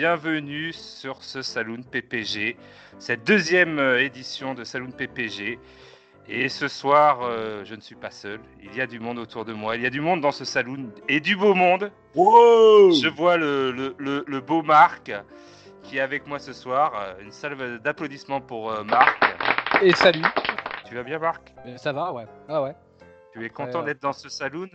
bienvenue sur ce Saloon PPG, cette deuxième euh, édition de Saloon PPG. Et ce soir, euh, je ne suis pas seul, il y a du monde autour de moi, il y a du monde dans ce saloon et du beau monde. Je vois le, le- le- le beau Marc qui est avec moi ce soir. Euh, Une salve d'applaudissements pour euh, Marc. Et salut. Tu vas bien Marc? Ça va, ouais. Ah ouais. Tu es content d'être dans ce saloon?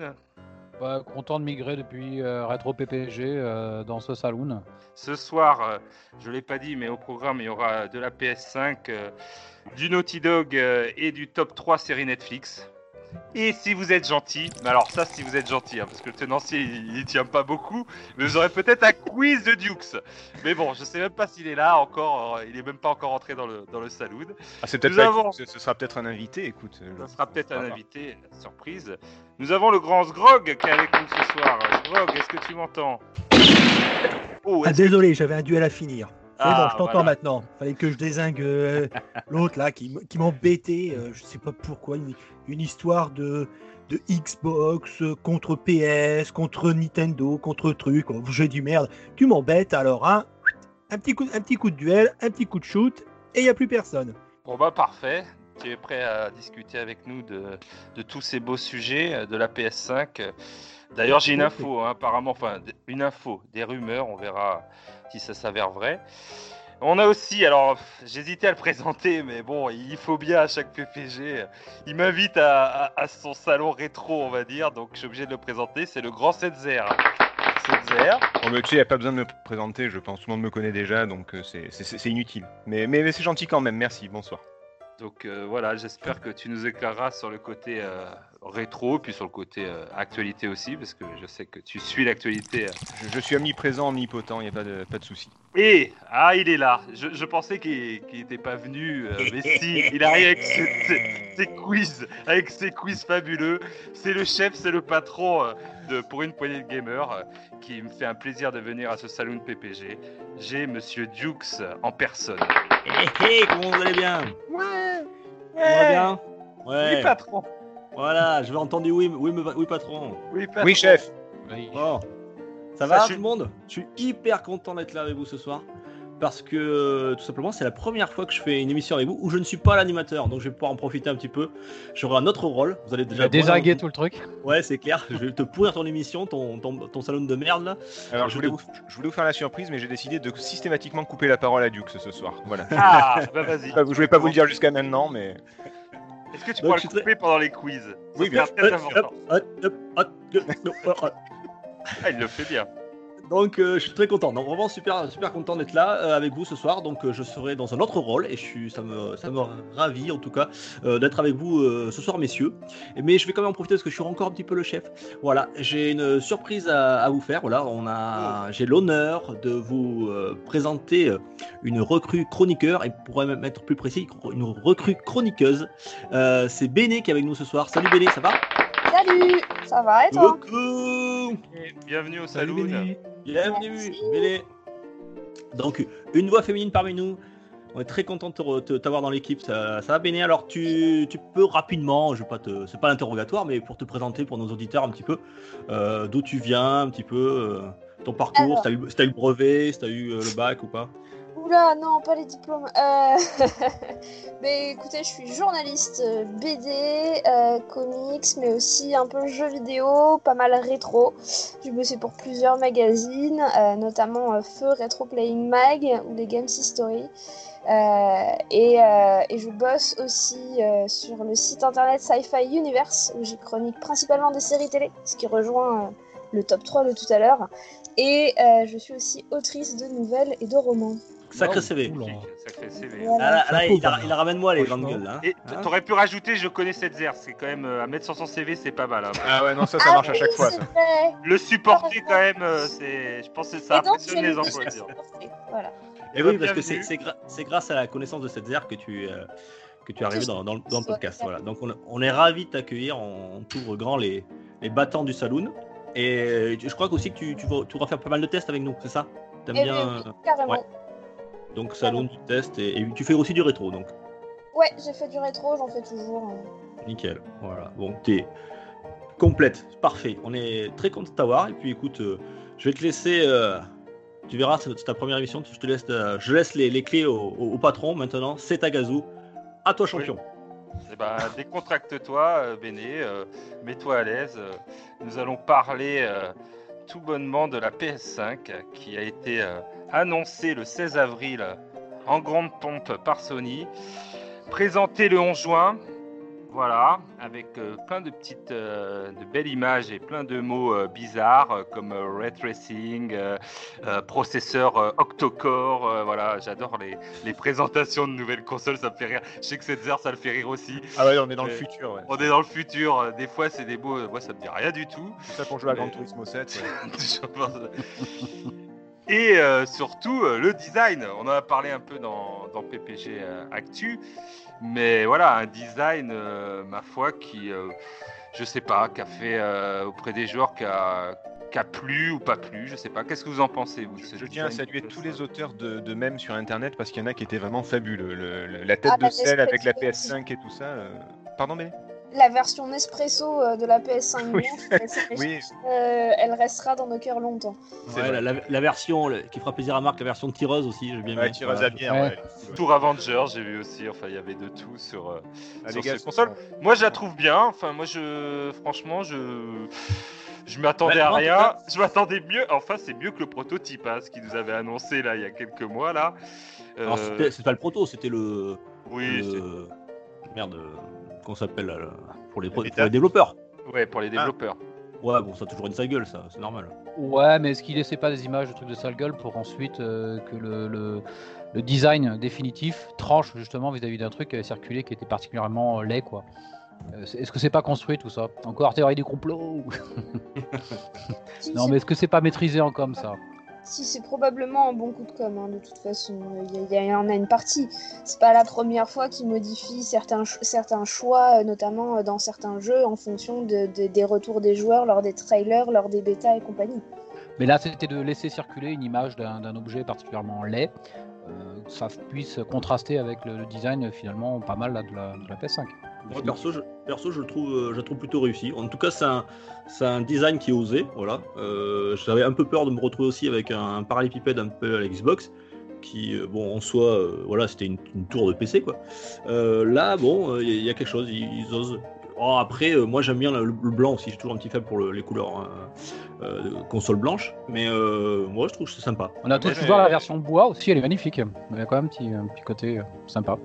Content de migrer depuis euh, Retro PPG euh, dans ce saloon. Ce soir, euh, je ne l'ai pas dit, mais au programme, il y aura de la PS5, euh, du Naughty Dog et du top 3 série Netflix. Et si vous êtes gentil, mais alors ça, si vous êtes gentil, hein, parce que le tenancier, il, il tient pas beaucoup, mais vous aurez peut-être un quiz de Dukes. Mais bon, je sais même pas s'il est là encore, euh, il est même pas encore entré dans le, dans le saloon. Ah, c'est peut-être avons- ce, ce sera peut-être un invité, écoute. Ça sera peut-être un invité, surprise. Nous avons le grand Sgrog qui est avec nous ce soir. Sgrog, est-ce que tu m'entends? Oh, Ah que- désolé, j'avais un duel à finir. Ah, bon, je t'entends voilà. maintenant. Fallait que je désingue euh, l'autre là qui, qui m'embêtait. euh, je sais pas pourquoi. Une histoire de, de Xbox contre PS, contre Nintendo, contre truc. Oh, J'ai du merde. Tu m'embêtes alors, hein un petit, coup, un petit coup de duel, un petit coup de shoot, et il n'y a plus personne. Bon bah parfait. Tu es prêt à discuter avec nous de, de tous ces beaux sujets euh, de la PS5. D'ailleurs j'ai une info, hein, apparemment, enfin une info, des rumeurs, on verra si ça s'avère vrai. On a aussi, alors j'hésitais à le présenter, mais bon, il faut bien à chaque PPG. Il m'invite à, à- à son salon rétro, on va dire, donc je suis obligé de le présenter. C'est le grand Setzer. Setzer, Bon, mais tu sais, il n'y a pas besoin de me présenter, je pense. Tout le monde me connaît déjà, donc euh, c'est- inutile. Mais, mais, mais c'est gentil quand même, merci, bonsoir. Donc euh, voilà, j'espère que tu nous éclaireras sur le côté euh, rétro, puis sur le côté euh, actualité aussi, parce que je sais que tu suis l'actualité. euh. Je, je suis omniprésent, omnipotent, il n'y a pas de, pas de souci. Et ah, il est là. Je, je pensais qu'il n'était pas venu, euh, mais si, il arrive avec ses, ses- ses quiz, avec ses quiz fabuleux. C'est le chef, c'est le patron euh, de pour une poignée de gamers, euh, qui me fait un plaisir de venir à ce salon de PPG. J'ai Monsieur Dukes en personne. Hé hé, comment vous allez bien? Ouais. Ça va bien? Ouais. Oui patron. Voilà, je vais entendre du oui, oui, me- oui patron. Oui patron. Oui, chef Oui. Bon. Ça Ça, va tout le monde? Je suis hyper content d'être là avec vous ce soir. Parce que euh, tout simplement, c'est la première fois que je fais une émission avec vous où je ne suis pas l'animateur. Donc je vais pouvoir en profiter un petit peu. J'aurai un autre rôle. Vous allez déjà. désinguer tout le truc. Ouais, c'est clair. Je vais te pourrir ton émission, ton, ton, ton salon de merde là. Alors, Je je voulais, te- vous, je voulais vous faire la surprise, mais j'ai décidé de systématiquement couper la parole à Dukes ce soir. Voilà. Ah, bah vas-y. je vais pas vous le dire jusqu'à maintenant, mais. Est-ce que tu pourras le couper pendant les quiz? Oui, bien très important. Ah, il le fait bien. Donc euh, je suis très content, donc vraiment super super content d'être là euh, avec vous ce soir. Donc euh, je serai dans un autre rôle et je suis ça me ça me ravit en tout cas d'être avec vous ce soir messieurs. Mais je vais quand même en profiter parce que je suis encore un petit peu le chef. Voilà, j'ai une surprise à, à vous faire. Voilà, on a j'ai l'honneur de vous présenter une recrue chroniqueur et pour même être plus précis une recrue chroniqueuse. C'est Béné qui est avec nous ce soir. Salut Béné, ça va? Salut, ça va et toi Coucou Bienvenue au Salut, salon. Benny. Bienvenue. Bélé. Donc, une voix féminine parmi nous. On est très content de t'avoir dans l'équipe. Ça, ça va, Béné? Alors, tu, tu peux rapidement, je vais pas te, c'est pas l'interrogatoire, mais pour te présenter pour nos auditeurs un petit peu, euh, d'où tu viens, un petit peu, euh, ton parcours, Alors. si t'as eu, si t'as eu le brevet, si t'as eu euh, le bac ou pas. Oula, non, pas les diplômes. Euh... mais écoutez, je suis journaliste euh, BD, euh, comics, mais aussi un peu jeux vidéo, pas mal rétro. J'ai bossé pour plusieurs magazines, notamment Feu Retro Playing Mag ou les Games History. Et, je bosse aussi sur le site internet Sci-Fi Universe, où j'y chronique principalement des séries télé, ce qui rejoint le top 3 de tout à l'heure. Et je suis aussi autrice de nouvelles et de romans. Sacré Wow, CV. oula. Sacré CV. Voilà. Ah, là, là, il, a- il a ramène-moi les grandes gueules là. Et Hein t'aurais pu rajouter, je connais cette zère, c'est quand même euh, à mettre sur son CV, c'est pas mal. hein. Ah ouais, non, ça, ça marche à chaque fois, ça. Le supporter quand même, euh, c'est, je pense que ça Et donc, impressionne les employés. Voilà. Et oui, parce que c'est gra- grâce à la connaissance de cette zère que tu, euh, que tu es arrivé dans, dans le- dans le podcast. Voilà. Donc on, on est ravis de t'accueillir. On, on t'ouvre grand les, les battants du saloon. Et je crois aussi que tu, tu, vas, tu vas faire pas mal de tests avec nous, c'est ça? T'aimes Eh bien oui, oui, carrément. ouais. Donc saloon, tu testes et, et tu fais aussi du rétro. Donc Ouais, j'ai fait du rétro, j'en fais toujours. euh. nickel. Voilà. Bon, t'es complète, parfait. On est très content de t'avoir. Et puis écoute, euh, je vais te laisser. euh, tu verras, c'est ta première émission. Je te laisse, euh, je laisse les, les clés au, au- au patron maintenant. C'est ta gazou. À toi, champion. Eh ben, décontracte-toi, Béné, euh, mets-toi à l'aise. nous allons parler euh, tout bonnement de la PS5 euh, qui a été annoncée le 16 avril en grande pompe par Sony, présentée le 11 juin. Voilà, avec euh, plein de petites, euh, de belles images et plein de mots euh, bizarres comme ray tracing, processeur octa-core. euh, voilà, j'adore les, les présentations de nouvelles consoles, ça me fait rire. Je sais que cette heure, ça le fait rire aussi. Ah ouais, on est dans le futur. Ouais. On est dans le futur. Des fois, c'est des mots. Moi, ça me dit rien du tout. C'est ça qu'on joue à Gran Mais- Turismo 7. ouais. Et euh, surtout, euh, le design. On en a parlé un peu dans, dans PPG euh, Actu. Mais voilà, un design, euh, ma foi, qui, euh, je sais pas, qui a fait euh, auprès des joueurs, qui a, qui a plu ou pas plu. Je sais pas. Qu'est-ce que vous en pensez, vous Je tiens à saluer tous les auteurs de, de mèmes sur internet parce qu'il y en a qui étaient vraiment fabuleux. Le- le- la tête Ah, de sel avec la Nespresso. PS5 et tout ça. euh, Pardon, Béné? La version Nespresso euh, de la PS5 Oui. euh, elle restera dans nos cœurs longtemps. c'est Ouais, vrai. la, la- la version le- qui fera plaisir à Marc, la version de tireuse aussi, j'ai bien Ouais, aimé. tireuse Voilà. à bière. Ouais. Ouais. Tour Avengers, j'ai vu aussi. Enfin, il y avait de tout sur. euh, Ah, sur cette console. Moi, je la trouve bien. Enfin, moi, je, franchement, je, je m'attendais à rien. Je m'attendais mieux. Enfin, c'est mieux que le prototype, hein, ce qu'ils nous avait annoncé là il y a quelques mois là. Alors, Euh, c'était- c'est pas le proto, c'était le. oui, le... Merde, euh, s'appelle là, le- pour les, pour les développeurs. Ouais, pour les développeurs. Ouais, bon, ça a toujours une sale gueule, ça, c'est normal. Ouais, mais est-ce qu'il laissait pas des images de trucs de sale gueule pour ensuite euh, que le, le, le design définitif tranche justement vis-à-vis d'un truc qui avait circulé qui était particulièrement euh, laid, quoi. Euh, Est-ce que c'est pas construit tout ça? Encore théorie du complot Non, mais est-ce que c'est pas maîtrisé en comme ça? Si, c'est probablement un bon coup de com, hein, de toute façon. Il il y en a une partie. C'est pas la première fois qu'ils modifient certains, ch- certains choix, euh, notamment euh, dans certains jeux, en fonction de- de- des retours des joueurs lors des trailers, lors des bêtas et compagnie. Mais là, c'était de laisser circuler une image d'un objet particulièrement laid, euh, que ça puisse contraster avec le, design euh, finalement pas mal de la PS5. Moi, perso, je, perso, je le trouve, euh, je le trouve plutôt réussi. En tout cas, c'est un, c'est un design qui est osé. Voilà. Euh, J'avais un peu peur de me retrouver aussi avec un, un parallépipède un peu à la Xbox, qui, euh, bon, en soi, euh, voilà, c'était une, une tour de PC, quoi. Euh, là, bon, euh, il y, a- il y a quelque chose, ils, ils osent. Oh, après, euh, moi, j'aime bien le, le blanc aussi. J'ai toujours un petit faible pour le- les couleurs hein, euh, de console blanche, mais euh, moi, je trouve que c'est sympa. On a Ouais, tous mais- voir la version bois aussi, elle est magnifique. Il y a quand même un petit, un petit côté sympa.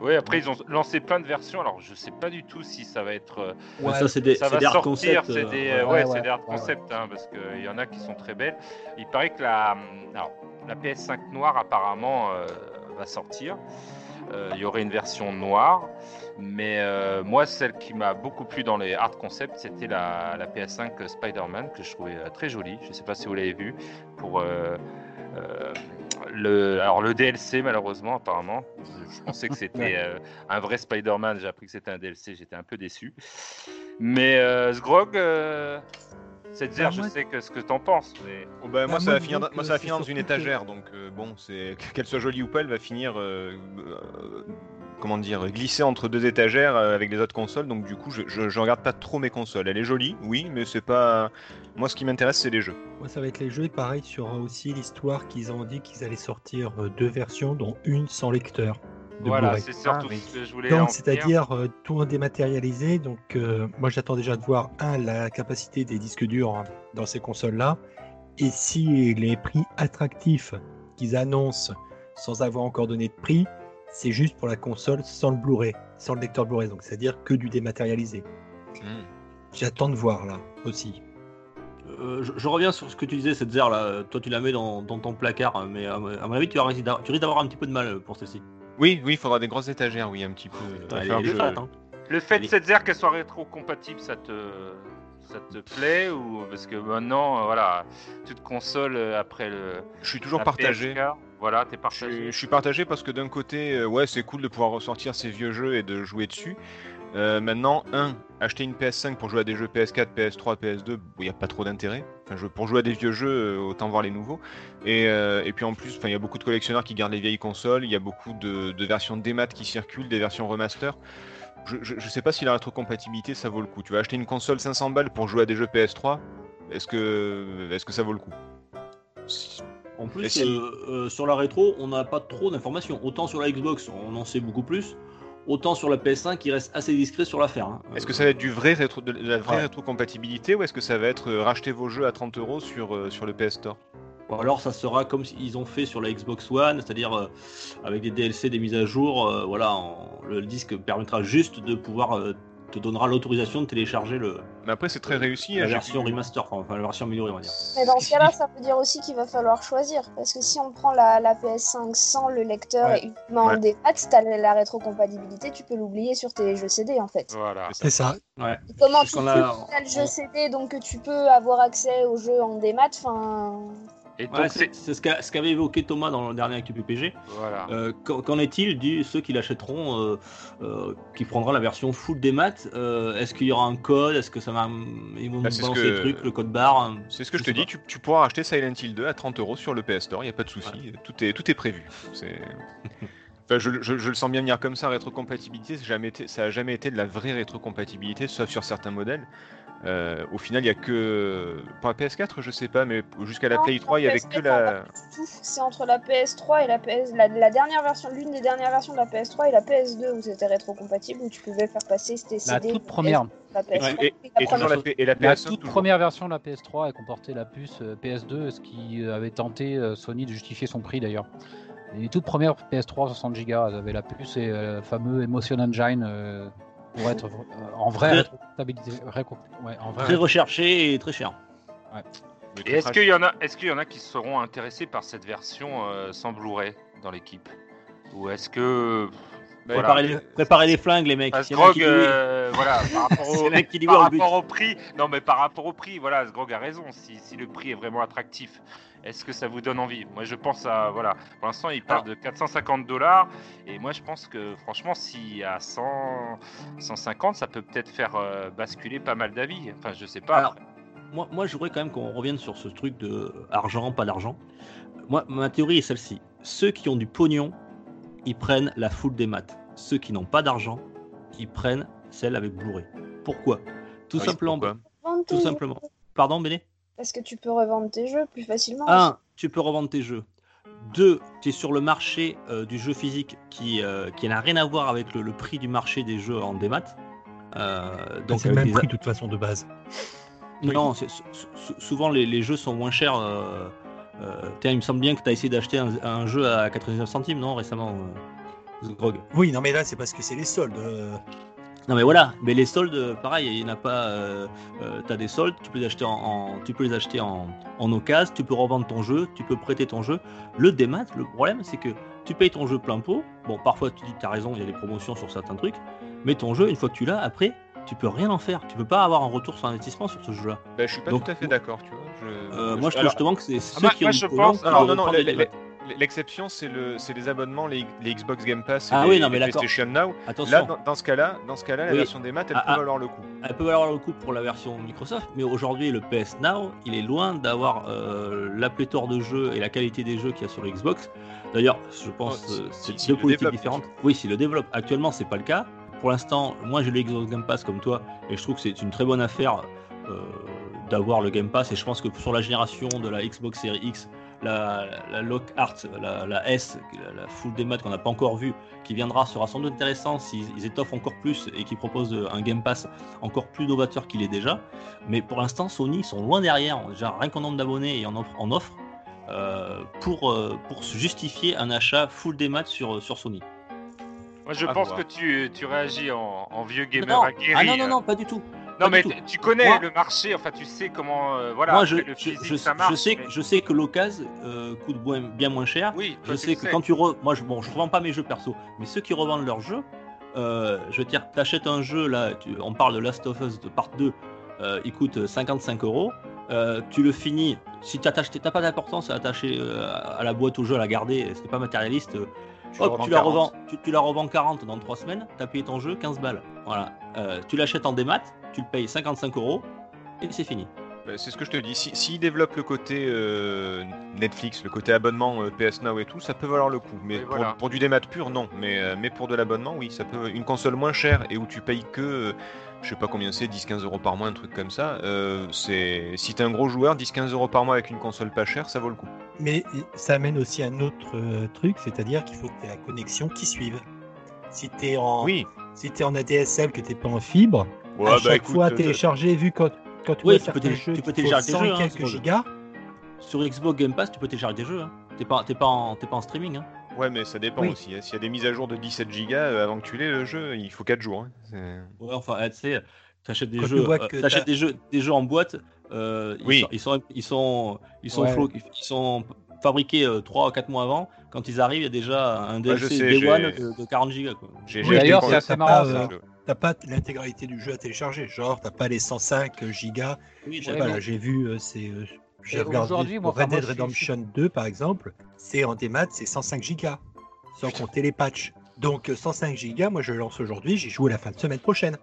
Oui, après ils ont lancé plein de versions. Alors, je sais pas du tout si ça va être. euh, ça, c'est des, ça va des sortir, c'est des, ouais. euh, ouais, ouais, ouais, c'est des art ouais, ouais. concept, hein, parce qu'il y en a qui sont très belles. Il paraît que la, alors, la PS5 noire apparemment euh, va sortir. Euh, Il y aurait une version noire, mais moi celle qui m'a beaucoup plu dans les art concepts, c'était la, la PS5 Spider-Man que je trouvais très jolie. Je sais pas si vous l'avez vu pour. Le, alors le DLC malheureusement apparemment, je pensais que c'était euh, un vrai Spider-Man, j'ai appris que c'était un DLC, j'étais un peu déçu. Mais euh, Sgrog, euh, cette Bah, je sais que ce que t'en penses. Mais... Oh, bah, moi, Bah, ça va finir, dans- moi, que ça va c'est finir dans une étagère, donc euh, bon, c'est qu'elle soit jolie ou pas, elle va finir, euh, euh, comment dire, glissée entre deux étagères avec les autres consoles. Donc du coup, je, je, je regarde pas trop mes consoles. Elle est jolie, oui, mais c'est pas. Moi, ce qui m'intéresse, c'est les jeux. Moi, ça va être les jeux. Et pareil, sur aussi l'histoire qu'ils ont dit qu'ils allaient sortir euh, deux versions, dont une sans lecteur. de Voilà, c'est surtout Ah, ce que je voulais Donc, c'est-à-dire euh, tout en dématérialisé. Donc, euh, moi, j'attends déjà de voir, un, la capacité des disques durs hein, dans ces consoles-là. Et si les prix attractifs qu'ils annoncent sans avoir encore donné de prix, c'est juste pour la console sans le Blu-ray, sans le lecteur Blu-ray. Donc, c'est-à-dire que du dématérialisé. Hmm. J'attends de voir là aussi. Euh, je, je reviens sur ce que tu disais, cette zère là. Toi, tu la mets dans, dans ton placard, hein, mais à, à mon avis, tu, tu risques d'avoir un petit peu de mal pour celle-ci. Oui, oui, il faudra des grosses étagères, oui, un petit peu. Ouais, je- hein. Le fait de cette zère qu'elle soit rétro-compatible, ça te, ça te plaît ou parce que maintenant, euh, voilà, toute console euh, après le. Je suis toujours partagé. PSK, Voilà, t'es Je, partagé. suis- je suis partagé parce que d'un côté, euh, ouais, c'est cool de pouvoir ressortir ces vieux jeux et de jouer dessus. Euh, maintenant, un, acheter une PS5 pour jouer à des jeux PS4, PS3, PS2, il n'y a pas trop d'intérêt. Enfin, je- pour jouer à des vieux jeux, euh, autant voir les nouveaux. Et, euh, et puis en plus, il y a beaucoup de collectionneurs qui gardent les vieilles consoles. Il y a beaucoup de, de versions démat qui circulent, des versions remaster. Je, je sais pas si la rétrocompatibilité ça vaut le coup. Tu vas acheter une console 500 balles pour jouer à des jeux PS3. Est-ce que, est-ce que ça vaut le coup? En plus, euh, sur la rétro, on n'a pas trop d'informations. Autant sur la Xbox, on en sait beaucoup plus. Autant sur la PS5, il reste assez discret sur l'affaire. hein. Est-ce que ça va être du vrai rétro, de la vraie Ouais. rétrocompatibilité ou est-ce que ça va être euh, racheter vos jeux à 30 euros sur, euh, sur le PS Store? Ou alors ça sera comme ils ont fait sur la Xbox One, c'est-à-dire euh, avec des DLC, des mises à jour. voilà, le disque permettra juste de pouvoir te donnera l'autorisation de télécharger le, Mais après, c'est très réussi. la hein, version vu- remaster, enfin, la version améliorée, on va dire. Mais dans ce cas-là, ça veut dire aussi qu'il va falloir choisir. Parce que si on prend la, la PS5 sans le lecteur Ouais. et uniquement en démat, t'as la, la rétrocompatibilité, tu peux l'oublier sur tes jeux CD en fait. Voilà. C'est ça. Ouais. Et comment tu qu'on peux a- t'as le jeu CD donc que tu peux avoir accès au jeu en démat Enfin, Et donc, Ouais, c'est. ce qu'a- ce qu'avait évoqué Thomas dans le dernier Actu PPG. Voilà. Euh, qu'en est-il de ceux qui l'achèteront, euh, euh, qui prendront la version full des maths euh, Est-ce qu'il y aura un code Est-ce que ça va Ils vont Bah, ce balancer que- les trucs, le code barre hein C'est ce que je, Je te dis, tu, tu pourras acheter Silent Hill 2 à 30 euros sur le PS Store, il n'y a pas de souci, tout, est, tout est prévu. C'est... Enfin, je, je- je le sens bien venir comme ça, rétrocompatibilité, ça n'a jamais été de la vraie rétrocompatibilité, sauf sur certains modèles. Euh, au final, il n'y a que. Pour la PS4, je sais pas, mais jusqu'à la Non, Play 3, il n'y avait PS4, que la. C'est entre la PS3 et la PS, la, la dernière version, l'une des dernières versions de la PS3 et la PS2 où c'était rétrocompatible où tu pouvais faire passer tes La CD. toute première. La PS3, Ouais, et, la et toujours première. la, P- et la La PS1 toute toujours. première version de la PS3 elle comportait la puce euh, PS2, ce qui euh, avait tenté euh, Sony de justifier son prix d'ailleurs. Les toutes premières PS3 60 Go, elles avaient la puce et euh, le fameux Emotion Engine euh, pour être euh, en ouais, vrai Très recherché et très cher. Et est-ce qu'il y en a, est-ce qu'il y en a qui seront intéressés par cette version euh, sans Blu-ray dans l'équipe? Ou est-ce que Voilà. Préparez, les, préparez les flingues, les mecs. Parce Il y en a Grog, qui- oui, euh, voilà, par rapport au, par rapport prix, non mais par rapport au prix, voilà, Grog a raison. Si, si le prix est vraiment attractif, est-ce que ça vous donne envie? Moi, je pense à voilà. Pour l'instant, il parle de 450 dollars, et moi, je pense que franchement, si à 100, 150, ça peut peut-être faire euh, basculer pas mal d'avis. Enfin, je sais pas. Alors, moi, moi, je voudrais quand même qu'on revienne sur ce truc de argent, pas d'argent. Moi, ma théorie est celle-ci. Ceux qui ont du pognon, ils prennent la full des maths. Ceux qui n'ont pas d'argent, ils prennent celle avec Blu-ray. Pourquoi? Tout Oui, simplement. pourquoi? Tout simplement. Pardon, Béné? Parce que tu peux revendre tes jeux plus facilement. Un, tu peux revendre tes jeux. Deux, tu es sur le marché euh, du jeu physique qui, euh, qui n'a rien à voir avec le, le prix du marché des jeux en démat. Euh, donc c'est le même des- prix de toute façon de base. Non, souvent les, les jeux sont moins chers. Euh, euh, tiens, il me semble bien que tu as essayé d'acheter un, un jeu à 99 centimes, non, récemment, euh, Grog Oui, non mais là c'est parce que c'est les soldes. euh, Non, mais voilà, mais les soldes, pareil, il n'y en a pas. Euh, tu as des soldes, tu peux les acheter en, en- tu peux les acheter en, en occasion, tu peux revendre ton jeu, tu peux prêter ton jeu. Le démat, le problème, c'est que tu payes ton jeu plein pot. Bon, parfois tu dis que tu as raison, il y a des promotions sur certains trucs, mais ton jeu, une fois que tu l'as, après, tu peux rien en faire. Tu peux pas avoir un retour sur investissement sur ce jeu-là. Bah, je suis pas Donc, tout à fait d'accord, tu vois. Je- Euh, je- moi, je trouve alors- justement que c'est ceux moi- qui moi, ont je pense- Alors, non, non. L'exception, c'est le, c'est les abonnements, les, les Xbox Game Pass et Ah les, oui, non, mais les. PlayStation Now. Là, Attention. dans, dans ce cas-là, dans ce cas-là, la version des maths, elle Ah, peut ah. valoir le coup. Elle peut valoir le coup pour la version Microsoft, mais aujourd'hui le PS Now, il est loin d'avoir euh, la pléthore de jeux et la qualité des jeux qu'il y a sur Xbox. D'ailleurs, je pense Oh, euh, c'est si deux politiques différentes. Oui, s'il le développe. Actuellement, c'est pas le cas. Pour l'instant, moi j'ai le Xbox Game Pass comme toi, et je trouve que c'est une très bonne affaire euh, d'avoir le Game Pass. Et je pense que sur la génération de la Xbox Series X, la, la Lockhart, la, S, la, full des maths qu'on n'a pas encore vue, qui viendra sera sans doute intéressant s'ils ils étoffent encore plus et qu'ils proposent euh, un Game Pass encore plus novateur qu'il est déjà. Mais pour l'instant, Sony sont loin derrière, déjà rien qu'en nombre d'abonnés et en offre, euh, pour, se justifier un achat full des maths sur Sony. Moi, je À pense voir. que tu, tu réagis en, en vieux gamer Non. aguerri. Ah non, non, non, pas du tout. Non, pas mais tu connais Moi- le marché, enfin, tu sais comment. euh, voilà, Moi, je, le je, physique, je- ça marche. je sais, mais- je sais que l'occasion euh, coûte bien, bien moins cher. Oui, Je toi, sais que quand tu re... moi je bon je revends pas mes jeux perso, mais ceux qui revendent leurs jeux, euh, je veux dire t'achètes un jeu là, tu- on parle de Last of Us de part 2, euh, il coûte 55 euros. euh, tu le finis. Si tu n'as pas d'importance à attacher euh, à la boîte au jeu, à la garder, c'était pas matérialiste. euh, Tu hop, revends tu, la 40. revends, tu, tu la revends 40 dans 3 semaines, tu as payé ton jeu 15 balles. Voilà. Euh, tu l'achètes en démat, tu le payes 55 euros et c'est fini. Bah, C'est ce que je te dis. Si- S'ils développent le côté euh, Netflix, le côté abonnement euh, PS Now et tout, ça peut valoir le coup. Mais pour, voilà. pour du démat pur, non. Mais, euh, mais pour de l'abonnement, oui, ça peut. Une console moins chère et où tu payes que, euh, je sais pas combien c'est, 10-15 euros par mois, un truc comme ça. euh, c'est si t'es un gros joueur, 10-15 euros par mois avec une console pas chère, ça vaut le coup. Mais ça amène aussi un autre euh, truc, c'est-à-dire qu'il faut que tu aies la connexion qui suive. Si tu es en, Oui. si t'es en ADSL, que tu pas en fibre, Ouais, à bah, chaque écoute, fois euh, télécharger, vu quand, quand tu Oui, tu peux jeux tu peux télécharger 100 jeux, hein, quelques gigas, Sur Xbox Game Pass, tu peux télécharger des jeux. Hein. T'es pas, t'es pas, en, t'es pas en streaming. Hein. Ouais, mais ça dépend Oui. aussi. hein. S'il y a des mises à jour de 17 Go euh, avant que tu l'aies le jeu, il faut 4 jours. hein. Ouais, enfin, tu sais, t'achètes des tu jeux, euh, t'as- des jeux, des jeux en boîte. euh, ils Oui. sont- Ils sont, ils sont, ils sont, Ouais. flo- ils sont fabriqués 3 ou 4 mois avant. Quand ils arrivent, il y a déjà un DLC sais, Day j'ai- One de, de 40 gigas. D'ailleurs, c'est assez marrant, ça. Euh, t'as pas l'intégralité du jeu à télécharger. Genre, t'as pas les 105 gigas. Oui, j'ai vu, euh, c'est. euh, j'ai regardé moi, Red Dead suis- Redemption 2, par exemple, c'est en démat, c'est 105 gigas, sans compter les patchs. Donc, euh, 105 gigas, moi, je lance aujourd'hui, j'y joue à la fin de semaine prochaine.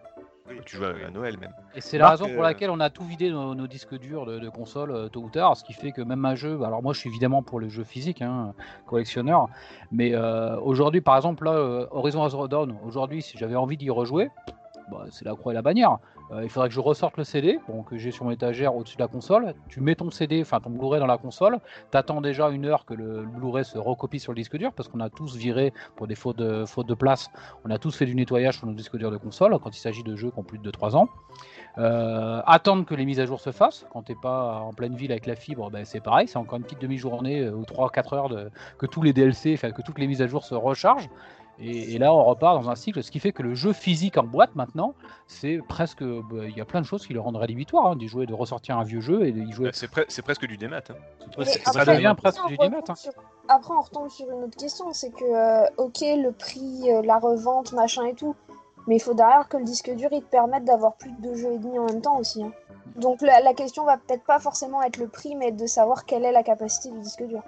Tu joues à, Noël même. Et c'est la Marc, raison pour euh, laquelle on a tout vidé nos, nos disques durs de, de console euh, tôt ou tard, ce qui fait que même un jeu, alors moi je suis évidemment pour les jeux physiques, hein, collectionneur, mais euh, aujourd'hui par exemple là, Horizon Zero Dawn, aujourd'hui si j'avais envie d'y rejouer, bah, c'est la croix et la bannière. Euh, il faudrait que je ressorte le CD, que j'ai sur mon étagère au-dessus de la console. Tu mets ton CD, enfin ton Blu-ray dans la console. T'attends déjà une heure que le Blu-ray se recopie sur le disque dur, parce qu'on a tous viré pour des fautes de, place. On a tous fait du nettoyage sur nos disques durs de console quand il s'agit de jeux qui ont plus de 3 ans. Euh, attendre que les mises à jour se fassent. Quand t'es pas en pleine ville avec la fibre, ben, c'est pareil, c'est encore une petite demi-journée euh, ou 3-4 heures que tous les DLC, enfin que toutes les mises à jour se rechargent. Et, et là, on repart dans un cycle, ce qui fait que le jeu physique en boîte maintenant, c'est presque. bah, Il y a plein de choses qui le rendent rédhibitoire, hein, d'y jouer, de ressortir un vieux jeu et d'y jouer. Bah, C'est pre- c'est presque du démat. hein. Ça après, devient presque on du démat, retombe hein. sur- Après, on retombe sur une autre question, c'est que, euh, ok, le prix, euh, la revente, machin et tout, mais il faut derrière que le disque dur, il te permette d'avoir plus de deux jeux et demi en même temps aussi. hein. Donc la, la question va peut-être pas forcément être le prix, mais de savoir quelle est la capacité du disque dur.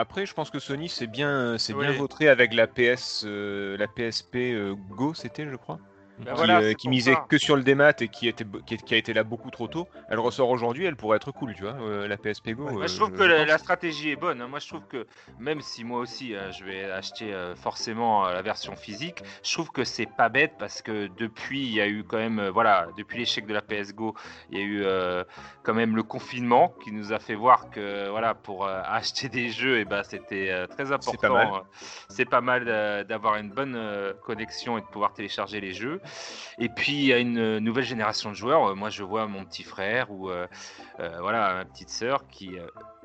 Après, je pense que Sony s'est bien, c'est bien Oui. vautré avec la PS, euh, la PSP euh, Go, c'était, je crois, Ben qui, voilà, euh, c'est qui misait ça. que sur le démat et qui, était, qui, qui a été là beaucoup trop tôt. Elle ressort aujourd'hui, elle pourrait être cool, tu vois, euh, la PSP Go. Moi, euh, je trouve je- que je la, stratégie est bonne. hein. Moi, je trouve que même si moi aussi je vais acheter forcément la version physique, je trouve que c'est pas bête parce que depuis, il y a eu quand même, voilà, depuis l'échec de la PS Go, il y a eu quand même le confinement qui nous a fait voir que, voilà, pour acheter des jeux, et ben, c'était très important. pas mal. C'est pas mal d'avoir une bonne connexion et de pouvoir télécharger les jeux. Et puis, il y a une nouvelle génération de joueurs. Euh, Moi, je vois mon petit frère ou euh, euh, voilà, ma petite sœur qui,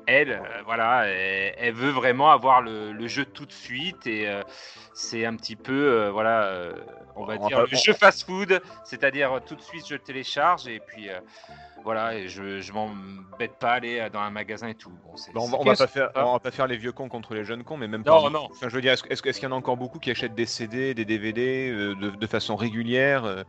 elle, voilà, elle, veut vraiment avoir le, jeu tout de suite et c'est un petit peu, voilà, on va On dire le jeu fast-food, c'est-à-dire euh, tout de suite je le télécharge et puis euh, voilà, et je, je m'embête pas à aller euh, dans un magasin et tout. Bon, on, va, on va pas faire, on va pas faire les vieux cons contre les jeunes cons, mais même Non, pas. non. Enfin, je veux dire, est-ce, qu'il y en a encore beaucoup qui achètent des CD, des DVD euh, de, de façon régulière euh,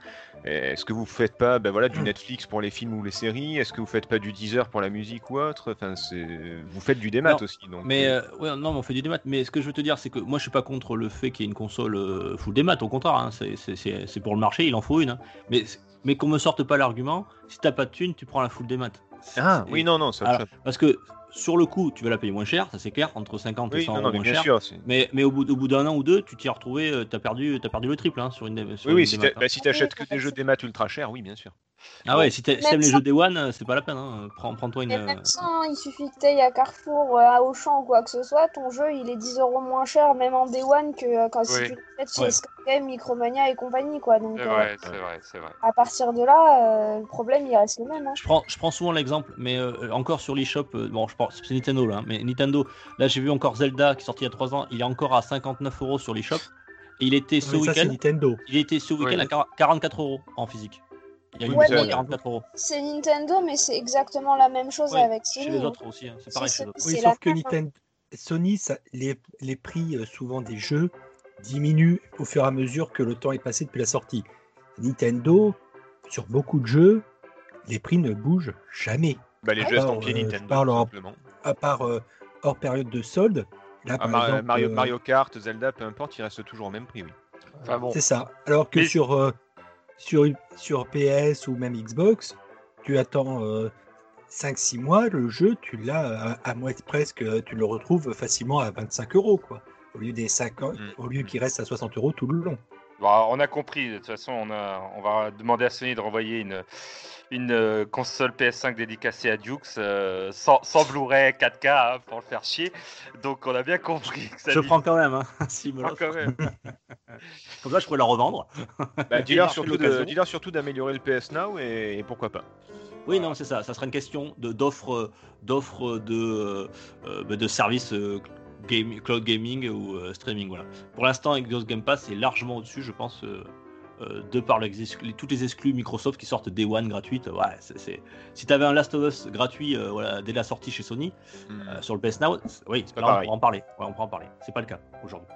Est-ce que vous faites pas, ben voilà, du Netflix pour les films ou les séries Est-ce que vous faites pas du Deezer pour la musique ou autre? Enfin, c'est, vous faites du démat Non, aussi, donc. Mais ouais, non, mais on fait du démat. Mais ce que je veux te dire, c'est que moi, je suis pas contre le fait qu'il y ait une console euh, full démat. Au contraire, hein, c'est- c'est pour le marché, il en faut une. hein. Mais, mais qu'on me sorte pas l'argument, si t'as pas de thune, tu prends la full démat. Ah, Et- oui, non, non, autre Alors, parce que sur le coup, tu vas la payer moins cher, ça c'est clair, entre 50 et Oui, 100 non, euros moins bien cher. sûr. Mais, mais au bout, au bout d'un an ou deux, tu t'y es retrouvé, euh, t'as perdu, as perdu le triple hein, sur une, sur Oui, une oui, si, hein. bah, si t'achètes que des jeux démat ultra chers, oui, bien sûr. Ah ouais, si t'aimes si les jeux Day One, euh, c'est pas la peine. Hein. Prends- Prends-toi une. Mais euh, même ça, hein, il suffit que tu à Carrefour, euh, à Auchan ou quoi que ce soit, ton jeu il est 10 euros moins cher, même en Day One, que euh, quand si Oui. tu l'achètes chez Ouais. Skyrim, Micromania et compagnie. quoi. Donc C'est euh, vrai, c'est vrai, c'est vrai. à partir de là, euh, le problème il reste le même. hein. Je prends, je prends souvent l'exemple, mais euh, encore sur l'eShop, euh, bon, je pense c'est Nintendo là, hein, mais Nintendo, là j'ai vu encore Zelda qui est sorti il y a 3 ans, il est encore à 59 euros sur l'eShop. Et il était ce Mais ça, c'est week-end, Nintendo. il était ce week-end Oui. à 40 44 euros en physique. Il y a une Ouais, mise à mais- 44 euros. C'est Nintendo, mais c'est exactement la même chose Ouais, avec Chez Sony. les hein. autres aussi, hein, c'est pareil chez les autres. Oui, sauf que hein. Nintendo, Sony, ça, les, les prix euh, souvent des jeux diminuent au fur et à mesure que le temps est passé depuis la sortie. Nintendo, sur beaucoup de jeux, les prix ne bougent jamais. Bah, les Ah, jeux estampillés euh, je Nintendo, parle en- simplement. À part euh, hors période de solde. Là, Ah, par Mar- exemple, Mario, Mario Kart, Zelda, peu importe, il reste toujours au même prix, oui. Enfin bon. C'est ça. Alors que Mais- sur, euh, sur, sur PS ou même Xbox, tu attends 5-6 mois, le jeu, tu l'as à, à moitié presque, euh, tu le retrouves facilement à 25 euros, quoi. Au lieu des 50, Mm. au lieu qu'il reste à 60 euros tout le long. Bon, on a compris. De toute façon, on, a, on va demander à Sony de renvoyer une, une euh, console PS5 dédicacée à Dukes euh, sans, sans Blu-ray 4K hein, pour le faire chier. Donc, on a bien compris que ça Je dit- prends quand même, hein, me quand même. Comme ça, je pourrais la revendre. Bah, dis-leur surtout, de- d'améliorer le PS Now et, et pourquoi pas. Oui, non, c'est ça. Ça sera une question de d'offres, d'offres de euh, bah, de services euh, game- cloud gaming ou euh, streaming. Voilà. Pour l'instant, Xbox Game Pass est largement au-dessus, je pense, euh, euh, de par les exclus- toutes les exclus Microsoft qui sortent Day One gratuite. Ouais, Si tu avais un Last of Us gratuit, voilà, dès la sortie chez Sony Hmm. sur le PS Now, c'est- oui, pas là, on pareil. pourra en parler. Ouais, on en parler. C'est pas le cas aujourd'hui.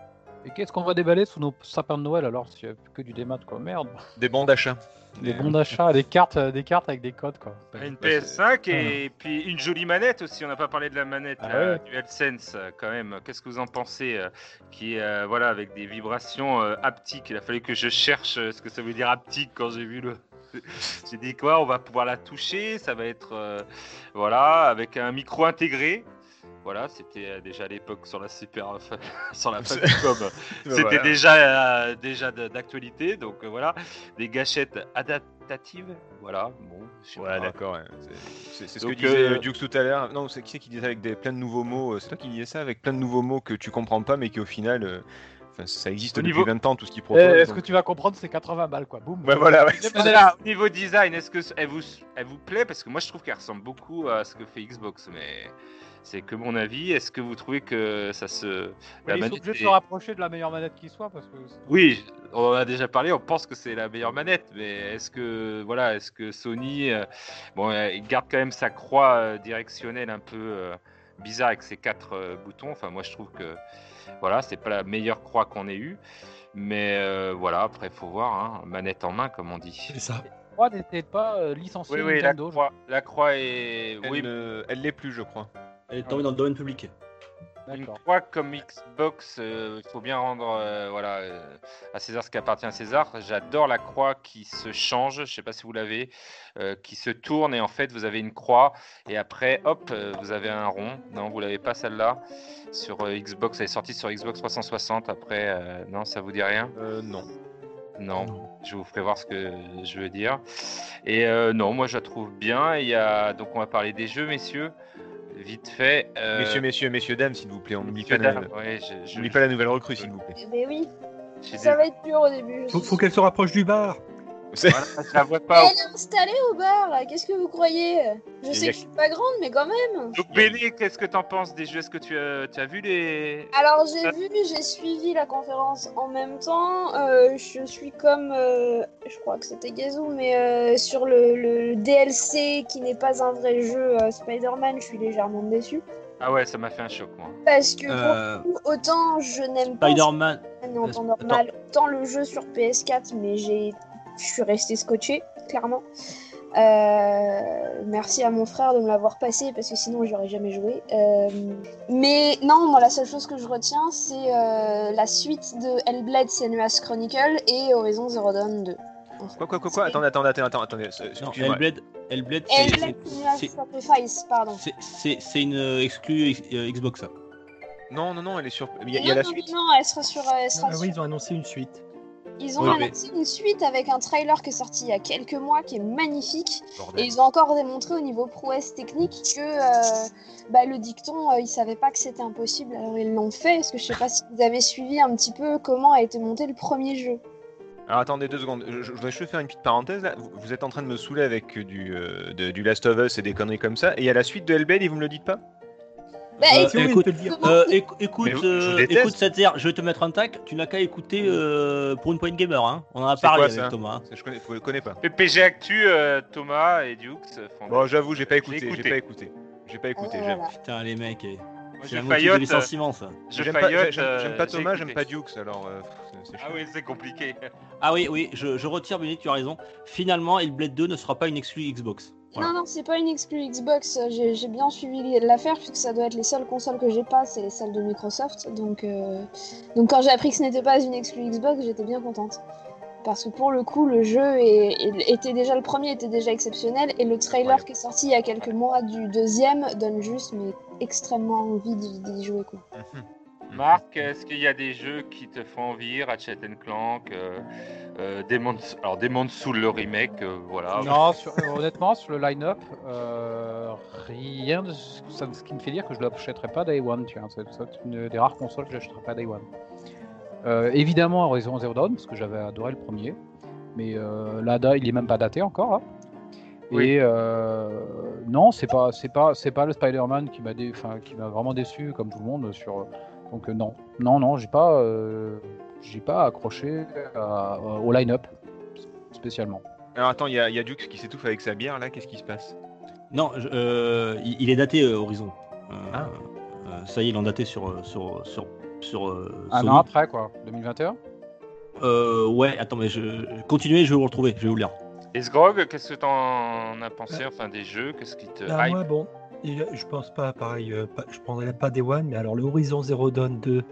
Et qu'est-ce qu'on va déballer sous nos sapins de Noël alors s'il n'y a que du démat quoi Merde. Des bons d'achat. Des bons d'achat, des cartes, euh, des cartes avec des codes quoi. Une Bah, c'est- PS5 et puis une jolie manette aussi. On n'a pas parlé de la manette Ah la ouais. DualSense euh, quand même. Qu'est-ce que vous en pensez euh, Qui est euh, voilà avec des vibrations euh, haptiques? Il a fallu que je cherche ce que ça veut dire haptique quand j'ai vu le. j'ai dit quoi? On va pouvoir la toucher. Ça va être euh, voilà avec un micro intégré. Voilà, c'était euh, déjà à l'époque sur la super sur la Famicom. C'était Voilà. déjà, euh, déjà d'actualité, donc euh, voilà, des gâchettes adaptatives, voilà. Bon, Ouais, d'accord. ouais. C'est- ce Donc, que disait euh, Dukes tout à l'heure. Non, c'est qui c'est qui disait avec des, plein de nouveaux mots C'est toi qui disais ça avec plein de nouveaux mots que tu comprends pas, mais qui au final, euh, ça existe Au depuis niveau- 20 ans, tout ce qu'ils Eh, proposent. Est-ce que tu vas comprendre c'est 80 balles quoi Boum. Ouais, voilà, ouais. Au niveau design, est-ce que elle vous, elle vous plaît? Parce que moi je trouve qu'elle ressemble beaucoup à ce que fait Xbox, mais c'est que mon avis. Est-ce que vous trouvez que ça se. Ils sont manette obligés de se rapprocher de la meilleure manette qui soit parce que. Oui, on en a déjà parlé, on pense que c'est la meilleure manette, mais est-ce que voilà, est-ce que Sony, euh, bon, euh, il garde quand même sa croix euh, directionnelle un peu euh, bizarre avec ses quatre euh, boutons. Enfin, moi je trouve que voilà, c'est pas la meilleure croix qu'on ait eue, mais euh, voilà, après il faut voir, hein, manette en main comme on dit. C'est ça. La croix n'était pas licenciée Oui, oui, la Nintendo. je- croix, la croix est, Elle oui, ne- elle l'est plus, je crois. Elle est tombée dans le domaine public. Une croix comme Xbox, euh, il faut bien rendre euh, voilà, euh, à César ce qui appartient à César. J'adore la croix qui se change, je sais pas si vous l'avez, euh, qui se tourne et en fait vous avez une croix et après hop euh, vous avez un rond. Non, vous l'avez pas celle-là? Sur euh, Xbox, elle est sortie sur Xbox 360. Après, euh, non, ça vous dit rien? Euh, non. Non, je vous ferai voir ce que je veux dire. Et euh, non, moi je la trouve bien. Il y a donc on va parler des jeux, messieurs, vite fait. euh, Messieurs, messieurs, messieurs, dames, s'il vous plaît, on n'oublie pas, la- dames, ouais, je- je- n'oublie pas la nouvelle recrue, s'il vous plaît. Mais oui, j'ai ça des- va être dur au début. faut qu'elle se rapproche du bar. C'est- Voilà, je la vois pas. Elle est installée au bar, là. qu'est-ce que vous croyez? Je sais que je suis pas grande, mais quand même. Donc Béné, qu'est-ce que t'en penses des jeux? Est-ce que tu as, tu as vu les... Alors j'ai vu, j'ai suivi la conférence en même temps. Euh, je suis comme, euh, je crois que c'était Gazou, mais euh, sur le, le DLC qui n'est pas un vrai jeu euh, Spider-Man, je suis légèrement déçue. Ah ouais, ça m'a fait un choc, moi. Parce que pour Euh, le coup, autant je n'aime pas Spider-Man. En temps normal, autant le jeu sur PS4, mais j'ai, je suis restée scotché, clairement. Euh, merci à mon frère de me l'avoir passé parce que sinon j'y aurais jamais joué. Euh, mais non, moi la seule chose que je retiens c'est euh, la suite de Hellblade Senua's Chronicle et Horizon Zero Dawn 2. Quoi, quoi, quoi, quoi? Attendez, attendez, attendez, attendez, Non, excuse-moi. Hellblade, Hellblade, Hellblade Senua's Sacrifice, pardon. c'est- une exclue euh, Xbox. ça. Non, non, non, elle est sur. Il y a, il y non, a la non, suite. non, elle sera sur. Elle sera Ah sur- oui, ils ont annoncé une suite. Ils ont Oui, mais- annoncé une suite avec un trailer qui est sorti il y a quelques mois qui est magnifique. Et ils ont encore démontré au niveau prouesse technique que euh, bah, le dicton, euh, ils savaient pas que c'était impossible, alors ils l'ont fait. Parce que je sais pas si vous avez suivi un petit peu comment a été monté le premier jeu. Alors attendez deux secondes, je, je voudrais juste faire une petite parenthèse là. Vous, vous êtes en train de me saouler avec du, euh, de- du Last of Us et des conneries comme ça, et il y a la suite de Hellblade et vous me le dites pas? Bah, Euh, écoute, Euh, écou- écoute, euh, écoute cette je vais te mettre un tac. Tu n'as qu'à écouter euh, pour une point gamer. Hein. On en a parlé quoi, avec ça Thomas. hein. Je connais, je le connais pas. PPG Actu, euh, Thomas et Dukes. font- Bon, j'avoue, j'ai pas écouté, j'ai pas écouté. J'ai pas écouté, Ah, voilà. Putain, les mecs. eh. C'est un motif de faillote, licenciement, ça. J'aime pas, euh, pas Thomas, j'aime pas Dukes, alors euh, Ah oui, c'est compliqué. Ah oui, oui, je, je retire, Benny, tu as raison. Finalement, Hellblade 2 ne sera pas une exclue Xbox. Voilà. Non, non, c'est pas une exclue Xbox. J'ai bien suivi l'affaire puisque ça doit être les seules consoles que j'ai pas, c'est celles de Microsoft. Donc, euh, donc quand j'ai appris que ce n'était pas une exclue Xbox, j'étais bien contente. Parce que pour le coup, le jeu est- était déjà le premier était déjà exceptionnel et le trailer Ouais. qui est sorti il y a quelques mois du deuxième donne juste mais extrêmement envie d'y d'y jouer quoi. Marc, est-ce qu'il y a des jeux qui te font envie Ratchet Clank, euh, euh, Demon's... alors Demon's Soul le remake, euh, voilà. Non, sur- euh, honnêtement, sur le line-up, euh, rien de ce ça- ce qui me fait dire que je ne l'achèterai pas Day One. Vois, c'est une des rares consoles que je n'achèterai pas Day One. Évidemment, Horizon Zero Dawn, parce que j'avais adoré le premier. Mais là, il est même pas daté encore. hein. Oui. Et non, c'est pas, c'est pas, c'est pas le Spider-Man qui m'a, dé- enfin, qui m'a vraiment déçu, comme tout le monde. Sur, donc euh, non, non, non, j'ai pas, euh, j'ai pas accroché à- au line-up spécialement. Alors attends, il y, a- il y a Dux qui s'étouffe avec sa bière là, qu'est-ce qui se passe? Non, je- euh, il, il est daté euh, Horizon. Euh, Ah. euh, ça y est, ils l'ont daté sur euh, sur sur sur. euh, Un Sony. an après, quoi, 2021. Euh, ouais, attends, mais je continuez, je vais vous retrouver, je vais vous le lire. Et Sgrog, qu'est-ce que t'en as pensé Enfin, des jeux, qu'est-ce qui te hype moi, bon, je pense pas, pareil, euh, pas- je prendrais pas Day One, mais alors le Horizon Zero Dawn 2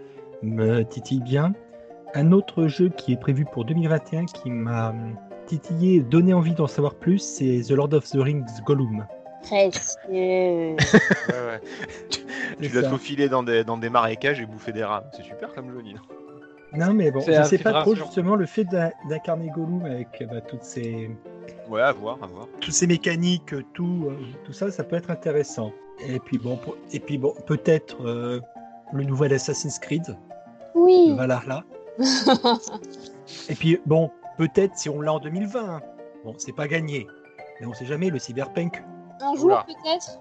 me titille bien. Un autre jeu qui est prévu pour 2021 qui m'a titillé, donné envie d'en savoir plus, c'est The Lord of the Rings Gollum. Précieux. Ouais, ouais. Tu C'est dois te faufiler dans des, dans des marécages et bouffer des rats. C'est super comme jeu, dis donc. Non, mais bon, je un sais pas trop justement le fait d'in- d'incarner Gollum avec bah, toutes ces, Ouais, à voir, à voir. toutes ces mécaniques, tout, euh, tout ça, ça peut être intéressant. Et puis bon, pour- et puis bon, peut-être euh, le nouvel Assassin's Creed, Oui. Valhalla. Et puis bon, peut-être si on l'a en 2020. hein. Bon, c'est pas gagné, mais on sait jamais le cyberpunk. Un jour peut-être.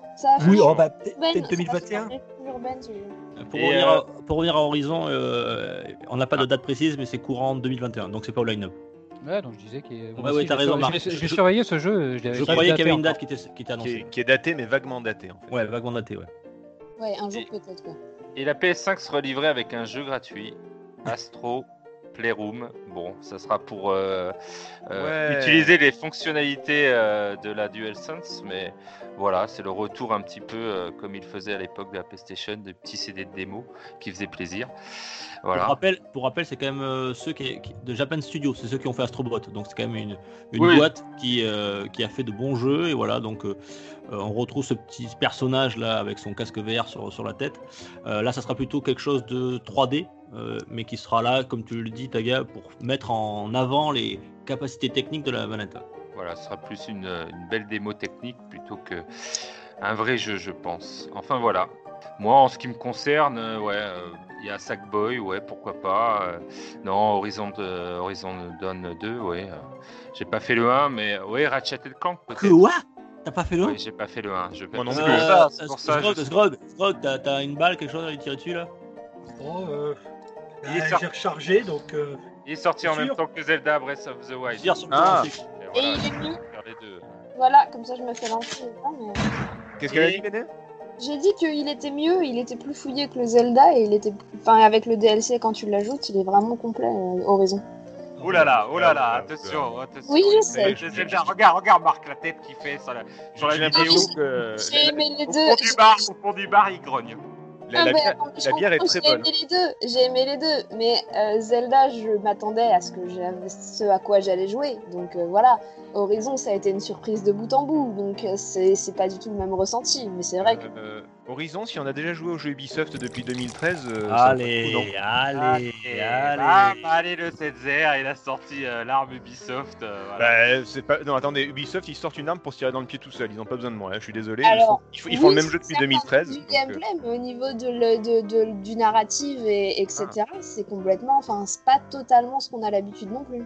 Oui, oh, bah, peut-être ça a fait 2021. urbaine, urbaine, ce jeu. Pour, revenir, euh, à, pour revenir à Horizon, euh, on n'a pas de date précise, mais c'est courant 2021, donc c'est pas au line-up. Ouais, donc je disais qu'il. Ouais, moi ouais, aussi, t'as j'ai raison, Marc. J'ai Je- surveillé ce jeu. Je, l'avais Je croyais qu'il y avait une date qui était, qui était Qui annoncée. est, qui est daté, mais vaguement daté en fait. Ouais, vaguement datée, ouais. Ouais, un jour Et- peut-être quoi. Et la PS5 sera livrée avec un jeu gratuit, Astro Playroom. Bon, ça sera pour euh, euh, Ouais. utiliser les fonctionnalités euh, de la DualSense, mais voilà, c'est le retour un petit peu euh, comme il faisait à l'époque de la PlayStation, des petits CD de démo qui faisaient plaisir. Pour Voilà. rappel, pour rappel c'est quand même euh, ceux qui, qui- de Japan Studio, c'est ceux qui ont fait Astrobot. Donc c'est quand même une, une Oui. boîte qui, euh, qui a fait de bons jeux. Et voilà, donc on retrouve ce petit personnage là avec son casque VR sur, sur la tête. Euh, là, ça sera plutôt quelque chose de 3D, euh, mais qui sera là, comme tu le dis, Taga, pour mettre en avant les capacités techniques de la manette. Voilà, ce sera plus une, une belle démo technique plutôt que un vrai jeu, je pense. Enfin voilà. Moi, en ce qui me concerne, euh, ouais, euh, il y a Sackboy, ouais, pourquoi pas. euh, non, Horizon, de, Horizon Dawn 2, ouais. euh, j'ai pas fait le 1, mais ouais, Ratchet Clank peut-être. Quoi? T'as pas fait le Oui, j'ai pas fait le 1. Je Moi non plus. c'est pour ça. Sgrog, t'as une balle, quelque chose à lui tirer dessus là? Oh, euh, Il est sorti. rechargé, donc euh, Il est sorti en Sûr même temps que Zelda Breath of the Wild. dire, sur le Ah. PC. Et voilà, il est deux. Voilà, comme ça je me fais lancer. Ah, mais- Qu'est-ce qu'elle a dit, Béné J'ai dit qu'il était mieux, il était plus fouillé que le Zelda et il était, enfin avec le DLC quand tu l'ajoutes, il est vraiment complet euh, Horizon. Oh là là, oh là là, Ah, attention, attention. Oui, je sais. Zelda. Regarde, regarde Marc, la tête qu'il fait sur la, sur la J'ai vidéo. J'ai aimé les Au deux. fond du bar, au fond du bar, il grogne. La, Ah, la bière, la est très J'ai bonne. aimé les deux, j'ai aimé les deux, mais euh, Zelda, je m'attendais à ce que ce à quoi j'allais jouer, donc euh, voilà. Horizon, ça a été une surprise de bout en bout, donc euh, c'est c'est pas du tout le même ressenti, mais c'est vrai que Euh, Horizon, si on a déjà joué au jeu Ubisoft depuis 2013, euh, coup, Allez, allez, Ah, allez. bah, allez, le 7 il a sorti euh, l'arme Ubisoft. euh, voilà. Bah, c'est pas. Non, attendez, Ubisoft, ils sortent une arme pour se tirer dans le pied tout seul. Ils ont pas besoin de moi. hein, Je suis désolé. Alors, ils font, ils font- ils font Oui, le même jeu depuis certes, 2013. Du donc, euh, gameplay, mais au niveau de, le- de- de- du narrative et etc., c'est complètement, enfin, c'est pas totalement ce qu'on a l'habitude non plus.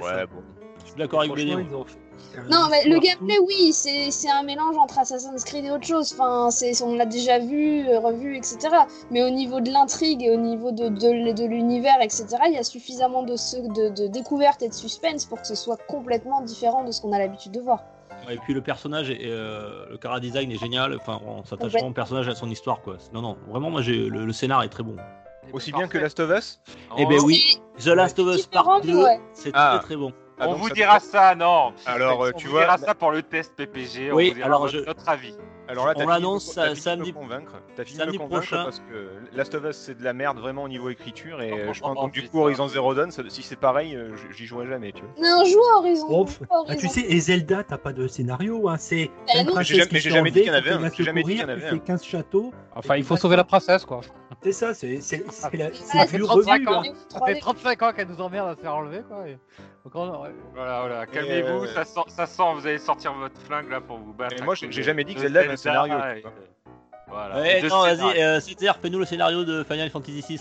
Ouais, ça. bon. Je suis d'accord avec Béné. ils ont fait- euh, Non, mais le gameplay, oui, c'est c'est un mélange entre Assassin's Creed et autre chose. Enfin, c'est on l'a déjà vu, euh, revu, etc. Mais au niveau de l'intrigue et au niveau de, de, de l'univers, etc., il y a suffisamment de, ce- de, de découverte et de suspense pour que ce soit complètement différent de ce qu'on a l'habitude de voir. Et puis le personnage, est, euh, le cara design est génial. Enfin, on s'attache vraiment au personnage et à son histoire, quoi. Non, non, vraiment, moi, j'ai le, le scénar est très bon. Aussi bien que. Last of Us? Eh ben Oh, oui, The Last of Us Part mais 2, ouais. c'est Ah. très très bon. Ah, on vous ça- dira ça, non. Alors, on euh, tu vous vois, dira la- ça pour le test PPG. Oui, on vous dira alors je- notre avis. Alors là, On l'annonce, de- ça- t'as fini de samedi- me convaincre. T'as fini de samedi me convaincre prochain. parce que Last of Us c'est de la merde vraiment au niveau écriture et euh, je Oh, pense oh, donc du coup Horizon Zero Dawn, si c'est pareil, euh, j'y jouerai jamais, tu vois. Non, joue à Horizon. Oh, Ah, tu sais, et Zelda, t'as pas de scénario, hein, c'est Bah, mais j'ai jamais dit qu'il y en avait un. J'ai jamais dit qu'il y en avait un. 15 châteaux. Enfin, il faut sauver la princesse, quoi. C'est ça, c'est c'est- c'est la- c'est du c'est revu. 35 ans. là. Ça fait 35 ans qu'elle nous emmerde à se faire enlever, quoi. Et- Donc, on- ouais. Voilà, voilà, calmez-vous, euh, ça, sent, ça sent, vous allez sortir votre flingue là pour vous battre. Et moi, j'ai- jamais dit que Zelda avait un scénario, vois. Voilà. Ouais, non, vas-y, euh, c'est-à-dire, fais-nous le scénario de Final Fantasy VI.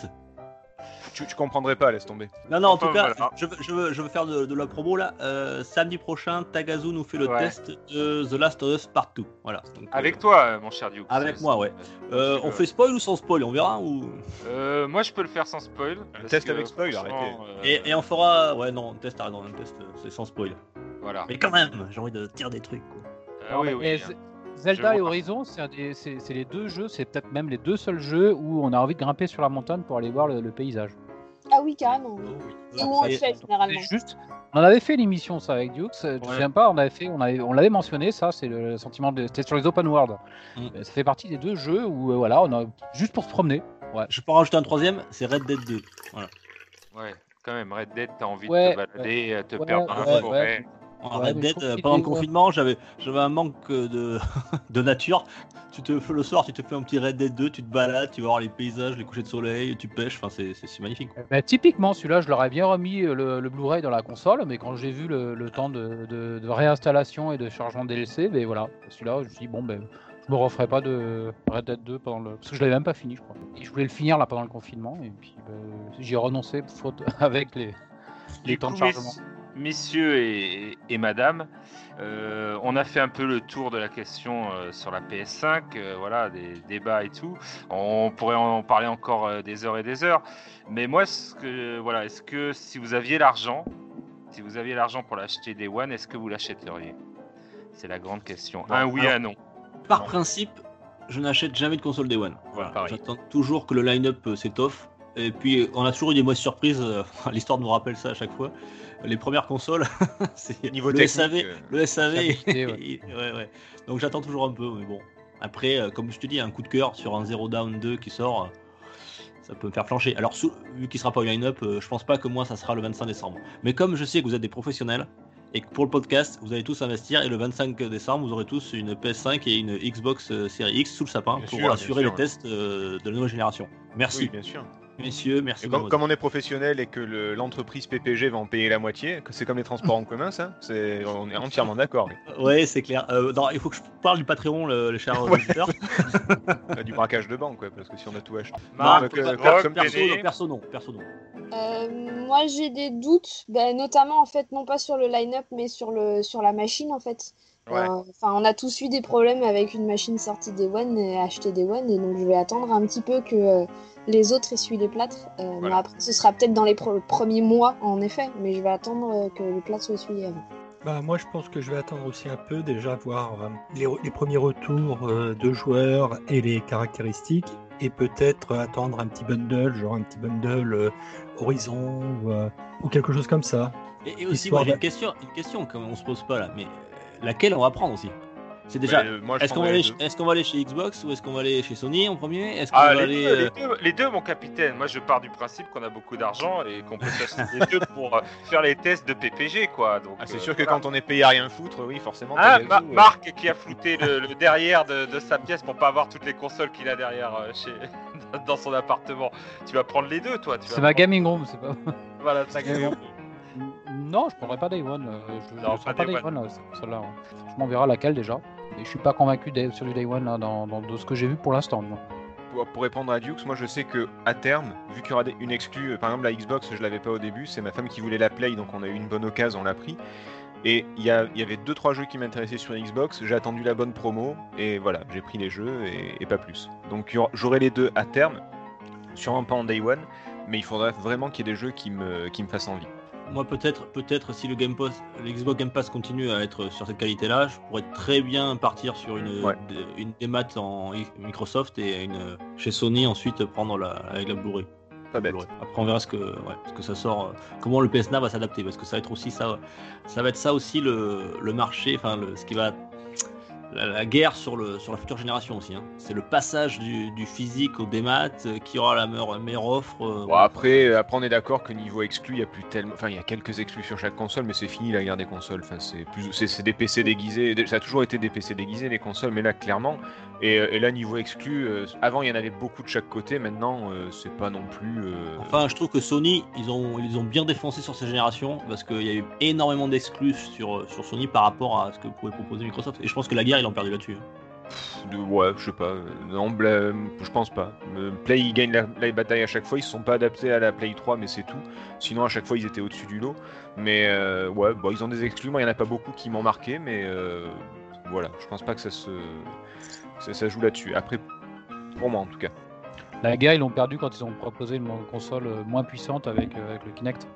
Tu, tu comprendrais pas, laisse tomber. Non, non, en Enfin, tout cas, voilà. je, veux, je, veux, je veux faire de, de la promo là. Euh, samedi prochain, Tagazu nous fait le Ouais. test de The Last of Us Part 2. Voilà. Donc, euh, Avec toi, mon cher Duke. Avec moi, ouais. euh, on fait spoil ou sans spoil On verra ou... Euh, moi, je peux le faire sans spoil. test que, avec spoil, arrêtez. euh, et, et on fera. Ouais, non, test, arrête, non, un test, c'est sans spoil. Voilà. Mais quand même, j'ai envie de tirer des trucs. Quoi. Oui, oui. Hein. Zelda et. Horizon, c'est les deux jeux, c'est peut-être même les deux seuls jeux où on a envie de grimper sur la montagne pour aller voir le, le paysage. Ah oui, carrément. oui. Et où on le fait généralement. C'est juste. On en avait fait l'émission ça avec Dukes. Tu te Ouais. souviens pas On avait fait, on avait, on l'avait mentionné ça. C'est le sentiment de, c'était sur les open world. Mm. Euh, Ça fait partie des deux jeux où euh, voilà, on a juste pour se promener. Je peux en rajouter un troisième, c'est Red Dead 2. Ouais, quand même, Red Dead, t'as envie Ouais, de te balader, euh, te ouais, perdre dans ouais, la forêt. En Ouais, Red Dead, pendant le ouais. confinement, j'avais j'avais un manque de, de nature. Tu te fais le soir, tu te fais un petit Red Dead 2, tu te balades, tu vas voir les paysages, les couchers de soleil, tu pêches, enfin c'est magnifique. quoi. Bah, typiquement, celui-là, je leur ai bien remis euh, le, le Blu-ray dans la console, mais quand j'ai vu le, le temps de, de- de réinstallation et de chargement DLC, ben voilà, celui-là, je me suis dit, bon, ben, je me referai pas de Red Dead 2 pendant le. Parce que je l'avais même pas fini, je crois. Et je voulais le finir là pendant le confinement, et puis ben, j'y ai renoncé faute avec les, les Du temps de chargement. Mess- messieurs et, et madame, euh, on a fait un peu le tour de la question euh, sur la PS5, euh, voilà, des débats et tout. On pourrait en parler encore euh, des heures et des heures. Mais moi, ce que, voilà, est-ce que si vous aviez l'argent, si vous aviez l'argent pour l'acheter des One, est-ce que vous l'achèteriez? C'est la grande question. Bon, un oui, alors- un non. Par Non. principe, je n'achète jamais de console Day One. Voilà. J'attends toujours que le line-up euh, s'étoffe. Et puis, on a toujours eu des mauvaises surprises. euh, L'histoire nous rappelle ça à chaque fois. Les premières consoles, c'est Niveau le SAV. euh, Le SAV, ouais. ouais, ouais. Donc j'attends toujours un peu, mais bon. Après, euh, comme je te dis, un coup de cœur sur un Zero Down 2 qui sort, euh, ça peut me faire flancher. Alors, sous- vu qu'il sera pas au line-up, je pense pas que moi ça sera le 25 décembre. Mais comme je sais que vous êtes des professionnels et que pour le podcast, vous allez tous investir et le 25 décembre, vous aurez tous une PS5 et une Xbox Series X sous le sapin Bien pour sûr, assurer sûr, les tests de la nouvelle génération. Merci, Oui, bien sûr. Messieurs, merci. Comme, on est professionnel et que le- l'entreprise PPG va en payer la moitié, que c'est comme les transports en commun, ça, c'est, on est entièrement d'accord. oui. Ouais, c'est clair. Euh, non, il faut que je parle du Patreon, le, les chers Ouais. Euh, Du braquage de banque, quoi, parce que si on a tout acheté. Marc, Non, que- Perso, non, perso non, perso non. Euh, moi j'ai des doutes, ben, notamment en fait non pas sur le line-up mais sur le sur la machine en fait. Ouais. Euh, Enfin on a tous eu des problèmes avec une machine sortie des One et acheter des One et donc je vais attendre un petit peu que euh, les autres essuient les plâtres. Euh, mais après ce sera peut-être dans les premiers mois en effet, mais je vais attendre euh, que les plâtres soient essuyés avant. Bah, moi, je pense que je vais attendre aussi un peu, déjà voir euh, les, re- les premiers retours euh, de joueurs et les caractéristiques, et peut-être attendre un petit bundle, genre un petit bundle euh, Horizon ou, euh, ou quelque chose comme ça. Et, et aussi, moi j'ai une question, une question qu'on se pose pas là, mais euh, laquelle on va prendre aussi? C'est déjà. Ouais, euh, Est-ce qu'on va, aller, chez- va aller Xbox ou est-ce qu'on va aller chez Sony en premier Ah, va les aller. deux, euh, les, deux, les deux, mon capitaine. Moi, je pars du principe qu'on a beaucoup d'argent et qu'on peut s'acheter les deux pour euh, faire les tests de PPG, quoi. Donc, Ah, c'est euh, sûr que quand on est payé à rien foutre, oui, forcément. Ah, euh. Marc qui a flouté le, le derrière de, de sa pièce pour pas avoir toutes les consoles qu'il a derrière euh, chez, dans son appartement. Tu vas prendre les deux, toi. tu vas C'est ma prendre- gaming room, c'est pas. Voilà, ta gaming room. Non, je prendrais pas Day One. euh, Je, je pas pas Day One, là, cette console-là. ouais. Je m'en verrai laquelle déjà. Et je suis pas convaincu sur du Day One là, dans, dans- de ce que j'ai vu pour l'instant. Pour, pour répondre à Dukes, moi je sais que à terme, vu qu'il y aura des- une exclue, euh, par exemple la Xbox, je l'avais pas au début, c'est ma femme qui voulait la Play, donc on a eu une bonne occasion, on l'a pris. Et il y, y avait 2-3 jeux qui m'intéressaient sur Xbox, j'ai attendu la bonne promo, et voilà, j'ai pris les jeux et, et pas plus. Donc j'aurai les deux à terme, sûrement pas en Day One, mais il faudrait vraiment qu'il y ait des jeux qui me, qui me fassent envie. Moi, peut-être, peut-être si le Game Pass, le Xbox Game Pass continue à être sur cette qualité-là, je pourrais très bien partir sur une, Ouais. une démat en Microsoft et une chez Sony ensuite prendre la, avec la Blu-ray. Pas bête. Blu-ray. Après, on verra ce que, ouais, ce que ça sort, euh, comment le PS Now va s'adapter, parce que ça va être aussi ça, ça va être ça aussi le, le marché, enfin, ce qui va la, la guerre sur, le, sur la future génération aussi. hein. C'est le passage du, du physique au démat euh, qui aura la meilleure, meilleure offre. euh, Bon, après, euh, après, on est d'accord que niveau exclu, il y a plus tellement. Enfin, il y a quelques exclus sur chaque console, mais c'est fini la guerre des consoles. Enfin, c'est plus, c'est, c'est des PC déguisés. Ça a toujours été des PC déguisés les consoles, mais là clairement. Et, et là niveau exclu, avant il y en avait beaucoup de chaque côté. Maintenant, c'est pas non plus. Enfin, je trouve que Sony, ils ont, ils ont bien défoncé sur ces générations parce qu'il y a eu énormément d'exclus sur, sur Sony par rapport à ce que pouvait proposer Microsoft. Et je pense que la guerre, ils l'ont perdu là-dessus. hein. ouais, je sais pas. Non, Bla- je pense pas. Euh, Play, ils gagnent la, la bataille à chaque fois. Ils se sont pas adaptés à la Play 3, mais c'est tout. Sinon, à chaque fois, ils étaient au-dessus du lot. Mais euh, ouais, bon, ils ont des exclus. Moi, il y en a pas beaucoup qui m'ont marqué, mais euh, voilà, je pense pas que ça se, ça, ça joue là-dessus. Après, pour moi en tout cas. La guerre, ils l'ont perdu quand ils ont proposé une console moins puissante avec, euh, avec le Kinect.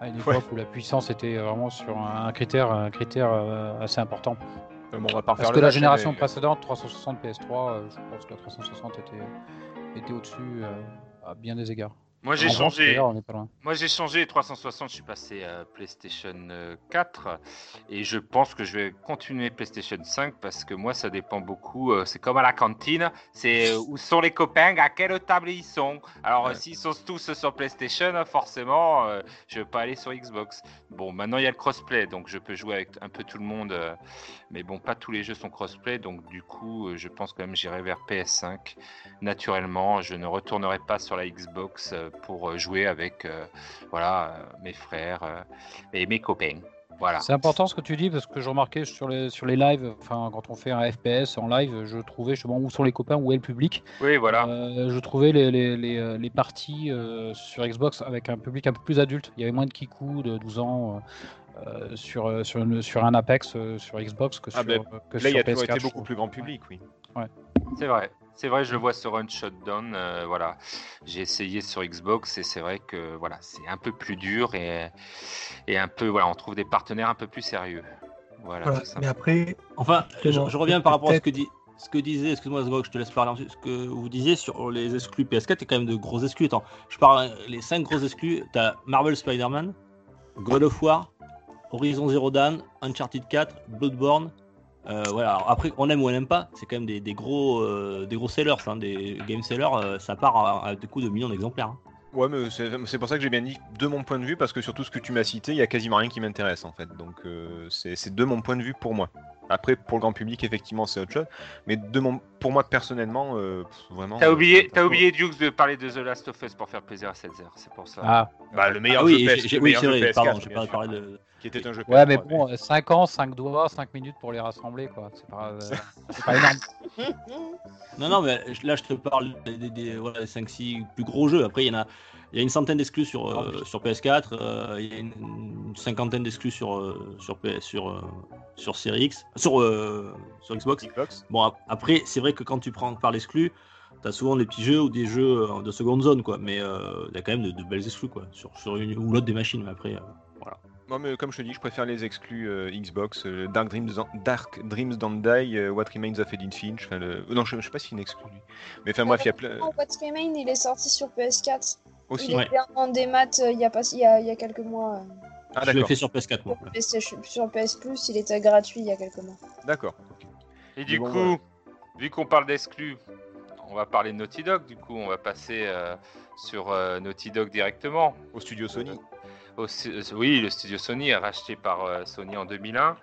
À une Ouais. époque où la puissance était vraiment sur un un critère, un critère euh, assez important. Euh, bon, on va pas Parce que le la match, génération mais- précédente, 360 PS3, euh, je pense que la 360 était, était au-dessus euh, à bien des égards. Moi j'ai changé. d'ailleurs, on n'est pas loin. Moi j'ai changé 360, je suis passé à PlayStation euh, 4 et je pense que je vais continuer PlayStation 5 parce que moi ça dépend beaucoup. c'est comme à la cantine, c'est où sont les copains, à quelle table ils sont. Alors euh, Ouais. s'ils sont tous sur PlayStation, forcément euh, je vais pas aller sur Xbox. Bon maintenant il y a le crossplay donc je peux jouer avec un peu tout le monde, euh, mais bon pas tous les jeux sont crossplay donc du coup euh, je pense quand même j'irai vers PS5 naturellement. Je ne retournerai pas sur la Xbox euh, pour euh, jouer avec euh, voilà, mes frères et mes copains. Voilà. C'est important ce que tu dis parce que je remarquais sur les, sur les lives, enfin quand on fait un FPS en live, je trouvais justement où sont les copains, où est le public. Oui, voilà. Euh, je trouvais les, les, les, les parties euh, sur Xbox avec un public un peu plus adulte. Il y avait moins de kikou de 12 ans euh, euh, sur, euh, sur, une- sur un Apex euh, sur Xbox que Ah sur, ben, que Là, il a toujours PS4. été beaucoup plus grand public, oui. C'est vrai. C'est vrai, je le vois sur un shutdown. euh, voilà, j'ai essayé sur Xbox et c'est vrai que voilà, c'est un peu plus dur et, et un peu voilà, on trouve des partenaires un peu plus sérieux. Voilà. Mais après, Enfin, je, reviens par rapport à ce que, dit, ce que disait, excuse-moi Zgog, je te laisse parler ensuite, ce que vous disiez sur les exclus PS4, il y a quand même de gros exclus. Attends, je parle les 5 gros exclus, t'as Marvel Spider-Man, God of War, Horizon Zero Dawn, Uncharted 4, Bloodborne. Euh, voilà, alors après, on aime ou on n'aime pas, c'est quand même des, des gros, euh, des gros sellers, hein, des game sellers, euh, ça part à, à des coups de millions d'exemplaires. hein. Ouais, mais c'est c'est pour ça que j'ai bien dit de mon point de vue, parce que sur tout ce que tu m'as cité, il y a quasiment rien qui m'intéresse en fait. Donc euh, c'est c'est de mon point de vue pour moi. Après, pour le grand public, effectivement, c'est autre chose. Mais de mon, pour moi personnellement, euh, pff, vraiment. T'as euh, oublié, c'est- t'as oublié Dukes de parler de The Last of Us pour faire plaisir à 7 heures, c'est pour ça. Ah, Bah, le meilleur Ah oui, jeu PS, oui, c'est vrai, PS4, pardon, j'ai pas parlé de. Qui était un jeu ouais, PS3, mais bon, 5 ans, 5 doigts, 5 minutes pour les rassembler, quoi. C'est pas, euh, c'est pas énorme. Non, non, mais là, je te parle des, des, des- voilà, des 5-6 plus gros jeux. Après, il y en a, il y a une centaine d'exclus sur, euh, sur PS4, euh, il y a une, une cinquantaine d'exclus sur, euh, sur, PS, sur, sur Series X, sur, euh, sur Xbox. Xbox. Bon, ap- après, c'est vrai que quand tu prends par l'exclu, t'as souvent des petits jeux ou des jeux de seconde zone, quoi. Mais euh, il y a quand même de, de belles exclus, quoi, sur, sur une ou l'autre des machines. Mais après, euh, Moi, mais comme je te dis, je préfère les exclus euh, Xbox, euh, Dark Dreams, Dark Dreams Don't Die, euh, What Remains of Edith Finch. le- euh, Non, je, je sais pas si c'est une exclu lui. Mais enfin bref, il y a plein. What Remain, il est sorti sur PS4. Aussi. Il Ouais. était en démat euh, il y, a pas, il, y a, il y a quelques mois. euh, Ah je l'ai fait sur PS4, moi. sur, PS Plus, il était gratuit il y a quelques mois. D'accord. ok. Et du bon, coup, ouais. vu qu'on parle d'exclus, on va parler de Naughty Dog. Du coup, on va passer euh, sur euh, Naughty Dog directement. Au studio Sony. Euh, oui, le studio Sony racheté par euh, Sony en 2001.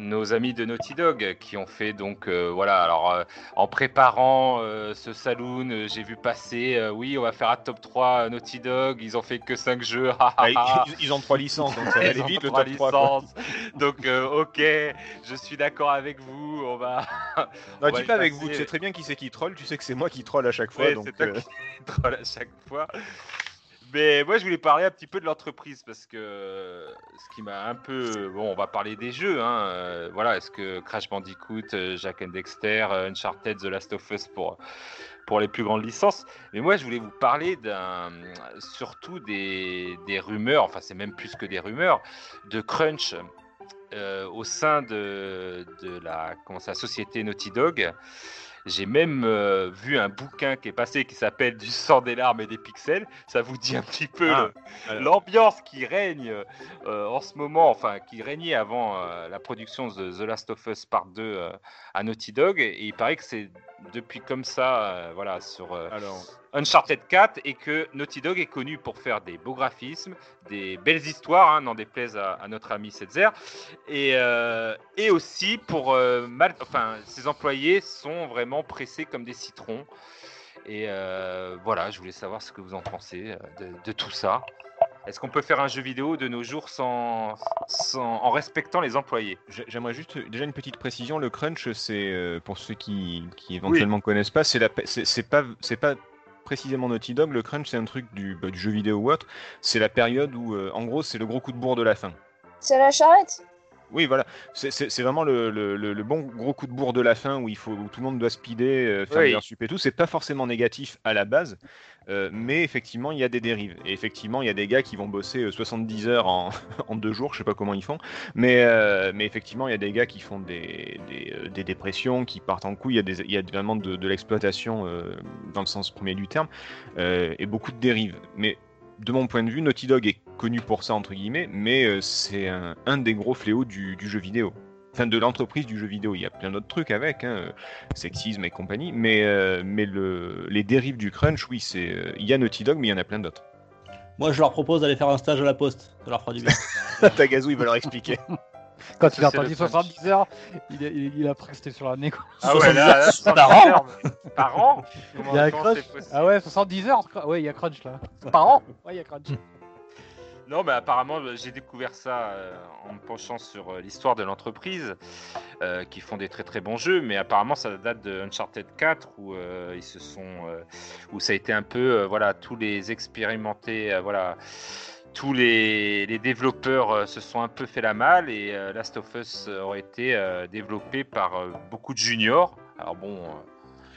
Nos amis de Naughty Dog qui ont fait donc euh, voilà alors euh, en préparant euh, ce saloon j'ai vu passer oui on va faire un top 3 euh, Naughty Dog ils ont fait que 5 jeux ah, ils, ils ont trois licences, donc ça va aller vite le trois top 3. quoi. licences. Donc, ok, je suis d'accord avec vous. On va. Non, on va dis pas avec vous, tu sais très bien qui c'est qui troll, tu sais que c'est moi qui troll à chaque fois. Ouais, donc, c'est toi qui troll à chaque fois. Mais moi, je voulais parler un petit peu de l'entreprise parce que ce qui m'a un peu. Bon, on va parler des jeux. Hein. euh, voilà, est-ce que Crash Bandicoot, euh, Jack and Dexter, euh, Uncharted, The Last of Us pour, pour les plus grandes licences. Mais moi, je voulais vous parler d'un, surtout des, des rumeurs, enfin, c'est même plus que des rumeurs, de crunch euh, au sein de, de la, comment ça, société Naughty Dog. J'ai même euh, vu un bouquin qui est passé qui s'appelle Du sang des larmes et des pixels. Ça vous dit un petit peu Ah, alors. l'ambiance qui règne euh, en ce moment, enfin qui régnait avant euh, la production de The Last of Us Part 2 euh, à Naughty Dog. Et il paraît que c'est depuis comme ça, euh, voilà, sur euh, Alors, Uncharted 4 et que Naughty Dog est connu pour faire des beaux graphismes, des belles histoires, hein, n'en déplaise à, à notre ami Setzer, et, euh, et aussi pour mal, enfin, ses employés sont vraiment pressés comme des citrons. Et euh, voilà, je voulais savoir ce que vous en pensez de, de tout ça. Est-ce qu'on peut faire un jeu vidéo de nos jours sans, sans- en respectant les employés? J'ai- j'aimerais juste déjà une petite précision. Le crunch, c'est euh, pour ceux qui, qui éventuellement connaissent pas, c'est pas, c'est pas précisément Naughty Dog. Le crunch, c'est un truc du, bah, du jeu vidéo ou autre. C'est la période où, euh, en gros, c'est le gros coup de bourre de la fin. C'est la charrette? Oui, voilà. C'est- vraiment le, le- le- le bon gros coup de bourre de la fin où il faut où tout le monde doit speeder, euh, faire Oui. des sup et tout. C'est pas forcément négatif à la base, euh, mais effectivement, il y a des dérives. Et effectivement, il y a des gars qui vont bosser euh, 70 heures en, en deux jours. Je sais pas comment ils font, mais euh, mais effectivement, il y a des gars qui font des, des, euh, des dépressions, qui partent en couille. Il y a, des, il y a vraiment de, de l'exploitation euh, dans le sens premier du terme euh, et beaucoup de dérives. Mais de mon point de vue, Naughty Dog est connu pour ça, entre guillemets, mais euh, c'est un, un des gros fléaux du, du jeu vidéo. Enfin, de l'entreprise du jeu vidéo. Il y a plein d'autres trucs avec, hein, euh, sexisme et compagnie, mais, euh, mais le, les dérives du crunch, oui, c'est euh, il y a Naughty Dog, mais il y en a plein d'autres. Moi, je leur propose d'aller faire un stage à la poste. Ça leur fera du bien. Il va leur expliquer. Quand il a entendu crunch. 70 heures, il a, il, il a presté sur la nez. Quoi. Ah ouais, là, là, 70 Par an Par an Il y a crunch. Ah ouais, 70 heures. Ouais, il y a crunch là. Par an Ouais, il y a crunch. Non, mais apparemment, euh, j'ai découvert ça euh, en me penchant sur euh, l'histoire de l'entreprise, euh, qui font des très très bons jeux, mais apparemment, ça date de Uncharted 4, où ils se sont, où ça a été un peu, voilà, tous les expérimentés, voilà, tous les, les développeurs se sont un peu fait la malle, et Last of Us aurait été développé par beaucoup de juniors. Alors bon,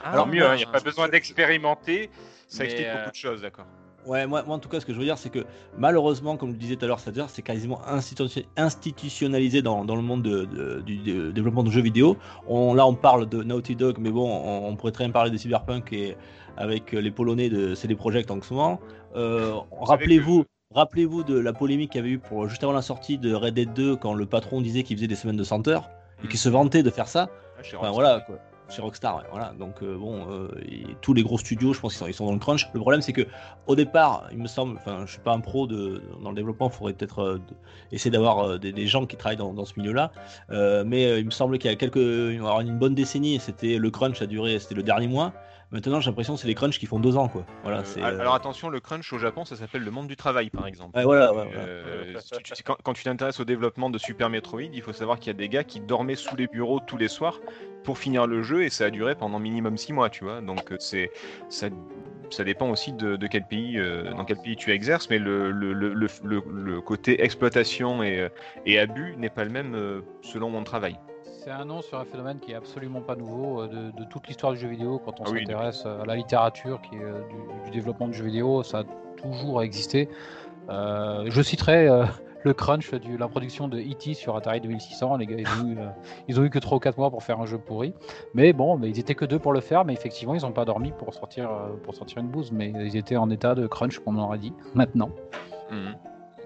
tant mieux, il n'y a pas besoin d'expérimenter. Ça mais, explique beaucoup de choses, d'accord. Ouais, moi, moi, en tout cas, ce que je veux dire, c'est que malheureusement, comme je le disais tout à l'heure, c'est-à-dire c'est quasiment institution- institutionnalisé dans, dans le monde de- de- du de- développement de jeux vidéo. On, là, on parle de Naughty Dog, mais bon, on, on pourrait très bien parler de Cyberpunk et avec les Polonais de CD Projekt en ce moment. Euh, Rappelez-vous. Rappelez-vous de la polémique qu'il y avait eu pour juste avant la sortie de Red Dead 2 quand le patron disait qu'il faisait des semaines de 100 heures et qu'il se vantait de faire ça. Ah, Enfin, voilà quoi. Chez Rockstar, voilà. Donc euh, bon, euh, tous les gros studios, je pense qu'ils sont, sont dans le crunch. Le problème, c'est que au départ, il me semble, enfin, je suis pas un pro de, dans le développement, il faudrait peut-être euh, essayer d'avoir des, gens qui travaillent dans, ce milieu-là. Mais il me semble qu'il y a quelques, alors, une bonne décennie, c'était le crunch a duré, c'était le dernier mois. Maintenant, j'ai l'impression que c'est les crunchs qui font deux ans, quoi. Voilà. Euh, c'est, euh, alors attention, le crunch au Japon, ça s'appelle le monde du travail, par exemple. ouais, voilà, ouais, voilà. Euh, si tu- tu- quand, quand tu t'intéresses au développement de Super Metroid, il faut savoir qu'il y a des gars qui dormaient sous les bureaux tous les soirs pour finir le jeu et ça a duré pendant minimum 6 mois, tu vois. Donc c'est ça, ça dépend aussi de, de quel pays, dans quel pays tu exerces, mais le, le, le, le, côté exploitation et, et abus n'est pas le même selon mon travail. C'est un nom sur un phénomène qui est absolument pas nouveau euh, de, de toute l'histoire du jeu vidéo. Quand on Ah oui, s'intéresse à la littérature qui est euh, du, du développement du jeu vidéo, ça a toujours existé. Euh, je citerai euh, le crunch de la production de E.T. sur Atari 2600. Les gars, ils ont, eu, euh, ils ont eu que 3 ou 4 mois pour faire un jeu pourri. Mais bon, mais ils étaient que deux pour le faire. Mais effectivement, ils n'ont pas dormi pour sortir, euh, pour sortir une bouse. Mais ils étaient en état de crunch, comme on aurait dit, maintenant. Mhm.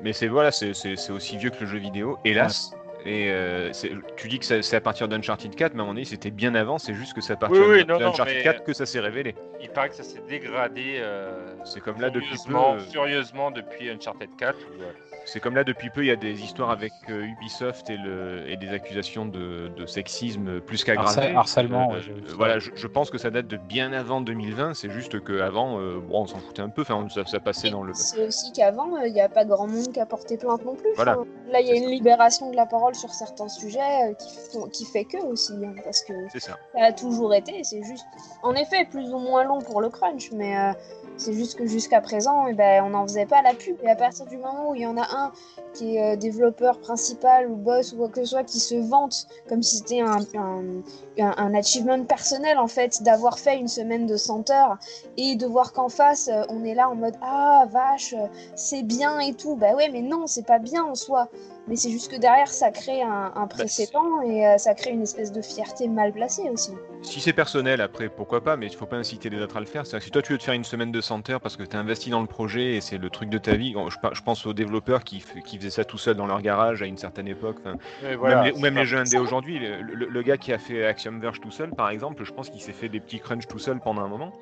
Mais c'est voilà, c'est aussi vieux que le jeu vidéo, hélas. Et euh, tu dis que c'est à partir d'Uncharted 4, mais à mon avis c'était bien avant, c'est juste que c'est à partir Oui, oui, d'Uncharted mais- 4 que ça s'est révélé. Il paraît que ça s'est dégradé. euh, C'est comme là depuis peu. furieusement, euh, furieusement depuis Uncharted 4. où, euh, C'est comme là depuis peu, il y a des histoires avec euh, Ubisoft et, le, et des accusations de, de sexisme plus qu'aggravées. Harcè- harcèlement, Euh, voilà, je, je pense que ça date de bien avant 2020. C'est juste qu'avant, euh, bon, on s'en foutait un peu. Enfin, ça, ça passait dans le. C'est aussi qu'avant, il n'y a pas grand monde qui a porté plainte non plus. Voilà. Enfin, là, il y a une libération de la parole sur certains sujets euh, qui, font, qui fait que aussi. hein, parce que C'est ça. ça a toujours été. C'est juste, en effet, plus ou moins long pour le crunch, mais euh, c'est juste que jusqu'à présent, eh ben, on n'en faisait pas la pub. Et à partir du moment où il y en a un qui est euh, développeur principal ou boss ou quoi que ce soit, qui se vante comme si c'était un, un, un- un achievement personnel en fait, d'avoir fait une semaine de 100 heures et de voir qu'en face, euh, on est là en mode ah vache, c'est bien et tout. Bah ouais, mais non, c'est pas bien en soi. Mais c'est juste que derrière, ça crée un, un précédent et euh, ça crée une espèce de fierté mal placée aussi. Si c'est personnel, après, pourquoi pas, mais il faut pas inciter les autres à le faire. C'est-à-dire que si toi tu veux te faire une semaine de 100 heures parce que tu as investi dans le projet et c'est le truc de ta vie, je, pense aux développeurs qui, faisaient ça tout seul dans leur garage à une certaine époque, ou même les, ou même les jeux indés aujourd'hui. Le, le- le gars qui a fait Axiom Verge tout seul, par exemple, je pense qu'il s'est fait des petits crunchs tout seul pendant un moment.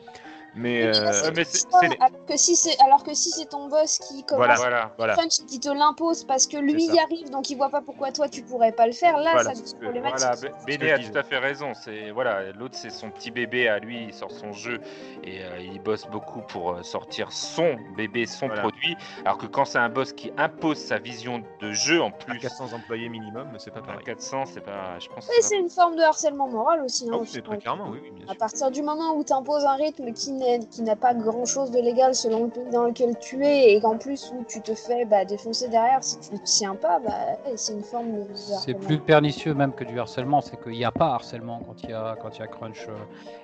Mais, euh, mais c'est- c'est alors que si c'est alors que si c'est ton boss qui commence Voilà. voilà. crunch qui te l'impose parce que lui y arrive donc il voit pas pourquoi toi tu pourrais pas le faire là Voilà, ça devient problématique. Béné a tout à fait raison. C'est voilà, l'autre c'est son petit bébé à lui, il sort son jeu et euh, il bosse beaucoup pour euh, sortir son bébé, son Voilà. produit. Alors que quand c'est un boss qui impose sa vision de jeu en À plus, 400 employés minimum, c'est pas à pareil. 400, c'est pas, je pense. ça c'est une forme de harcèlement moral aussi. Ah hein, oui, au c'est très clairement, oui, oui, bien À partir du moment où tu imposes un rythme qui n'est- qui n'a pas grand chose de légal selon le pays dans lequel tu es et qu'en plus où tu te fais bah, défoncer derrière si tu ne tiens pas, bah, ouais, c'est une forme de. C'est plus pernicieux même que du harcèlement, c'est qu'il n'y a pas harcèlement quand il y a, quand il y a crunch.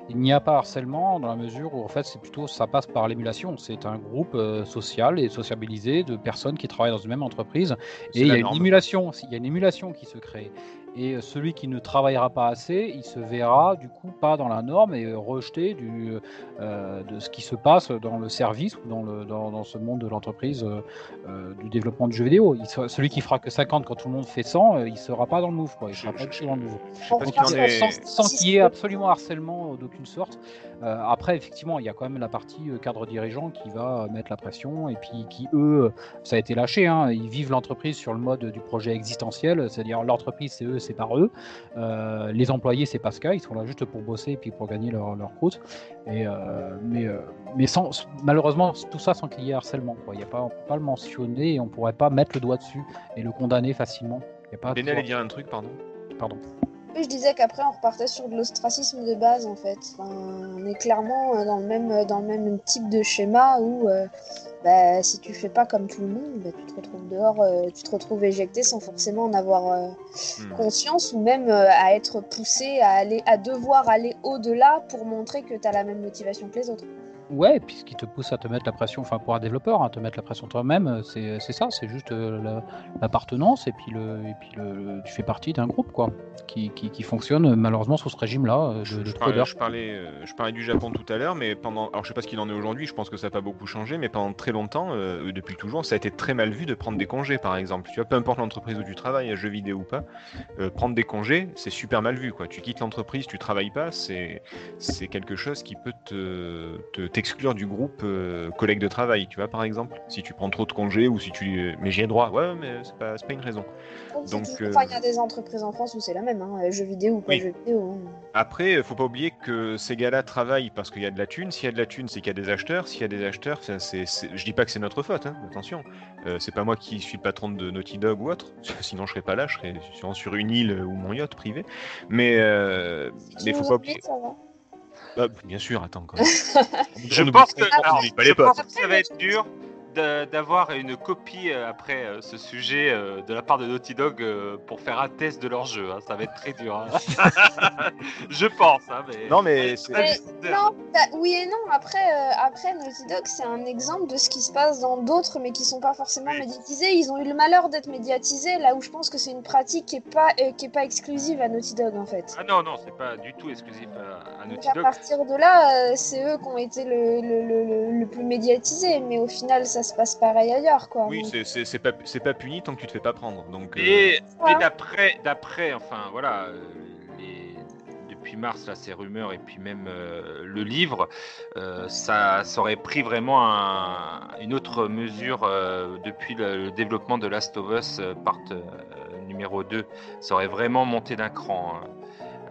Il n'y a pas harcèlement dans la mesure où en fait c'est plutôt ça passe par l'émulation. C'est un groupe euh, social et sociabilisé de personnes qui travaillent dans une même entreprise et il y a une norme. émulation, il y a une émulation qui se crée. Et euh, celui qui ne travaillera pas assez, il se verra du coup pas dans la norme et euh, rejeté du, euh, de ce qui se passe dans le service ou dans, le, dans, dans ce monde de l'entreprise euh, du développement du jeu vidéo. Il sera- celui qui fera que 50 quand tout le monde fait 100, euh, il sera pas dans le move. Quoi. Il Je- sera pas je- du tout dans le move. Je pas est. Sans, qu'il y ait absolument harcèlement d'aucune sorte. Euh, après, effectivement, il y a quand même la partie cadre dirigeant qui va mettre la pression et puis qui, eux, ça a été lâché. hein, ils vivent l'entreprise sur le mode du projet existentiel, c'est-à-dire l'entreprise, c'est eux, c'est par eux. Euh, les employés, c'est pas ce cas, ils sont là juste pour bosser et puis pour gagner leur, leur croûte. Et, euh, mais euh, mais sans, malheureusement, tout ça sans qu'il y ait harcèlement. Quoi. Il y a pas, on peut pas le mentionner et on pourrait pas mettre le doigt dessus et le condamner facilement. Il y a pas allait dire un truc, pardon. Pardon. Oui, je disais qu'après on repartait sur de l'ostracisme de base en fait. Enfin, on est clairement euh, dans le même dans le même type de schéma où euh, bah, si tu fais pas comme tout le monde, bah, tu te retrouves dehors, euh, tu te retrouves éjecté sans forcément en avoir euh, Hmm. conscience ou même euh, à être poussé à aller à devoir aller au-delà pour montrer que tu as la même motivation que les autres. Ouais, puis ce qui te pousse à te mettre la pression, enfin pour un développeur, à te mettre la pression toi-même, euh, c'est c'est ça, c'est juste euh, la- l'appartenance et puis, le, et puis le, tu fais partie d'un groupe quoi, qui, qui, qui fonctionne euh, malheureusement sous ce régime-là Je, je je, parlais, je parlais du Japon tout à l'heure, mais pendant. Alors je sais pas ce qu'il en est aujourd'hui, je pense que ça n'a pas beaucoup changé, mais pendant très longtemps, euh, depuis toujours, ça a été très mal vu de prendre des congés par exemple. Tu vois, peu importe l'entreprise où tu travailles, jeux vidéo ou pas, euh, prendre des congés, c'est super mal vu quoi. Tu quittes l'entreprise, tu travailles pas, c'est c'est quelque chose qui peut te te- t'exclure du groupe euh, collègue de travail, tu vois par exemple. Si tu prends trop de congés ou si tu. Mais j'y ai droit, ouais, mais c'est pas, c'est pas une raison. Donc, euh, il y a des entreprises en France où c'est la même, hein, jeux vidéo ou pas Oui. jeux vidéo. hein. Après, faut pas oublier que ces gars-là travaillent parce qu'il y a de la thune. S'il y a de la thune, c'est qu'il y a des acheteurs. S'il y a des acheteurs, ça, c'est, je dis pas que c'est notre faute, hein, attention. Euh, c'est pas moi qui suis patron de Naughty Dog ou autre. Sinon, je serais pas là, je serais sûrement sur une île ou mon yacht privé. Mais, euh, Si mais faut pas oublier. ça va. Bah, bien sûr, attends quand même. Je oublie- pense que, alors, pas je pense que ça va être dur d'avoir une copie euh, après euh, ce sujet euh, de la part de Naughty Dog euh, pour faire un test de leur jeu. hein. Ça va être très dur. hein. je pense. hein, mais... Non, mais c'est- Mais non, bah, oui et non. Après, euh, après Naughty Dog, c'est un exemple de ce qui se passe dans d'autres, mais qui sont pas forcément Oui. médiatisés. Ils ont eu le malheur d'être médiatisés, là où je pense que c'est une pratique qui est pas, euh, qui est pas exclusive à Naughty Dog en fait. Ah non, non, c'est pas du tout exclusif à, à Naughty à Dog. partir de là, euh, c'est eux qui ont été le, le, le, le- le plus médiatisé, mais au final, ça se passe pareil ailleurs, quoi. Oui, Donc, c'est, pas, c'est pas puni tant que tu te fais pas prendre. Donc, euh, Voilà. mais d'après, d'après, enfin voilà, euh, les- depuis mars là, ces rumeurs et puis même euh, le livre, euh, ça, ça aurait pris vraiment un- une autre mesure euh, depuis le, le développement de Last of Us part euh, numéro 2. Ça aurait vraiment monté d'un cran hein,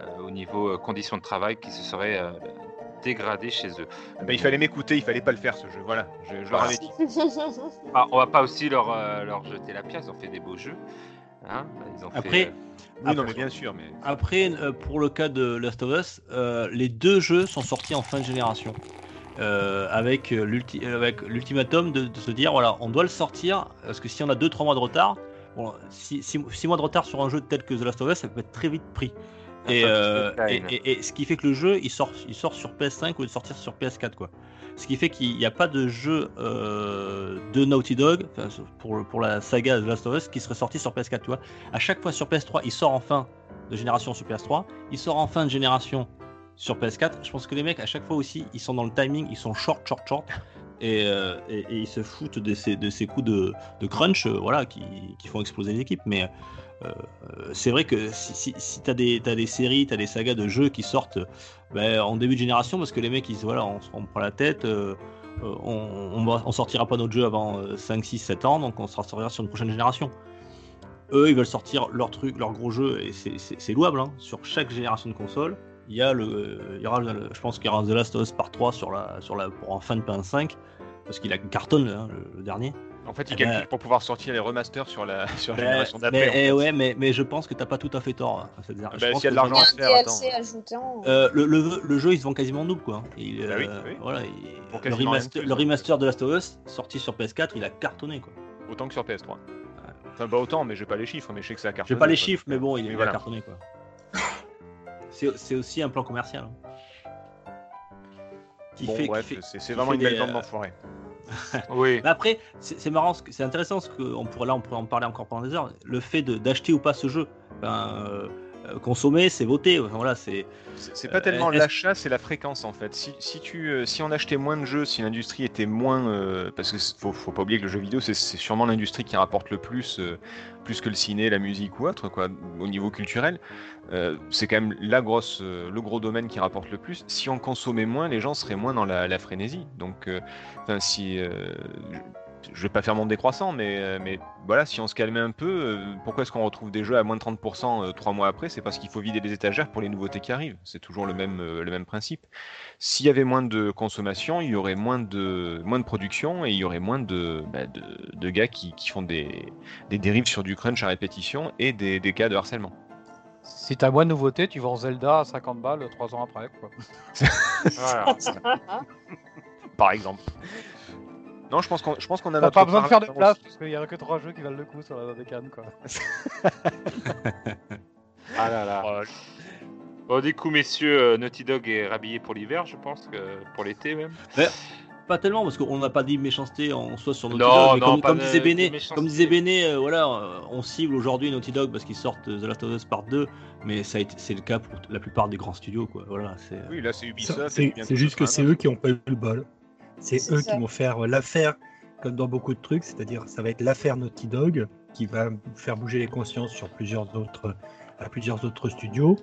euh, au niveau euh, conditions de travail qui se seraient dégradées chez eux. bah, il fallait m'écouter, il fallait pas le faire ce jeu. Voilà, je, je leur avais dit. Ah, on va pas aussi leur, euh, leur jeter la pierre, ils ont fait des beaux jeux. Hein ils ont Après, fait, euh, Oui, non, Après- mais bien sûr, mais. Après, euh, pour le cas de Last of Us, euh, les deux jeux sont sortis en fin de génération. Euh, avec l'ulti- avec l'ultimatum de, de se dire voilà, on doit le sortir parce que si on a 2-3 mois de retard, bon, 6 mois de retard sur un jeu tel que The Last of Us, ça peut être très vite pris. Et, euh, et, Line. et- et ce qui fait que le jeu il sort, il sort sur PS5 au lieu de sortir sur PS4 quoi. Ce qui fait qu'il n'y a pas de jeu euh, de Naughty Dog pour, pour la saga The Last of Us qui serait sorti sur PS4 tu vois. À chaque fois sur PS3 il sort en fin de génération sur PS3, il sort en fin de génération sur PS4. Je pense que les mecs à chaque fois aussi ils sont dans le timing, ils sont short short short et, euh, et, et ils se foutent de ces, de ces coups de, de crunch euh, voilà qui, qui font exploser les équipes mais c'est vrai que si, si, si tu as, des séries, tu as des sagas de jeux qui sortent ben, en début de génération, parce que les mecs ils voilà, on, on prend la tête, euh, euh, on, on, sortira pas notre jeu avant euh, 5, 6, 7 ans, donc on sortira sur une prochaine génération. Eux, ils veulent sortir leur truc, leur gros jeu, et c'est- louable. hein. Sur chaque génération de console, il y, a le, euh, il y aura, je pense qu'il y aura The Last of Us Part 3 sur la, sur la, pour en fin de PS5, parce qu'il a cartonne hein, le dernier. En fait, ils Eh calculent ben- pour pouvoir sortir les remasters sur la, sur la Mais, génération mais, d'après. fait. eh ouais, mais, mais je pense que t'as pas tout à fait tort. hein, Bah, s'il y a de l'argent à faire, attends. en. Euh, le, le, le jeu il se vend quasiment double quoi. Il, Bah oui, euh, oui. Voilà, il- Pour le, remaster, plus. le remaster de Last of Us sorti sur PS4 il a cartonné quoi. Autant que sur PS3. Enfin, pas autant, mais j'ai pas les chiffres, mais je sais que ça a J'ai cartonné. pas les quoi. chiffres mais bon il, Oui, il voilà. a cartonné quoi. C'est c'est aussi un plan commercial. hein. Qui Bon, bref, c'est vraiment une belle bande euh, d'enfoirés. Oui. Mais après, c'est marrant, ce c'est intéressant parce que on pourrait, là, on pourrait en parler encore pendant des heures. Le fait d'acheter ou pas ce jeu, euh, consommer, c'est voter. Voilà, c'est C'est pas Euh, tellement est-ce- l'achat, c'est la fréquence en fait. Si, si tu, euh, si on achetait moins de jeux, si l'industrie était moins, euh, parce que faut, faut pas oublier que le jeu vidéo c'est sûrement l'industrie qui rapporte le plus, euh, plus que le ciné, la musique ou autre, quoi, au niveau culturel. Euh, c'est quand même la grosse, euh, le gros domaine qui rapporte le plus. Si on consommait moins, les gens seraient moins dans la, la frénésie. Donc, euh, si euh, je- vais pas faire mon décroissant, mais, euh, mais voilà, si on se calmait un peu, euh, pourquoi est-ce qu'on retrouve des jeux à moins de 30% euh, trois mois après? C'est parce qu'il faut vider les étagères pour les nouveautés qui arrivent. C'est toujours le même, le même principe. S'il y avait moins de consommation, il y aurait moins de, moins de production et il y aurait moins de, bah, de, de gars qui, qui font des, des dérives sur du crunch à répétition et des, des cas de harcèlement. Si t'as moins de nouveautés, tu vends Zelda à 50 balles 3 ans après. Quoi. Voilà. Par exemple. Non, je pense qu'on je pense qu'on a pas besoin de faire de place parce qu'il y a que 3 jeux qui valent le coup sur la bécane. Quoi. Ah là là. Oh, Bon, du coup, messieurs, euh, Naughty Dog est rhabillé pour l'hiver, je pense, que pour l'été même. pas tellement parce qu'on n'a pas dit méchanceté en soi sur Naughty Non, Dog. mais non, comme, comme de- disait méchanceté. comme disait Béné, euh, voilà, euh, on cible aujourd'hui Naughty Dog parce qu'ils sortent The Last of Us Part 2, mais ça c'est le cas pour la plupart des grands studios, quoi. Voilà, c'est. Oui, là c'est Ubisoft. C'est juste que c'est eux qui ont pas eu le bol. C'est eux ça. qui vont faire euh, l'affaire, comme dans beaucoup de trucs, c'est-à-dire ça va être l'affaire Naughty Dog qui va faire bouger les consciences sur plusieurs autres, à plusieurs autres studios,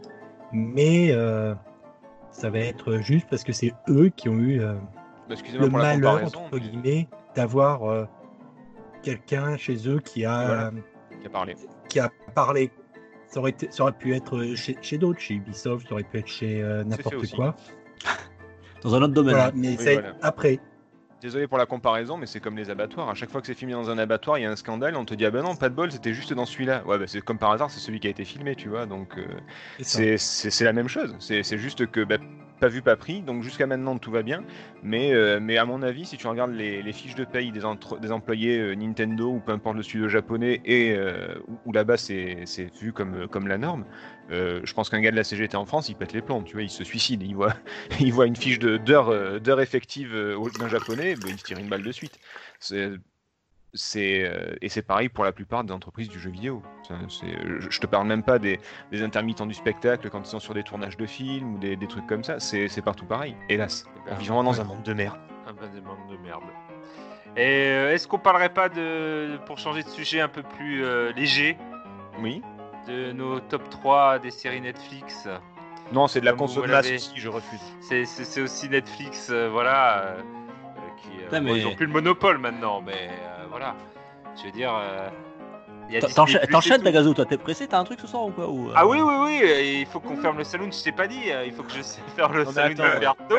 mais euh, ça va être juste parce que c'est eux qui ont eu euh, Bah, le malheur entre mais- guillemets d'avoir euh, quelqu'un chez eux qui a Voilà. euh, qui a parlé. qui a parlé. Ça aurait, été- ça aurait pu être chez, chez d'autres, chez Ubisoft, ça aurait pu être chez euh, n'importe quoi. Dans un autre domaine. Voilà, mais Oui, c'est voilà. après. Désolé pour la comparaison, mais c'est comme les abattoirs. À chaque fois que c'est filmé dans un abattoir, il y a un scandale. On te dit ah ben non, pas de bol, c'était juste dans celui-là. Ouais, bah, c'est comme par hasard, c'est celui qui a été filmé, tu vois. Donc euh, c'est la même chose. C'est juste que bah, pas vu, pas pris. Donc jusqu'à maintenant tout va bien. Mais euh, mais à mon avis, si tu regardes les, les fiches de paye des, entre- des employés euh, Nintendo ou peu importe le studio japonais et euh, où, où là-bas c'est c'est vu comme comme la norme. Euh, je pense qu'un gars de la CGT en France, il pète les plombs, tu vois, il se suicide, il voit, il voit une fiche de- d'heures euh, d'heures effectives euh, d'un japonais, ben, il se tire une balle de suite. C'est et c'est pareil pour la plupart des entreprises du jeu vidéo. Je, je te parle même pas des, des intermittents du spectacle quand ils sont sur des tournages de films ou des, des trucs comme ça. C'est partout pareil. Hélas, on vit vraiment dans un monde de merde. Un bandes de merde. Et euh, est-ce qu'on parlerait pas de, pour changer de sujet un peu plus euh, léger, Oui. De nos top 3 des séries Netflix Non, c'est de la Comme vous conso de masse l'avez. aussi. Je refuse. C'est- aussi Netflix, euh, voilà, euh, qui, euh, Putain, bon, mais- ils ont plus le monopole maintenant, mais euh, voilà. Je veux dire, T'enchaînes, tout. Tagazo, toi, t'es pressé, t'as un truc ce soir ou quoi ou, euh, Ah oui, oui, oui, et il faut qu'on ferme le salon, je t'ai pas dit, euh, il faut que je sais faire le attends, d'Alberto,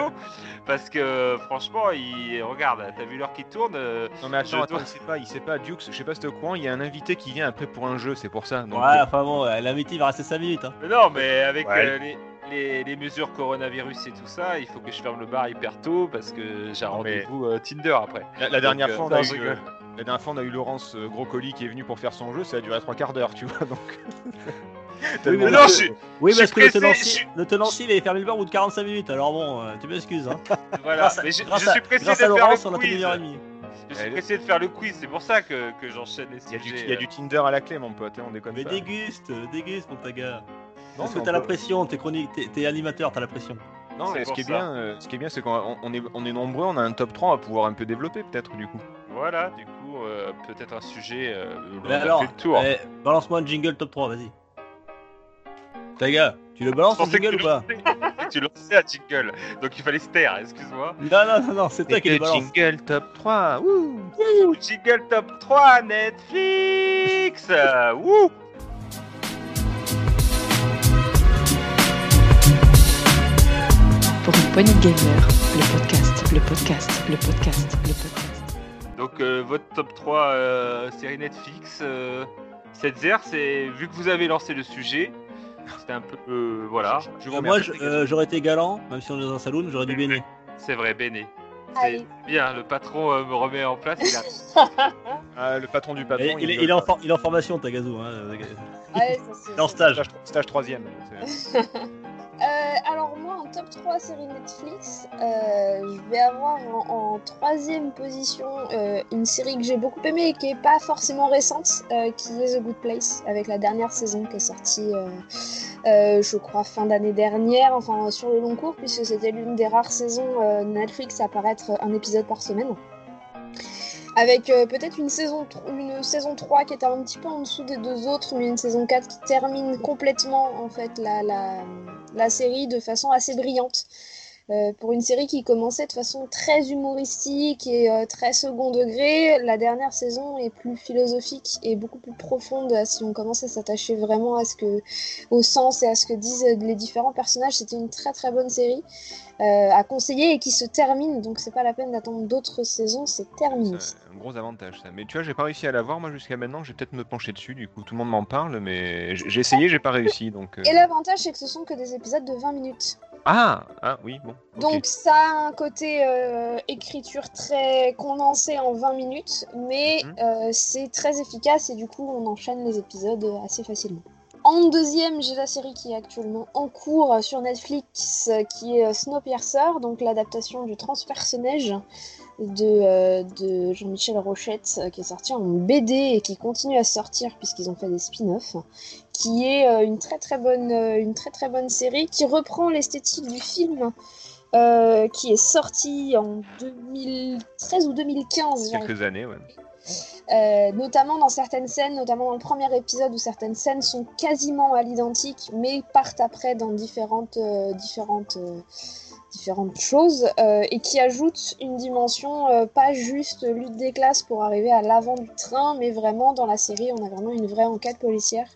parce que franchement, il... regarde, t'as vu l'heure qui tourne euh, Non mais attends, attends, dois- il sait pas, il sait pas. Dukes, je sais pas si t'es au courant, il y a un invité qui vient après pour un jeu, c'est pour ça. Donc, Ouais, euh, enfin bon, euh, l'invité il va rester 5 minutes. Hein. Mais non, mais avec Ouais. euh, les, les, les mesures coronavirus et tout ça, il faut que je ferme le bar hyper tôt, parce que j'ai un rendez-vous euh, Tinder après. la, la dernière Donc, fois, euh, on a eu, euh, la dernière fois, on a eu Laurence euh, Groscoli qui est venu pour faire son jeu, ça a duré trois quarts d'heure, tu vois. Donc, Tellement- mais non, je Oui, Je parce que le tenancier, je suis- le tenancier, il avait fermé le bar au bout de 45 minutes. Alors bon, euh, tu m'excuses. Hein. Voilà, Grâce mais je, grâce je à- suis pressé de faire Laurence, le on a fait une quiz. heure et demie. Je suis pressé de faire le quiz, c'est pour ça que, que j'enchaîne les Il y, a du, sujets. il y a du Tinder à la clé, mon pote, hein, on déconne Mais pas. déguste, déguste, mon taga. Non, Parce que mais t'as la pression, t'es chronique, t'es- t'es animateur, t'as la pression. Non, mais ce qui est bien, euh, ce qui est bien, c'est qu'on on- on est, on est nombreux, on a un top 3 à pouvoir un peu développer peut-être du coup. Voilà, du coup, euh, peut-être un sujet. Euh, on Mais a alors, fait le tour. eh, balance-moi un jingle top 3, vas-y. Taga, tu le balances Je ton pensais que jingle tu ou pas? lançais- tu lançais un jingle, donc il fallait se taire, excuse-moi. Non, non, non, non, c'est toi qui le balance. jingle top 3, wouh Ouh, jingle top 3 Netflix euh, Wouh Pour une poignée de gamers, le podcast, le podcast, le podcast, le podcast. Donc euh, votre top 3 euh, série Netflix, euh, cette zère, c'est vu que vous avez lancé le sujet, c'était un peu euh, voilà. Je vous moi, euh, j'aurais été galant, même si on est dans un saloon, j'aurais dit Béné. C'est vrai, Béné. C'est bien, le patron euh, me remet en place. il a- Ah, le patron du patron. Il, est- il est en for- il est en formation, Tagazu. Hein. Ouais, ça, est en stage. stage, stage troisième. c'est- Euh, alors moi top 3 série Netflix, euh, je vais avoir en, troisième position euh, une série que j'ai beaucoup aimée et qui est pas forcément récente, euh, qui est The Good Place, avec la dernière saison qui est sortie, je crois fin d'année dernière, enfin sur le long cours, puisque c'était l'une des rares saisons Netflix à apparaître un épisode par semaine. Avec euh, peut-être une saison, une saison 3 qui était un petit peu en dessous des deux autres, mais une saison 4 qui termine complètement en fait la, la, série de façon assez brillante. Euh, pour une série qui commençait de façon très humoristique et euh, très second degré, la dernière saison est plus philosophique et beaucoup plus profonde si on commence à s'attacher vraiment à ce que, au sens et à ce que disent les différents personnages. C'était une très très bonne série euh, à conseiller et qui se termine, donc c'est pas la peine d'attendre d'autres saisons, c'est terminé. C'est un gros avantage ça. Mais tu vois, j'ai pas réussi à la voir moi jusqu'à maintenant. Je vais peut-être me pencher dessus. Du coup, tout le monde m'en parle, mais j'ai essayé, j'ai pas réussi. Donc. euh. Et l'avantage, c'est que ce sont que des épisodes de 20 minutes. Ah, ah oui, bon. Donc ça a un côté euh, écriture très condensé en 20 minutes, mais Mhm. c'est très efficace et du coup on enchaîne les épisodes assez facilement. En deuxième, j'ai la série qui est actuellement en cours sur Netflix, qui est euh, Snowpiercer, donc l'adaptation du transpersonnage de, euh, de Jean-Michel Rochette, euh, qui est sorti en BD et qui continue à sortir puisqu'ils ont fait des spin-offs, qui est euh, une très très bonne, euh, une très très bonne série qui reprend l'esthétique du film. qui est sorti en 2013 ou 2015, j'arrive Quelques années, ouais. Euh, notamment dans certaines scènes, notamment dans le premier épisode où certaines scènes sont quasiment à l'identique, mais partent après dans différentes, euh, euh, choses, et qui ajoutent une dimension pas juste lutte des classes pour arriver à l'avant du train, mais vraiment dans la série, on a vraiment une vraie enquête policière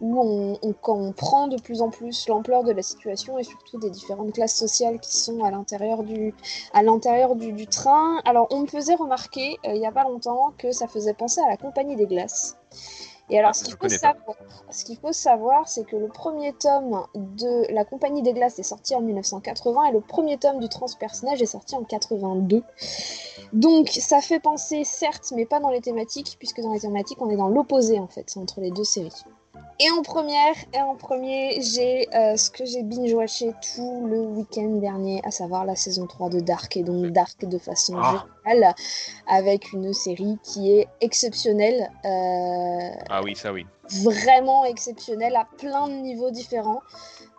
où on, on comprend de plus en plus l'ampleur de la situation et surtout des différentes classes sociales qui sont à l'intérieur du, à l'intérieur du, du train. Alors, on me faisait remarquer euh, il n'y a pas longtemps que ça faisait penser à la Compagnie des Glaces. Et alors, Ah, ce qu'il je faut connais pas. savoir, ce qu'il faut savoir, c'est que le premier tome de la Compagnie des Glaces est sorti en 1980 et le premier tome du transpersonnage est sorti en 82. Donc, ça fait penser, certes, mais pas dans les thématiques, puisque dans les thématiques, on est dans l'opposé en fait entre les deux séries. Et en première, et en premier, j'ai euh, ce que j'ai binge-watché tout le week-end dernier, à savoir la saison 3 de Dark, et donc Dark de façon Ah. générale, avec une série qui est exceptionnelle, euh, Ah oui, ça oui. vraiment exceptionnelle à plein de niveaux différents,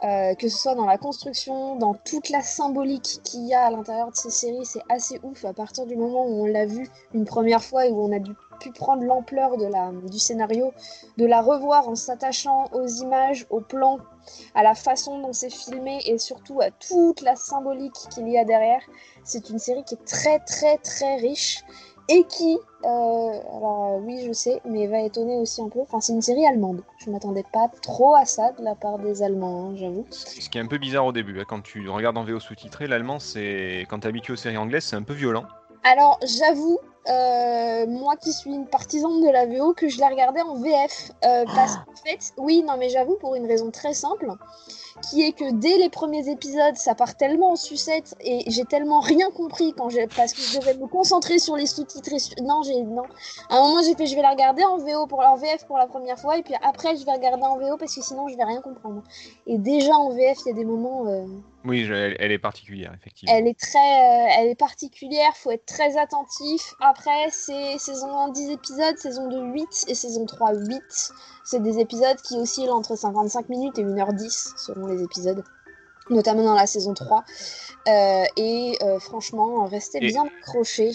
euh, que ce soit dans la construction, dans toute la symbolique qu'il y a à l'intérieur de ces séries, c'est assez ouf à partir du moment où on l'a vu une première fois et où on a dû, pu prendre l'ampleur de la, du scénario, de la revoir en s'attachant aux images, aux plans, à la façon dont c'est filmé et surtout à toute la symbolique qu'il y a derrière. C'est une série qui est très très très riche et qui, euh, alors euh, oui je sais, mais va étonner aussi un peu. Enfin c'est une série allemande. Je m'attendais pas trop à ça de la part des Allemands, hein, j'avoue. Ce qui est un peu bizarre au début, hein, quand tu regardes en VO sous-titré, l'allemand, c'est quand t'es habitué aux séries anglaises, c'est un peu violent. Alors j'avoue euh, moi qui suis une partisane de la VO, que je la regardais en VF. euh, parce qu'en fait, oui, non, mais j'avoue, pour une raison très simple, qui est que dès les premiers épisodes, ça part tellement en sucette et j'ai tellement rien compris quand j'ai parce que je devais me concentrer sur les sous-titres. et sur- Non, j'ai non. À un moment, j'ai fait, je vais la regarder en VO pour en VF pour la première fois et puis après, je vais regarder en VO parce que sinon, je vais rien comprendre. Et déjà en VF, il y a des moments. euh, Oui, elle est particulière, effectivement. elle est très, euh, elle est particulière, faut être très attentif. Après, c'est saison 1 10 épisodes, saison 2 8 et saison 3 8. C'est des épisodes qui oscillent entre 55 minutes et 1h10 selon les épisodes, notamment dans la saison 3. Euh, et euh, franchement, restez Et- bien accrochés.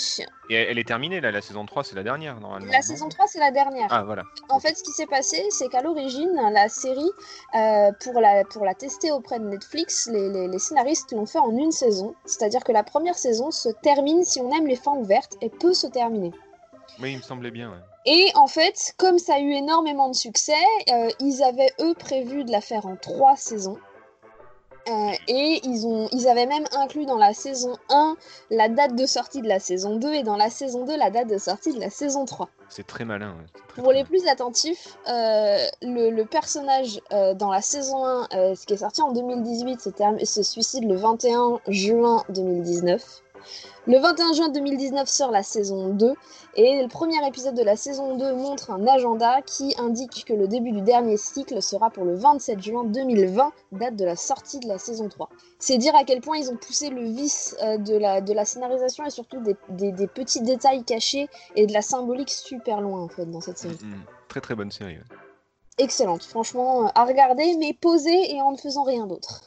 Et elle, est terminée, là, la saison 3, c'est la dernière, normalement. La saison 3, c'est la dernière. Ah, voilà. En fait, ce qui s'est passé, c'est qu'à l'origine, la série, euh, pour, la, pour la tester auprès de Netflix, les, les- les scénaristes l'ont fait en une saison. C'est-à-dire que la première saison se termine, si on aime les fins ouvertes, et peut se terminer. Oui, il me semblait bien. ouais. Et en fait, comme ça a eu énormément de succès, ils avaient eux prévu de la faire en trois saisons. Euh, et ils, ont, ils avaient même inclus dans la saison 1 la date de sortie de la saison 2 et dans la saison 2 la date de sortie de la saison 3. C'est très malin. ouais. C'est très, Pour très les plus attentifs, euh, le, le personnage euh, dans la saison 1, euh, ce qui est sorti en 2018, se, term- se suicide le 21 juin 2019. Le 21 juin 2019 sort la saison 2 et le premier épisode de la saison 2 montre un agenda qui indique que le début du dernier cycle sera pour le 27 juin 2020, date de la sortie de la saison 3. C'est dire à quel point ils ont poussé le vice euh, de, la, de la scénarisation et surtout des, des- des petits détails cachés et de la symbolique super loin en fait dans cette série. Mm. Très très bonne série. ouais. Excellente, franchement euh, à regarder mais posée et en ne faisant rien d'autre.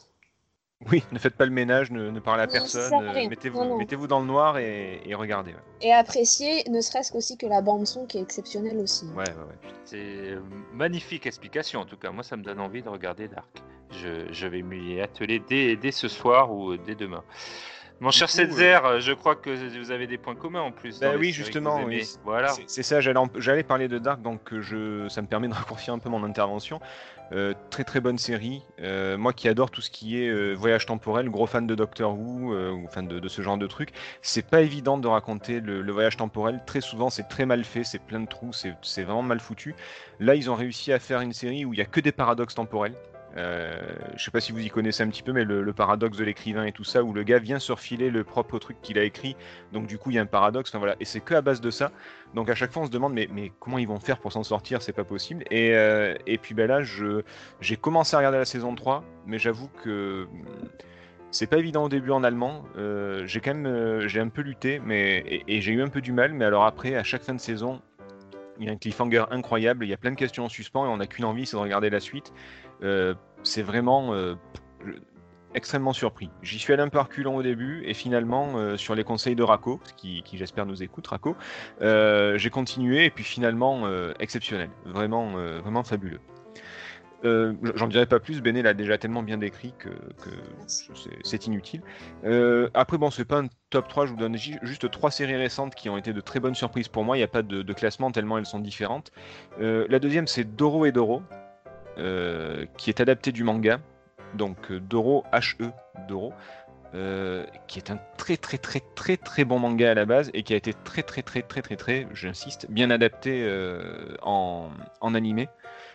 Oui, ne faites pas le ménage, ne, ne parlez à Non, personne, euh, mettez-vous dans le noir et, et regardez. Ouais, Et apprécier, ne serait-ce qu'aussi que la bande son qui est exceptionnelle aussi. ouais, ouais. ouais. C'est euh, magnifique explication en tout cas. Moi, ça me donne envie de regarder Dark. Je, je vais m'y atteler dès, dès ce soir ou dès demain. Mon cher Setzer, euh, je crois que vous avez des points communs en plus. Bah oui, justement, oui. Voilà. C'est- ça, j'allais parler de Dark, donc euh, je, ça me permet de raccourcir un peu mon intervention. Euh, très très bonne série. Euh, moi qui adore tout ce qui est voyage temporel, gros fan de Doctor Who, ou fan de, de ce genre de trucs. C'est pas évident de raconter le, le voyage temporel. Très souvent, c'est très mal fait, c'est plein de trous, c'est c'est vraiment mal foutu. Là, ils ont réussi à faire une série où il y a que des paradoxes temporels. Euh, je sais pas si vous y connaissez un petit peu, mais le, paradoxe de l'écrivain et tout ça, où le gars vient se refiler le propre truc qu'il a écrit, donc du coup il y a un paradoxe, et c'est que à base de ça. Donc à chaque fois on se demande mais, comment ils vont faire pour s'en sortir, c'est pas possible. Et, euh, puis ben là j'ai commencé à regarder la saison 3, mais j'avoue que hum, c'est pas évident au début en allemand. Euh, j'ai quand même un peu lutté, mais et j'ai eu un peu du mal. Mais alors après à chaque fin de saison, il y a un cliffhanger incroyable, il y a plein de questions en suspens et on n'a qu'une envie, c'est de regarder la suite. Euh, c'est vraiment euh, extrêmement surpris. J'y suis allé un peu reculant au début et finalement, euh, sur les conseils de Rako, qui, j'espère nous écoute, Rako, j'ai continué et puis finalement, exceptionnel. Vraiment, vraiment fabuleux. Euh, J'en dirai pas plus, Béné l'a déjà tellement bien décrit que, c'est- inutile. Euh, après, bon, c'est pas un top 3, je vous donne ju- juste trois séries récentes qui ont été de très bonnes surprises pour moi. Il n'y a pas de, classement tellement elles sont différentes. Euh, la deuxième, c'est Doro et Doro, qui est adapté du manga. Donc Doro, H-E, Doro, qui est un très très très très très bon manga à la base et qui a été très très très très très très, j'insiste, bien adapté en, en animé.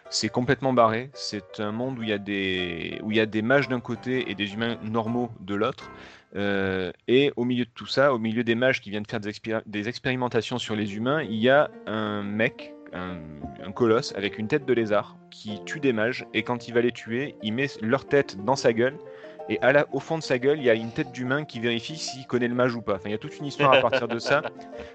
C'est complètement barré. C'est un monde où il y a des où il y a des mages d'un côté et des humains normaux de l'autre. Euh, et au milieu de tout ça, au milieu des mages qui viennent faire des, des expérimentations sur les humains, il y a un mec, un colosse avec une tête de lézard qui tue des mages. Et quand il va les tuer, il met leur tête dans sa gueule. Et à la, au fond de sa gueule, il y a une tête d'humain qui vérifie s'il connaît le mage ou pas. Enfin, il y a toute une histoire à partir de ça.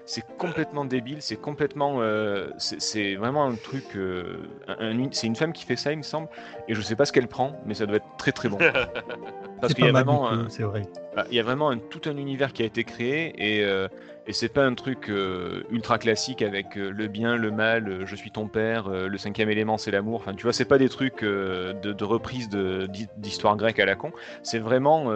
C'est complètement débile, c'est complètement, euh, c'est vraiment un truc. euh, un- c'est une femme qui fait ça, il me semble, et je sais pas ce qu'elle prend, mais ça doit être très très bon. Parce qu'il y a vraiment, c'est vrai. ah, il y a vraiment un- tout un univers qui a été créé et, euh, et c'est pas un truc euh, ultra classique avec euh, le bien, le mal, euh, je suis ton père, le cinquième élément c'est l'amour. Enfin, tu vois, c'est pas des trucs de, reprise d'histoire grecque à la con. C'est vraiment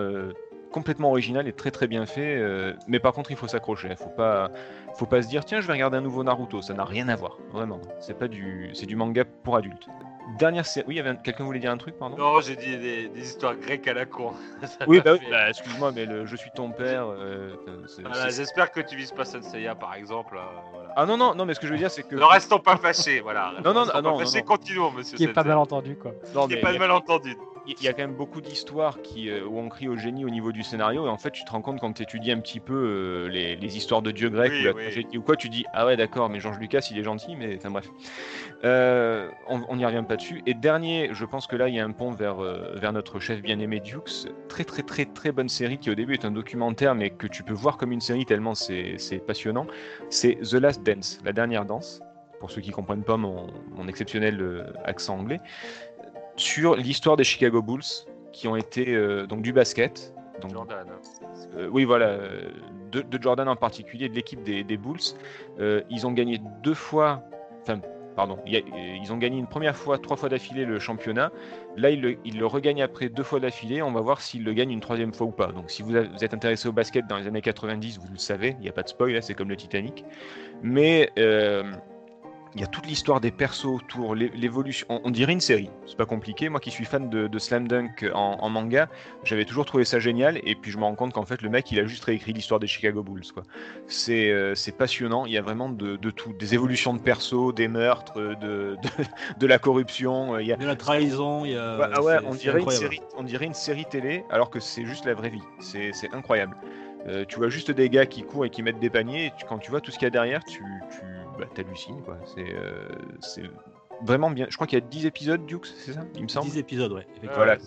complètement original et très très bien fait. mais par contre, il faut s'accrocher. Il faut pas, faut pas se dire tiens, je vais regarder un nouveau Naruto. Ça n'a rien à voir, vraiment. C'est pas du, c'est du manga pour adultes. Dernière série. Oui, avait quelqu'un voulait dire un truc, pardon? Non, j'ai dit des, des histoires grecques à la con. Oui, bah, oui, fait- bah, excuse-moi, mais le Je suis ton père. euh, Voilà, c'est- J'espère que tu vises pas Senseiya par exemple. euh, voilà. Ah non, non, non, mais ce que je veux dire, c'est que. Ne restons pas fâchés, voilà. Non, non, Restons ah, non, pas non, fâchés, non. continuons, monsieur. Qui est pas mal entendu quoi. Non, Qui est pas a- malentendu. Il y a quand même beaucoup d'histoires qui, euh, où on crie au génie au niveau du scénario, et en fait, tu te rends compte quand tu étudies un petit peu euh, les, les histoires de dieux grecs Oui, ou la oui. tragédie ou quoi, tu dis Ah ouais, d'accord, mais Georges Lucas, il est gentil, mais enfin bref. Euh, on n'y revient pas dessus. Et dernier, je pense que là, il y a un pont vers, vers notre chef bien-aimé Dukes. Très, très, très, très bonne série qui, au début, est un documentaire, mais que tu peux voir comme une série tellement c'est passionnant. C'est The Last Dance, la dernière danse, pour ceux qui comprennent pas mon, mon exceptionnel accent anglais, sur l'histoire des Chicago Bulls qui ont été euh, donc du basket. Donc, Jordan. euh, oui, voilà, euh, de, de Jordan en particulier, de l'équipe des, des Bulls. Ils ont gagné deux fois, enfin, pardon, il y a- ils ont gagné une première fois, trois fois d'affilée le championnat. Là, ils le, ils le regagnent après deux fois d'affilée. On va voir s'ils le gagnent une troisième fois ou pas. Donc, si vous, êtes intéressé au basket dans les années 90, vous le savez, il n'y a pas de spoil, là, c'est comme le Titanic. Mais euh, il y a toute l'histoire des persos autour, l'é- l'évolution. On, on dirait une série, c'est pas compliqué. Moi qui suis fan de, de Slam Dunk en, en manga, j'avais toujours trouvé ça génial. Et puis je me rends compte qu'en fait, le mec, il a juste réécrit l'histoire des Chicago Bulls. C'est euh, c'est passionnant. Il y a vraiment de, de tout. Des évolutions de persos, des meurtres, de, de, de la corruption. Il y a... A la trahison, il y a. Ah ouais, on dirait, une série, on dirait une série télé alors que c'est juste la vraie vie. C'est c'est incroyable. Euh, tu vois juste des gars qui courent et qui mettent des paniers. Et tu- quand tu vois tout ce qu'il y a derrière, tu, tu bah, t'hallucines. quoi. C'est euh, c'est vraiment bien. Je crois qu'il y a 10 épisodes, Dukes, c'est ça Il me semble. 10 épisodes, ouais. Voilà.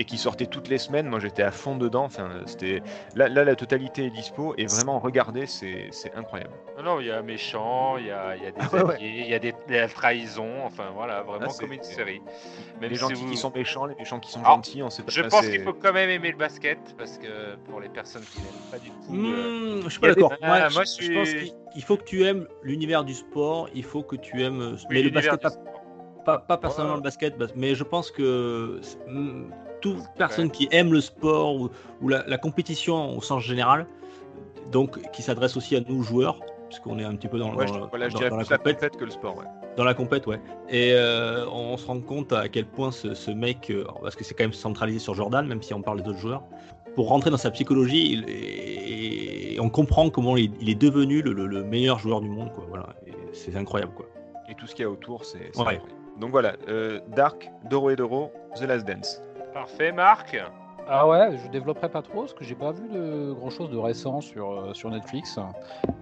Et, qui sortaient toutes les semaines. Moi, j'étais à fond dedans. Enfin, c'était là, là, la totalité est dispo et vraiment regardez, c'est incroyable. Non, non, il y a méchant, il y a, il y a des Ah ouais, ouais. alliés, il y a des, de la trahison, enfin voilà, vraiment Ah, c'est- comme une série. Même les si gentils vous- qui sont méchants, les méchants qui sont Alors, gentils, on sait pas. Je pense qu'il faut quand même aimer le basket, parce que pour les personnes qui n'aiment pas du tout. euh, Hmm, je suis pas des- d'accord. Ah, Moi, moi, je, je je suis- pense qu'il il faut que tu aimes l'univers du sport, il faut que tu aimes. euh, oui, mais le basket, pas, personnellement Ouais. le basket, bas- mais je pense que hmm, toute personne qui aime le sport ou, ou la, la compétition au sens général, donc qui s'adresse aussi à nous joueurs, puisqu'on est un petit peu dans, Ouais, dans je, le- voilà, je dans- dirais dans la compète. que le sport. Ouais. Dans la compète, ouais. Et euh, on se rend compte à quel point ce, ce mec, euh, parce que c'est quand même centralisé sur Jordan, même si on parle des autres joueurs, pour rentrer dans sa psychologie, il est- et on comprend comment il, il est devenu le, le- le meilleur joueur du monde, quoi. Voilà, c'est incroyable, quoi. et tout ce qu'il y a autour, c'est. Donc voilà, euh, Dark, Doro et Doro, The Last Dance. Parfait, Marc. Ah ouais, je développerai pas trop parce que j'ai pas vu de grand chose de récent sur, euh, sur Netflix.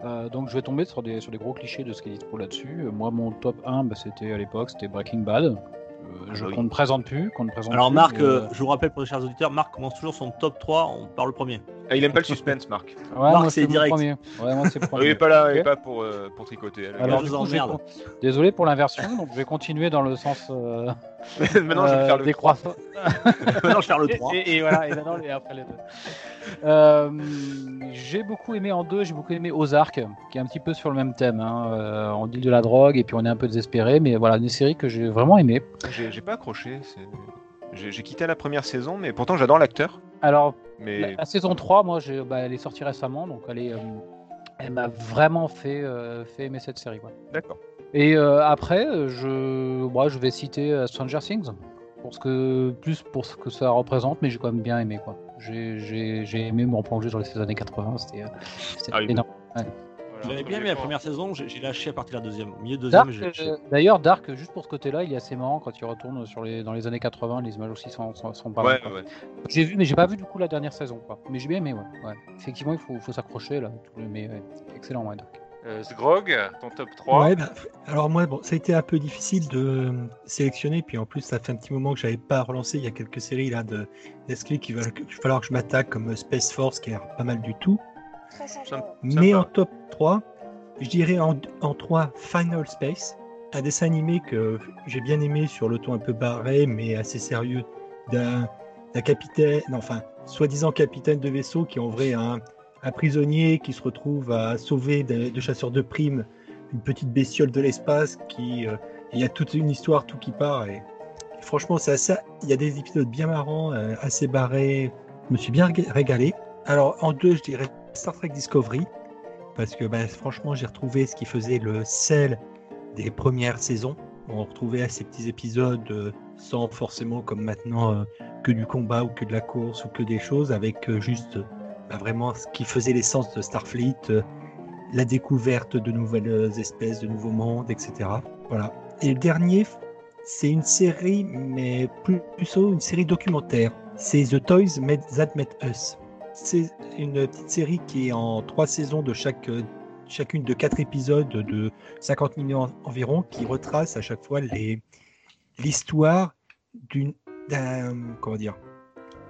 Euh, donc je vais tomber sur des, sur des gros clichés de ce qui est dispo là-dessus. Euh, Moi, mon top 1, bah, c'était à l'époque, c'était Breaking Bad. Euh, je, oui. qu'on ne présente plus, qu'on ne présente Alors, plus, Marc, mais, euh, je vous rappelle pour les chers auditeurs, Marc commence toujours son top 3 on- par le premier. Ah, il aime pas le suspense, Marc. ouais, Marc, c'est direct. premier. Ouais, moi, c'est le Il est pas là, il est Ok. pas pour, euh, pour tricoter. Alors, vous coup, je con- Désolé pour l'inversion, donc je vais continuer dans le sens euh, Maintenant, je vais euh, faire le décroissant. Maintenant, je vais faire le Et- 3. Et, et voilà, et maintenant, et après les deux. Euh, j'ai beaucoup aimé en deux, j'ai beaucoup aimé Ozark, qui est un petit peu sur le même thème. hein. Euh, on dit de la drogue et puis on est un peu désespéré, mais voilà, une série que j'ai vraiment aimée. J'ai pas accroché. j'ai quitté la première saison, mais pourtant j'adore l'acteur. Alors, Mais la, la saison 3, moi, j'ai- bah, elle est sortie récemment, donc elle, est, euh, elle m'a vraiment fait, euh, fait aimer cette série. d'accord. Et euh, après, je, moi, je vais citer euh, Stranger Things, pour ce que, plus pour ce que ça représente, mais j'ai quand même bien aimé. quoi. J'ai j'ai- j'ai aimé me replonger dans les années 80, c'était Ah énorme. Voilà, J'avais bien aimé la première saison, j'ai lâché à partir de la deuxième. Au milieu de deuxième, Dark, j'ai lâché. euh, D'ailleurs, Dark, juste pour ce côté-là, il est assez marrant quand il retourne sur les, dans les années 80. Les images aussi sont, sont, sont pas Ouais, mal. ouais. J'ai vu, mais j'ai pas vu du coup la dernière saison. Quoi. Mais j'ai bien aimé, ouais. ouais. Effectivement, il faut, faut s'accrocher là. Tout le- Mais ouais, excellent, ouais, Dark. Euh, Sgrog, ton top 3. Ouais, bah, alors moi, bon, ça a été un peu difficile de euh, sélectionner, puis en plus, ça fait un petit moment que j'avais pas relancé. Il y a quelques séries là de qu'il va, falloir que je m'attaque, comme euh, Space Force, qui a l'air pas mal du tout. Très sympa. Sympa. Mais en top 3, je dirais en, en 3 Final Space, un dessin animé que j'ai bien aimé sur le ton un peu barré, mais assez sérieux, d'un capitaine, enfin, soi-disant capitaine de vaisseau qui est en vrai un, un prisonnier qui se retrouve à sauver de chasseurs de primes une petite bestiole de l'espace qui. euh, il y a toute une histoire, tout qui part. Et, franchement, c'est assez. Il y a des épisodes bien marrants, euh, assez barrés. Je me suis bien ré- régalé. Alors, en deux, je dirais Star Trek Discovery parce que bah, franchement j'ai retrouvé ce qui faisait le sel des premières saisons on retrouvait ces petits épisodes euh, sans forcément comme maintenant euh, que du combat ou que de la course ou que des choses, avec euh, juste bah, vraiment ce qui faisait l'essence de Starfleet, la découverte de nouvelles espèces, de nouveaux mondes, etc. Voilà. Et le dernier, c'est une série, mais plus plutôt une série documentaire. C'est The Toys Made- That Met Us. C'est une petite série qui est en trois saisons de chaque, euh, chacune de quatre épisodes de 50 minutes en- environ, qui retrace à chaque fois l'histoire d'une d'un comment dire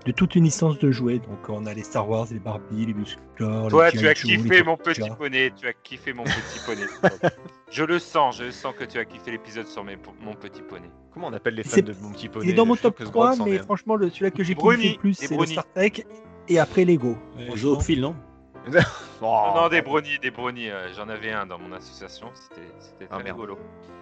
de toute une licence de jouets. Donc on a les Star Wars, les Barbie, les Musclor, Toi, les tu as kiffé mon petit poney. Tu as kiffé mon petit poney. je le sens, je le sens que tu as kiffé l'épisode sur mes- mon petit poney. Comment on appelle les fans de mon petit poney? Il est dans mon top que ce 3, Grog s'en mais franchement, celui-là que j'ai kiffé le plus, c'est. Star Trek. Et après Lego. Euh, Franchement. Zoophile, non Oh, non, non, des brownies, des brownies. euh, J'en avais un dans mon association. C'était Ah, très rigolo.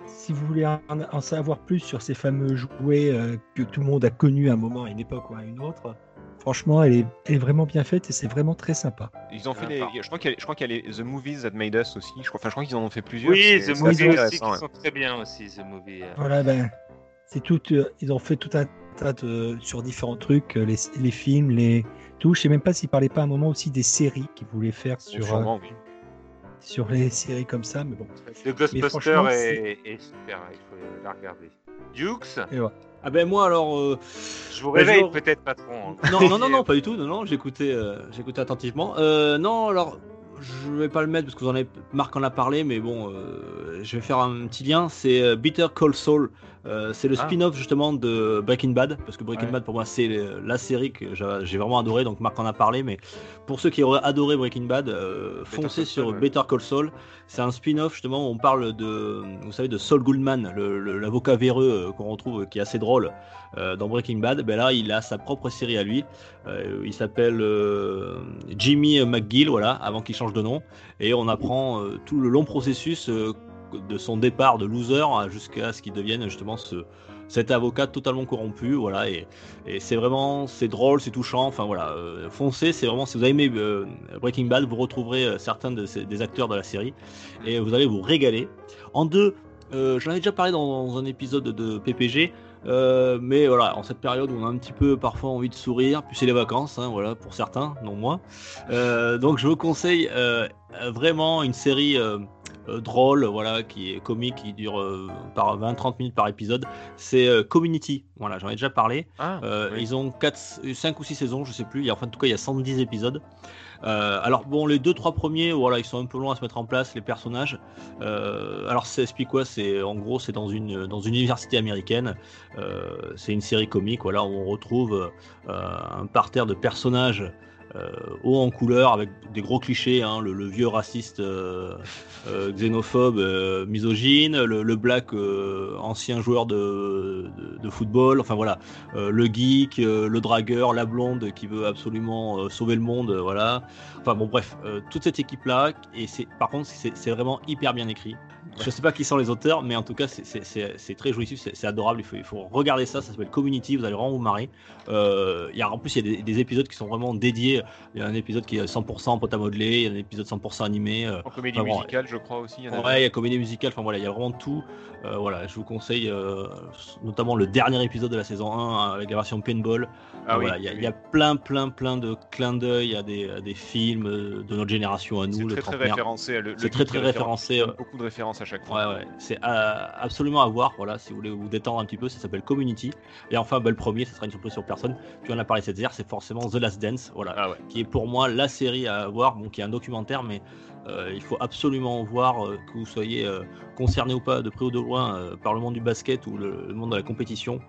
Si vous voulez en, en savoir plus sur ces fameux jouets euh, que tout le monde a connus à un moment, à une époque ou à une autre, franchement, elle est, elle est vraiment bien faite et c'est vraiment très sympa. Ils ont fait Ah, les... Je crois qu'il y, a- je crois qu'il y a les The Movies That Made Us aussi. Je crois, enfin, je crois qu'ils en ont fait plusieurs. Oui, c'est- The c'est Movie assez aussi, qui ouais. sont très bien aussi, The Movie. euh. Voilà, ben, c'est tout. euh, ils ont fait tout un tas de sur différents trucs, euh, les, les films, les tout. Je sais même pas s'ils parlaient pas à un moment aussi des séries qu'ils voulaient faire sur euh, oui. sur les séries comme ça, mais bon. The Ghostbuster est, est super, il faut la regarder. Dukes, Ah ben moi alors. euh, je vous réveille je- peut-être, patron. hein. Non, non, non, non, pas du tout. Non, non, j'écoutais, euh, j'écoutais attentivement. Euh, non, alors, je vais pas le mettre parce que vous en avez, Marc en a parlé, mais bon, euh, je vais faire un petit lien. C'est euh, Bitter Cold Soul. Euh, c'est le Ah. spin-off justement de Breaking Bad, parce que Breaking Ouais. Bad pour moi c'est euh, la série que j'a- j'ai vraiment adoré, donc Marc en a parlé, mais pour ceux qui auraient adoré Breaking Bad, euh, foncez sur Saul. Better Call Saul. C'est un spin-off justement où on parle de, vous savez, de Saul Goodman, l'avocat véreux qu'on retrouve, qui est assez drôle euh, dans Breaking Bad. Ben là, il a sa propre série à lui. Il s'appelle Jimmy McGill, voilà, avant qu'il change de nom. Et on apprend tout le long processus de son départ de loser à- jusqu'à ce qu'il devienne justement ce, cet avocat totalement corrompu, voilà. Et, et c'est vraiment, c'est drôle, c'est touchant. Enfin voilà, euh, foncez. C'est vraiment, si vous avez aimé euh, Breaking Bad, vous retrouverez euh, certains des acteurs de la série et vous allez vous régaler. En deux, j'en avais déjà parlé dans, un épisode de PPG. Mais voilà, en cette période où on a un petit peu parfois envie de sourire, puis c'est les vacances, hein, voilà, pour certains, non moi. Donc je vous conseille vraiment une série drôle, voilà, qui est comique, qui dure euh, par 20-30 minutes par épisode. C'est euh, Community, voilà, j'en ai déjà parlé. Ah, Euh, oui. Ils ont 4, 5 ou 6 saisons, je sais plus. Il y a, enfin, en tout cas, il y a 110 épisodes. Euh, alors bon, les deux trois premiers, voilà, ils sont un peu longs à se mettre en place, les personnages. Euh, alors ça explique quoi? C'est en gros, c'est dans une dans une université américaine. Euh, c'est une série comique, voilà, où on retrouve euh, un parterre de personnages. Euh, haut en couleur avec des gros clichés, hein, le, vieux raciste euh, euh, xénophobe, misogyne, le, black ancien joueur de, football, enfin voilà, le geek, le dragueur, la blonde qui veut absolument sauver le monde, voilà. Enfin bon, bref, toute cette équipe-là, et c'est par contre, c'est vraiment hyper bien écrit. Je sais pas qui sont les auteurs, mais en tout cas, c'est- très jouissif, c'est adorable. Il faut, il faut regarder ça, ça s'appelle Community, vous allez vraiment vous marrer. Euh, il y a, en plus, il y a des, des épisodes qui sont vraiment dédiés. Il y a un épisode qui est 100% pote à modeler, il y a un épisode 100% animé. euh, En comédie Enfin, bon, musicale, je crois aussi. y en a Ouais, il y a comédie musicale, enfin voilà, il y a vraiment tout. Euh, voilà, je vous conseille euh, notamment le dernier épisode de la saison 1 avec la version Paintball. Ah oui, voilà, il y, a- oui. il y a plein, plein, plein de clins d'œil à des, à des films de notre génération à nous. C'est le très très référencé. C'est très, très référencé. Beaucoup de références à chaque fois. Ouais, ouais, c'est euh, absolument à voir. Voilà, si vous voulez vous détendre un petit peu, ça s'appelle Community. Et enfin, bah, le premier, ce sera une surprise sur personne. Tu en as parlé cette hier, c'est forcément The Last Dance. Voilà, Ah ouais. qui est pour moi la série à voir, bon, qui est un documentaire, mais euh, il faut absolument voir euh, que vous soyez euh, concerné ou pas de près ou de loin par le monde du basket ou le, le monde de la compétition.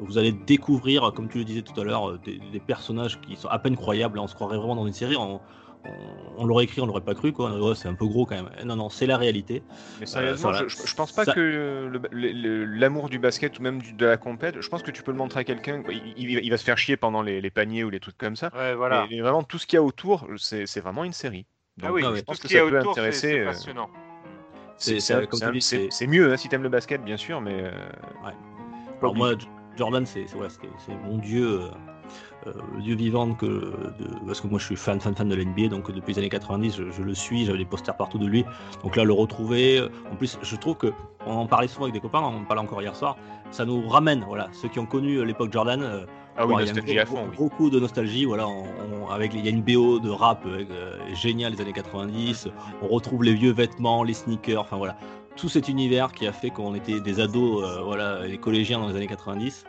Vous allez découvrir, comme tu le disais tout à l'heure, des, des personnages qui sont à peine croyables. On se croirait vraiment dans une série. On, on- on l'aurait écrit, on l'aurait pas cru, quoi. Ouais, c'est un peu gros quand même. Non, non, c'est la réalité. Mais sérieusement, voilà. je, pense pas Ça- que l'amour du basket ou même du- de la compète, je pense que tu peux le montrer à quelqu'un. Il, il- il va se faire chier pendant les, les paniers ou les trucs comme ça. Ouais, voilà. Mais, mais vraiment, tout ce qu'il y a autour, c'est vraiment une série. ah oui, ah je ouais. tout pense ce que qu'il y ça a peut autour, c'est- intéresser. c'est euh, mieux hein, si t'aimes le basket, bien sûr, mais. euh, Alors moi, Jordan, c'est c'est mon dieu, euh, euh, dieu vivant que de- parce que moi je suis fan fan fan de l'NBA, donc depuis les années 90, je, je le suis, j'avais des posters partout de lui. Donc là, le retrouver, euh, en plus, je trouve que on en parlait souvent avec des copains, on en parlait encore hier soir, ça nous ramène, voilà, ceux qui ont connu euh, l'époque Jordan. euh, Ah oui, Bon, il y a un nostalgie gros- à fond, oui. gros coup de nostalgie, voilà. on- on- avec, il y a une BO de rap euh, euh, géniale des années 90. On retrouve les vieux vêtements, les sneakers, enfin voilà. Tout cet univers qui a fait qu'on était des ados, euh, voilà, les collégiens dans les années 90.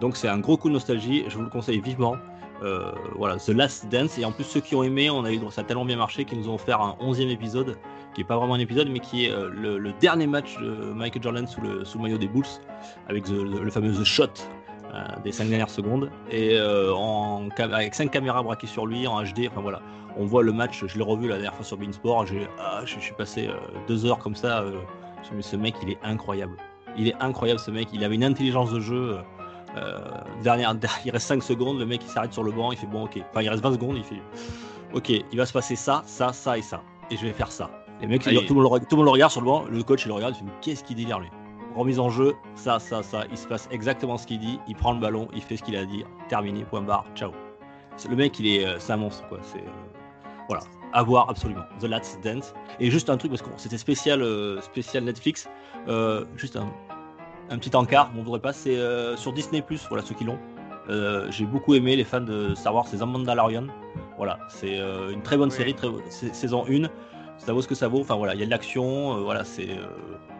Donc c'est un gros coup de nostalgie. Je vous le conseille vivement. Euh, voilà, The Last Dance. Et en plus, ceux qui ont aimé, on a eu, ça a tellement bien marché qu'ils nous ont offert un 11e épisode, qui est pas vraiment un épisode, mais qui est euh, le, dernier match de Michael Jordan sous le, sous le maillot des Bulls, avec le, fameux The Shot euh, des 5 dernières secondes, et avec 5 caméras braquées sur lui en HD. Enfin voilà, on voit le match, je l'ai revu la dernière fois sur Beansport, ah, je, suis passé deux heures comme ça. je me ce mec, il est incroyable. Il est incroyable ce mec, il avait une intelligence de jeu. Euh, dernière, il reste 5 secondes, le mec il s'arrête sur le banc, il fait bon ok. Enfin il reste 20 secondes, il fait ok, il va se passer ça, ça, ça et ça. Et je vais faire ça. Les mecs, tout, il- le monde le, re- tout le monde le regarde sur le banc, le coach il le regarde, il fait mais qu'est-ce qu'il délire lui? Remise en jeu, ça, ça, ça, il se passe exactement ce qu'il dit, il prend le ballon, il fait ce qu'il a à dire, terminé, point barre, ciao. C'est- Le mec il est, euh, c'est un monstre quoi, c'est... euh, voilà, à voir absolument. The Last Dance. Et juste un truc, parce que c'était spécial, euh, spécial Netflix, euh, juste un, un petit encart, on voudrait pas, c'est euh, sur Disney+, voilà ceux qui l'ont. Euh, J'ai beaucoup aimé les fans de Star Wars, c'est Mandalorian. Voilà, c'est euh, une très bonne Oui. série, très, saison 1. Ça vaut ce que ça vaut. Enfin voilà, il y a de l'action, euh, voilà, c'est, euh,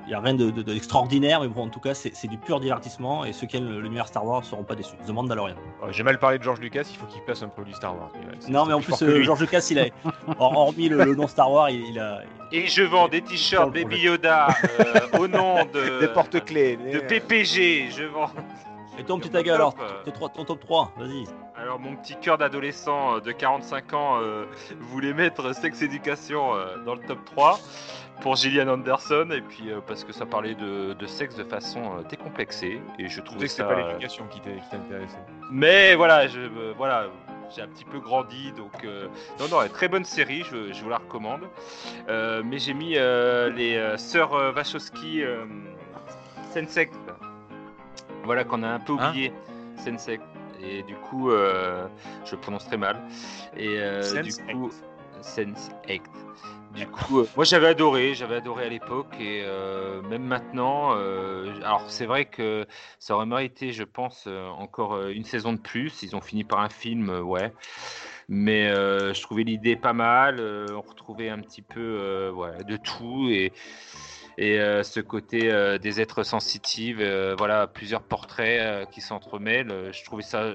il y a rien de- de- d'extraordinaire, mais bon, en tout cas, c'est du pur divertissement. Et ceux qui aiment l'univers Star Wars ne seront pas déçus. The Mandalorian. Ouais, J'ai mal parlé de George Lucas, il faut qu'il place un produit Star Wars. Ouais, Non, mais en plus, euh. George Lucas, il a, hor- hormis le, le nom Star Wars, il, il a. Et je vends des t-shirts Baby Yoda euh, au nom de, Des porte-clés. de PPG. Je vends. Et ton petit taga alors, ton top 3, vas-y. Alors mon petit cœur d'adolescent euh, de 45 ans euh, voulait mettre Sex Education euh, dans le top 3 pour Gillian Anderson et puis euh, parce que ça parlait de, de sexe de façon décomplexée et je trouvais que ça. c'était pas l'éducation qui t'intéressait. Mais voilà, je voilà, j'ai un petit peu grandi donc non non, très bonne série, je, je vous la recommande. Mais j'ai mis les sœurs Wachowski Sensect. Voilà qu'on a un peu Hein? oublié Sensect et du coup euh, je prononce très mal et euh, du coup Sensect. Du coup, euh, moi j'avais adoré, j'avais adoré à l'époque et euh, même maintenant. euh, alors c'est vrai que ça aurait mérité, je pense, encore une saison de plus. Ils ont fini par un film, ouais. Mais je trouvais l'idée pas mal. on retrouvait un petit peu ouais, de tout et, et euh, ce côté euh, des êtres sensitifs, euh, voilà, plusieurs portraits euh, qui s'entremêlent. Je trouvais ça,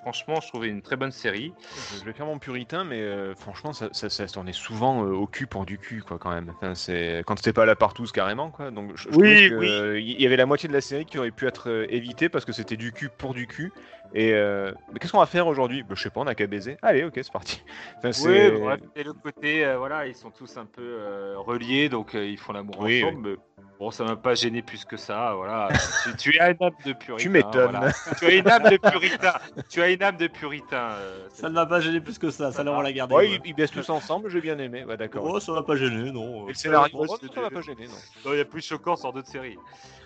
franchement, je trouvais une très bonne série. Je vais faire mon puritain, mais euh, franchement, ça, ça, ça se tournait souvent euh, au cul pour du cul, quoi, quand même. Enfin, c'est quand c'était pas la partouze carrément, quoi. Donc, je, je Oui, que, oui. euh, Il y avait la moitié de la série qui aurait pu être euh, évitée parce que c'était du cul pour du cul. Et euh, mais qu'est-ce qu'on va faire aujourd'hui? Bah, Je sais pas, on a qu'à baiser. Allez, ok, c'est parti. Enfin, Oui, c'est- bref, et le côté, euh, voilà, ils sont tous un peu euh, reliés, donc euh, ils font l'amour Oui, ensemble. Mais bon, ça m'a pas gêné plus que ça. Voilà, tu, tu as une âme de puritain. Tu m'étonnes. voilà. Tu as une âme de puritain. tu as une âme de puritain. euh, Ça ne m'a pas gêné plus que ça, ça là on la garder. Ouais, ouais. ils, ils baissent tous ensemble, j'ai bien aimé. Ouais, d'accord. Oh, ça m'a pas gêné, non. Et le scénario, ça m'a pas gêné, non. Non, il y a plus choquant sur d'autres séries.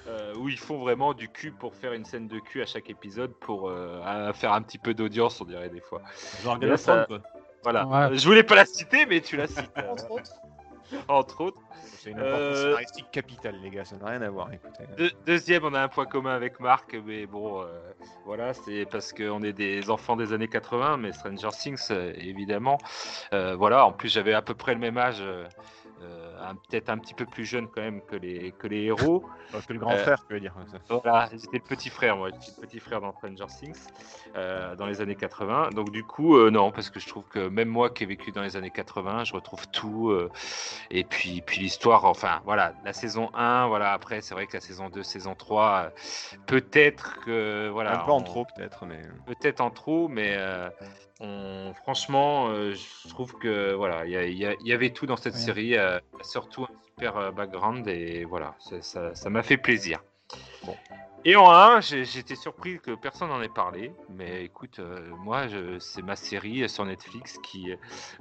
Euh, où ils font vraiment du cul pour faire une scène de cul à chaque épisode pour euh, à faire un petit peu d'audience, on dirait des fois. Genre là, of Thrones, ça- quoi. Voilà. Ouais. Je voulais pas la citer, mais tu la cites. euh, Entre autres. entre autres. C'est une importance Euh, scénaristique capitale, les gars, ça n'a rien à voir. Écoutez. Deux- deuxième, on a un point commun avec Marc, mais bon, euh, voilà, c'est parce qu'on est des enfants des années 80, mais Stranger Things, évidemment. Euh, voilà, en plus, j'avais à peu près le même âge, un- peut-être un petit peu plus jeune quand même que les, que les héros. Parce que le grand euh, frère, tu veux dire. Voilà, j'étais le petit frère, moi, j'étais le petit frère dans Stranger Things euh, dans les années 80. Donc, du coup, euh, non, parce que je trouve que même moi qui ai vécu dans les années 80, je retrouve tout. euh, et puis, puis l'histoire, enfin, voilà, la saison 1, voilà, après, c'est vrai que la saison 2, saison 3, euh, peut-être que, voilà. Un peu en on- trop, peut-être, mais. Peut-être en trop, mais euh, on, franchement, euh, je trouve que voilà, il y, avait tout dans cette Ouais. série, euh, surtout un super euh, background et voilà, ça- m'a fait plaisir. Bon. Et en 1, j'ai- j'étais surpris que personne n'en ait parlé, mais écoute, euh, moi, c'est ma série sur Netflix qui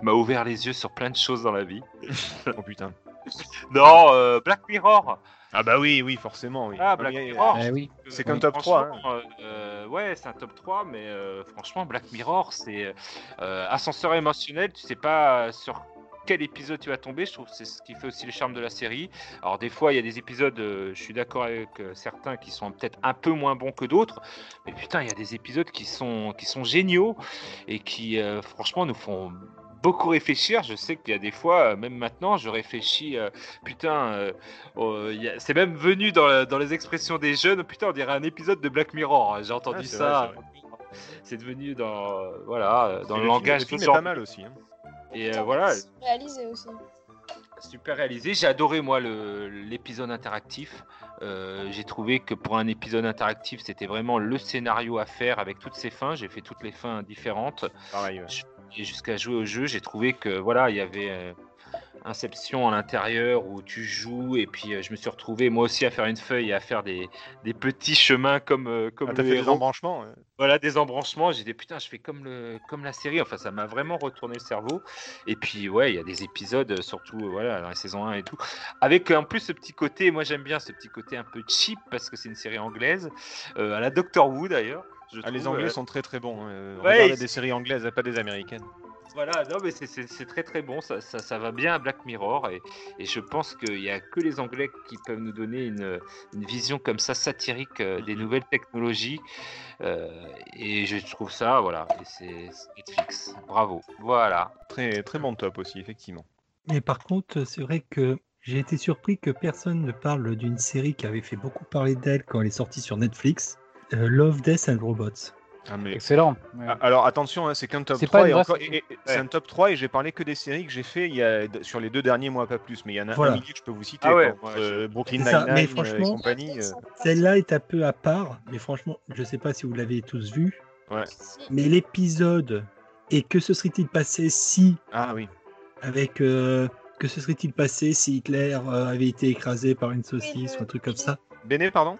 m'a ouvert les yeux sur plein de choses dans la vie. Oh putain. Non, Black Mirror. Ah bah oui, oui, forcément. Oui. Ah, Black Mirror. Eh oui. C'est qu'un Oui, top 3. hein. euh, euh, ouais, c'est un top 3, mais euh, franchement, Black Mirror, c'est euh, ascenseur émotionnel. Tu sais pas sur quel épisode tu vas tomber. Je trouve que c'est ce qui fait aussi le charme de la série. Alors, des fois, il y a des épisodes, euh, je suis d'accord avec euh, certains qui sont peut-être un peu moins bons que d'autres, mais putain, il y a des épisodes qui sont, qui sont géniaux et qui, euh, franchement, nous font beaucoup réfléchir. Je sais qu'il y a des fois, euh, même maintenant, je réfléchis, euh, putain, euh, oh, a- c'est même venu dans, la- dans les expressions des jeunes, putain, on dirait un épisode de Black Mirror. J'ai entendu Ah, ça. C'est devenu dans, euh, voilà, dans le, film- langage le film est pas mal aussi. hein. Et euh, voilà, Réalisé aussi. super réalisé. J'ai adoré moi l'épisode interactif. Euh, j'ai trouvé que pour un épisode interactif, c'était vraiment le scénario à faire avec toutes ses fins. J'ai fait toutes les fins différentes Pareil. ouais. Et jusqu'à jouer au jeu, j'ai trouvé que voilà, il y avait euh, Inception à l'intérieur où tu joues et puis euh, je me suis retrouvé moi aussi à faire une feuille et à faire des, des petits chemins comme euh, comme Ah, le fait des embranchements ouais. Voilà, des embranchements. J'ai dit putain, je fais comme le comme la série. Enfin, ça m'a vraiment retourné le cerveau. Et puis ouais, il y a des épisodes, surtout euh, voilà dans la saison 1 et tout, avec en plus ce petit côté. Moi, j'aime bien ce petit côté un peu cheap parce que c'est une série anglaise, à la Doctor Who d'ailleurs. Je Ah, les Anglais euh, sont très très bons. hein. Euh, Ouais, regardez des séries anglaises, pas des américaines. Voilà, non, mais c'est- très très bon, ça, ça, ça va bien à Black Mirror et, et je pense qu'il n'y a que les Anglais qui peuvent nous donner une, une vision comme ça satirique euh, des nouvelles technologies euh, et je trouve ça, voilà, c'est Netflix, bravo, voilà. Très très bon top aussi, effectivement. Mais par contre, c'est vrai que j'ai été surpris que personne ne parle d'une série qui avait fait beaucoup parler d'elle quand elle est sortie sur Netflix, Love, Death and Robots. Ah, mais- Excellent. Ouais. Ah, Alors attention, hein, c'est qu'un top C'est 3 pas et encore- un top 3 et j'ai parlé que des séries que j'ai fait il y a, sur les deux derniers mois, pas plus. Mais il y en a Voilà. un que je peux vous citer. Ah ouais, euh, Brooklyn Nine-Nine euh, et compagnie. euh, Celle-là est un peu à part, mais franchement, je ne sais pas si vous l'avez tous vu, mais l'épisode et que se serait-il passé si, Ah oui. avec euh, que se serait-il passé si Hitler euh, avait été écrasé par une saucisse ou un truc comme ça? Béné, pardon?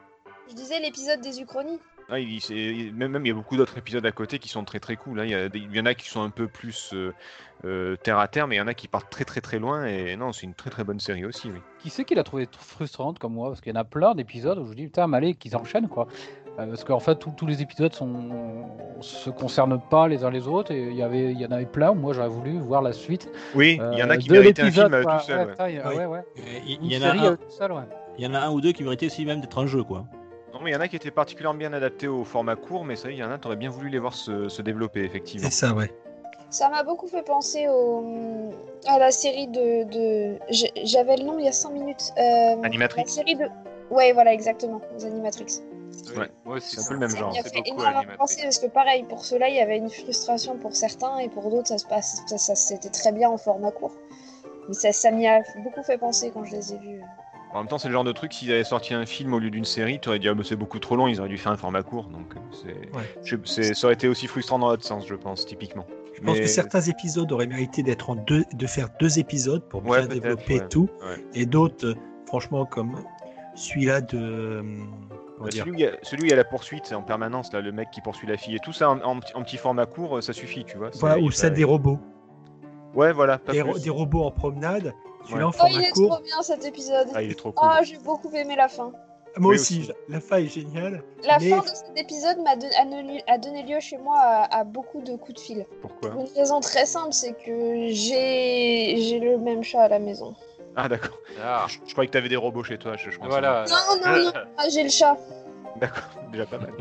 Je disais l'épisode des Uchronies. Ah, il, c'est- il- même, même il y a beaucoup d'autres épisodes à côté qui sont très très cool. hein. Il, y a il y en a qui sont un peu plus euh, euh, terre à terre, mais il y en a qui partent très très très loin. Et non, c'est une très très bonne série aussi. Oui. Qui c'est qui l'a trouvé tr- frustrante comme moi? Parce qu'il y en a plein d'épisodes où je dis putain, mais allez, qu'ils enchaînent quoi. Euh, parce qu'en fait, tous- tous les épisodes sont se concernent pas les uns les autres et il y avait, il y en avait plein où moi j'aurais voulu voir la suite. Oui, il y en a qui méritaient un film quoi. tout seul. Il y en a un ou deux qui méritaient aussi même d'être un jeu, quoi. Il y en a qui étaient particulièrement bien adaptés au format court, mais ça, il y en a, t'aurais bien voulu les voir se, se développer, effectivement. C'est ça, ouais. Ça m'a beaucoup fait penser au... à la série de. J'avais le nom il y a 5 minutes. Euh, Animatrix La série de. Ouais, voilà, exactement, aux Animatrix. Ouais. C'est un ça- peu le même Ça genre. m'y a C'est fait énormément penser parce que pareil, pour ceux-là, il y avait une frustration pour certains et pour d'autres, ça se passe, ça, ça- c'était très bien en format court. Mais ça, ça m'y a beaucoup fait penser quand je les ai vus. En même temps, c'est le genre de truc, s'ils avaient sorti un film au lieu d'une série, tu aurais dit, ah, bah, c'est beaucoup trop long, ils auraient dû faire un format court. Donc, euh. Ouais. je- ça aurait été aussi frustrant dans l'autre sens, je pense, typiquement. Je pense que certains épisodes auraient mérité d'être en deux, de faire deux épisodes pour bien Ouais, développer ouais. tout, et d'autres, euh, franchement, comme celui-là de. euh, Bah, celui, où a, celui où il y a la poursuite en permanence, là, le mec qui poursuit la fille et tout ça en, en petit- en petit format court, ça suffit, tu vois. ou a celle pas- des robots. Ouais, voilà, pas Des, plus. ro- des robots en promenade. Celui-là Ouais. en Oh, format il est court. trop bien cet épisode. Ah, il est trop cool. Ah, j'ai beaucoup aimé la fin. Moi Oui, aussi, aussi. la fin est géniale. La Mais- fin de cet épisode m'a don- a donné- a donné lieu chez moi à, à beaucoup de coups de fil. Pourquoi Pour une raison très simple, c'est que j'ai j'ai le même chat à la maison. Ah, d'accord. Ah, Je, je croyais que t'avais des robots chez toi, je, je voilà. Non, non, non, ah, j'ai le chat. D'accord, déjà pas mal.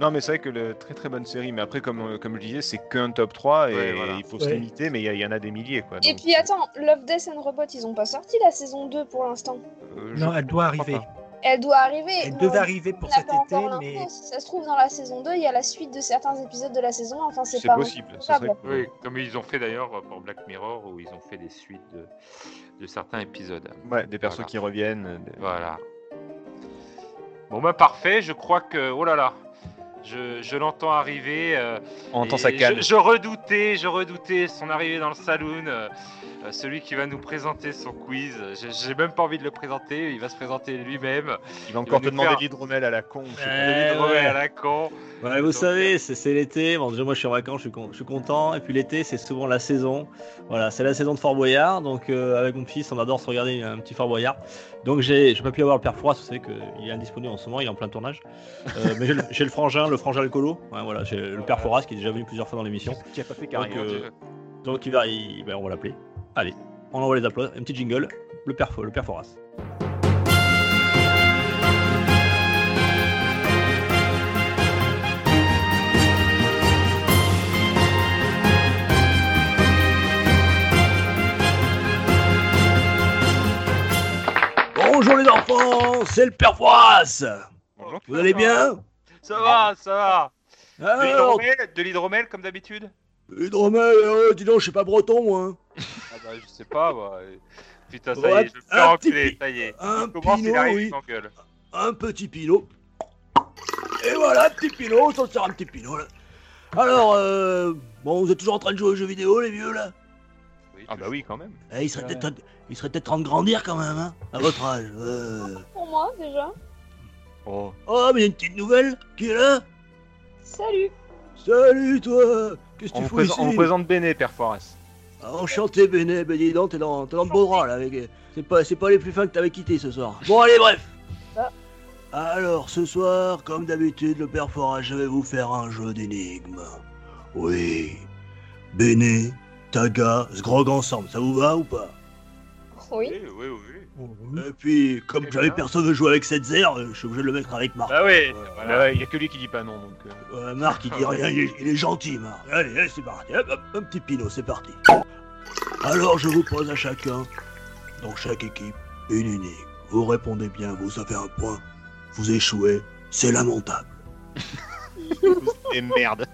Non, mais c'est vrai que le très très bonne série, mais après, comme, euh, comme je disais, c'est qu'un top 3 et Ouais, voilà. il faut se limiter, mais il y, en a des milliers, quoi. Et puis attends, Love, Death and Robot, ils ont pas sorti la saison 2 pour l'instant? euh, Non, elle doit arriver. pas. Elle doit arriver. Elle devait on- arriver pour cet été, mais. Si ça se trouve, dans la saison 2, il y a la suite de certains épisodes de la saison 1. Enfin, c'est pas possible. Ça serait... Oui, comme ils ont fait d'ailleurs pour Black Mirror, où ils ont fait des suites de, de certains épisodes. Ouais, des persos Voilà. qui reviennent. euh, des- Voilà. Bon bah parfait, je crois que... Oh là là Je, je l'entends arriver. euh, On entend sa canne. Je, je redoutais, je redoutais son arrivée dans le saloon. euh, euh, celui qui va nous présenter son quiz. J'ai- même pas envie de le présenter. Il va se présenter lui-même. Il va encore il te va nous demander faire- l'hydromel à la con. Ouais, Rowe ouais. à la con. Ouais, vous Donc, savez, c'est l'été. Bon, déjà, moi, je suis en vacances, je suis, con- je suis content. Et puis l'été, c'est souvent la saison. Voilà, c'est la saison de Fort Boyard. Donc, euh, avec mon fils, on adore se regarder un petit Fort Boyard. Donc, j'ai pas pu avoir le père Fouras. Vous savez qu'il est indisponible en ce moment, il est en plein tournage. Euh, mais j'ai le, j'ai le frangin, le frangin alcoolo. Ouais, voilà, j'ai le père Fouras qui est déjà venu plusieurs fois dans l'émission. Qui a pas fait Donc, carrière. euh, donc, il va, il- ben, on va l'appeler. Allez, on envoie les applaudissements. Un petit jingle. Le père, le père Fouras. Bonjour les enfants, c'est le père. Bonjour. Vous allez bien? Ça va, ça va. De Alors, l'hydromel- De l'hydromel comme d'habitude hydromel, euh, dis donc, je suis pas breton moi. hein. Ah bah je sais pas moi. Putain ça Ouais, y est, je me fais un petit enculer, pi- ça y est. Un il pinot, arrive, oui. il m'engueule. un petit pinot. Et voilà, un petit pinot, on s'en sert un petit pinot là. Alors, euh, bon, vous êtes toujours en train de jouer aux jeux vidéo, les vieux là? Oui, Ah bah oui, quand même. Eh, Il serait peut-être il serait peut-être temps de grandir quand même, hein, à votre âge. euh. Pour moi, déjà. Oh. Oh, mais il y a une petite nouvelle qui est là? Salut. Salut toi Qu'est-ce que On tu fous présente, ici? on vous présente Béné, Père Forest. Ah, Enchanté, Béné, ben dis donc, t'es dans, t'es dans de beaux draps là. Avec... C'est pas, c'est pas les plus fins que t'avais quittés ce soir. Bon, allez, bref. Ah. Alors, ce soir, comme d'habitude, le père Forage, je vais vous faire un jeu d'énigmes. Oui. Béné, Taga, Sgrog ensemble, ça vous va ou pas? Oui. Oui, oui, oui. Et puis, comme bien. personne veut jouer avec cette zère, euh, je suis obligé de le mettre avec Marc. Bah oui, Bah voilà. ouais, il y a que lui qui dit pas non, donc. euh, Euh, Marc, il dit rien, il est, il est gentil, Marc. Allez, allez, c'est parti. Hop, hop, un petit pinot, c'est parti. Alors, je vous pose à chacun, dans chaque équipe, une énigme. Vous répondez bien, vous, ça fait un point. Vous échouez, c'est lamentable. Et merde.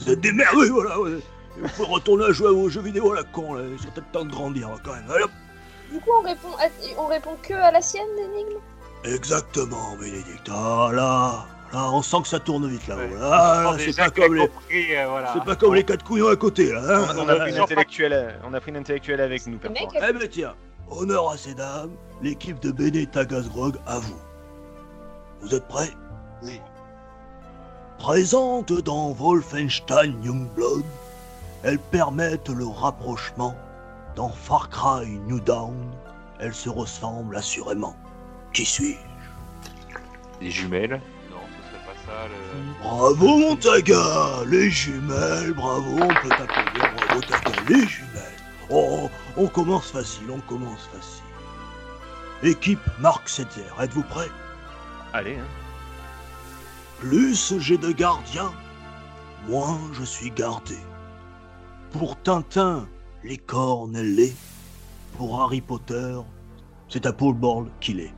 Vous êtes des merdes, oui, voilà. ouais. Et Vous pouvez retourner à jouer aux jeux vidéo à la con, là. Il serait peut-être temps de grandir, quand même. Allez, hop. Du coup, on répond, à- on répond que à la sienne, l'énigme? Exactement, Bénédicte. Ah, là, là, on sent que ça tourne vite. Ouais. Là, c'est pas comme les... compris, euh, voilà. C'est pas comme les quatre couillons à côté, là. hein. On a pris une intellectuelle, on a pris une intellectuelle avec nous, mec. Eh ben tiens, honneur à ces dames, l'équipe de Béné Tagasgrog à vous. Vous êtes prêts? Oui. Présentes dans Wolfenstein Youngblood, elles permettent le rapprochement. Dans Far Cry New Dawn, elles se ressemblent assurément. Qui suis-je? Des jumelles Non, ce serait pas ça. Le... Bravo mon Taga Les jumelles, bravo, on peut t'applaudir, bravo Taga, les jumelles Oh, on commence facile, on commence facile. Équipe Marc Setzer, êtes-vous prêts? Allez, hein. Plus j'ai de gardiens, moins je suis gardé. Pour Tintin, les lait. Pour Harry Potter, c'est à Paul Ball qu'il est.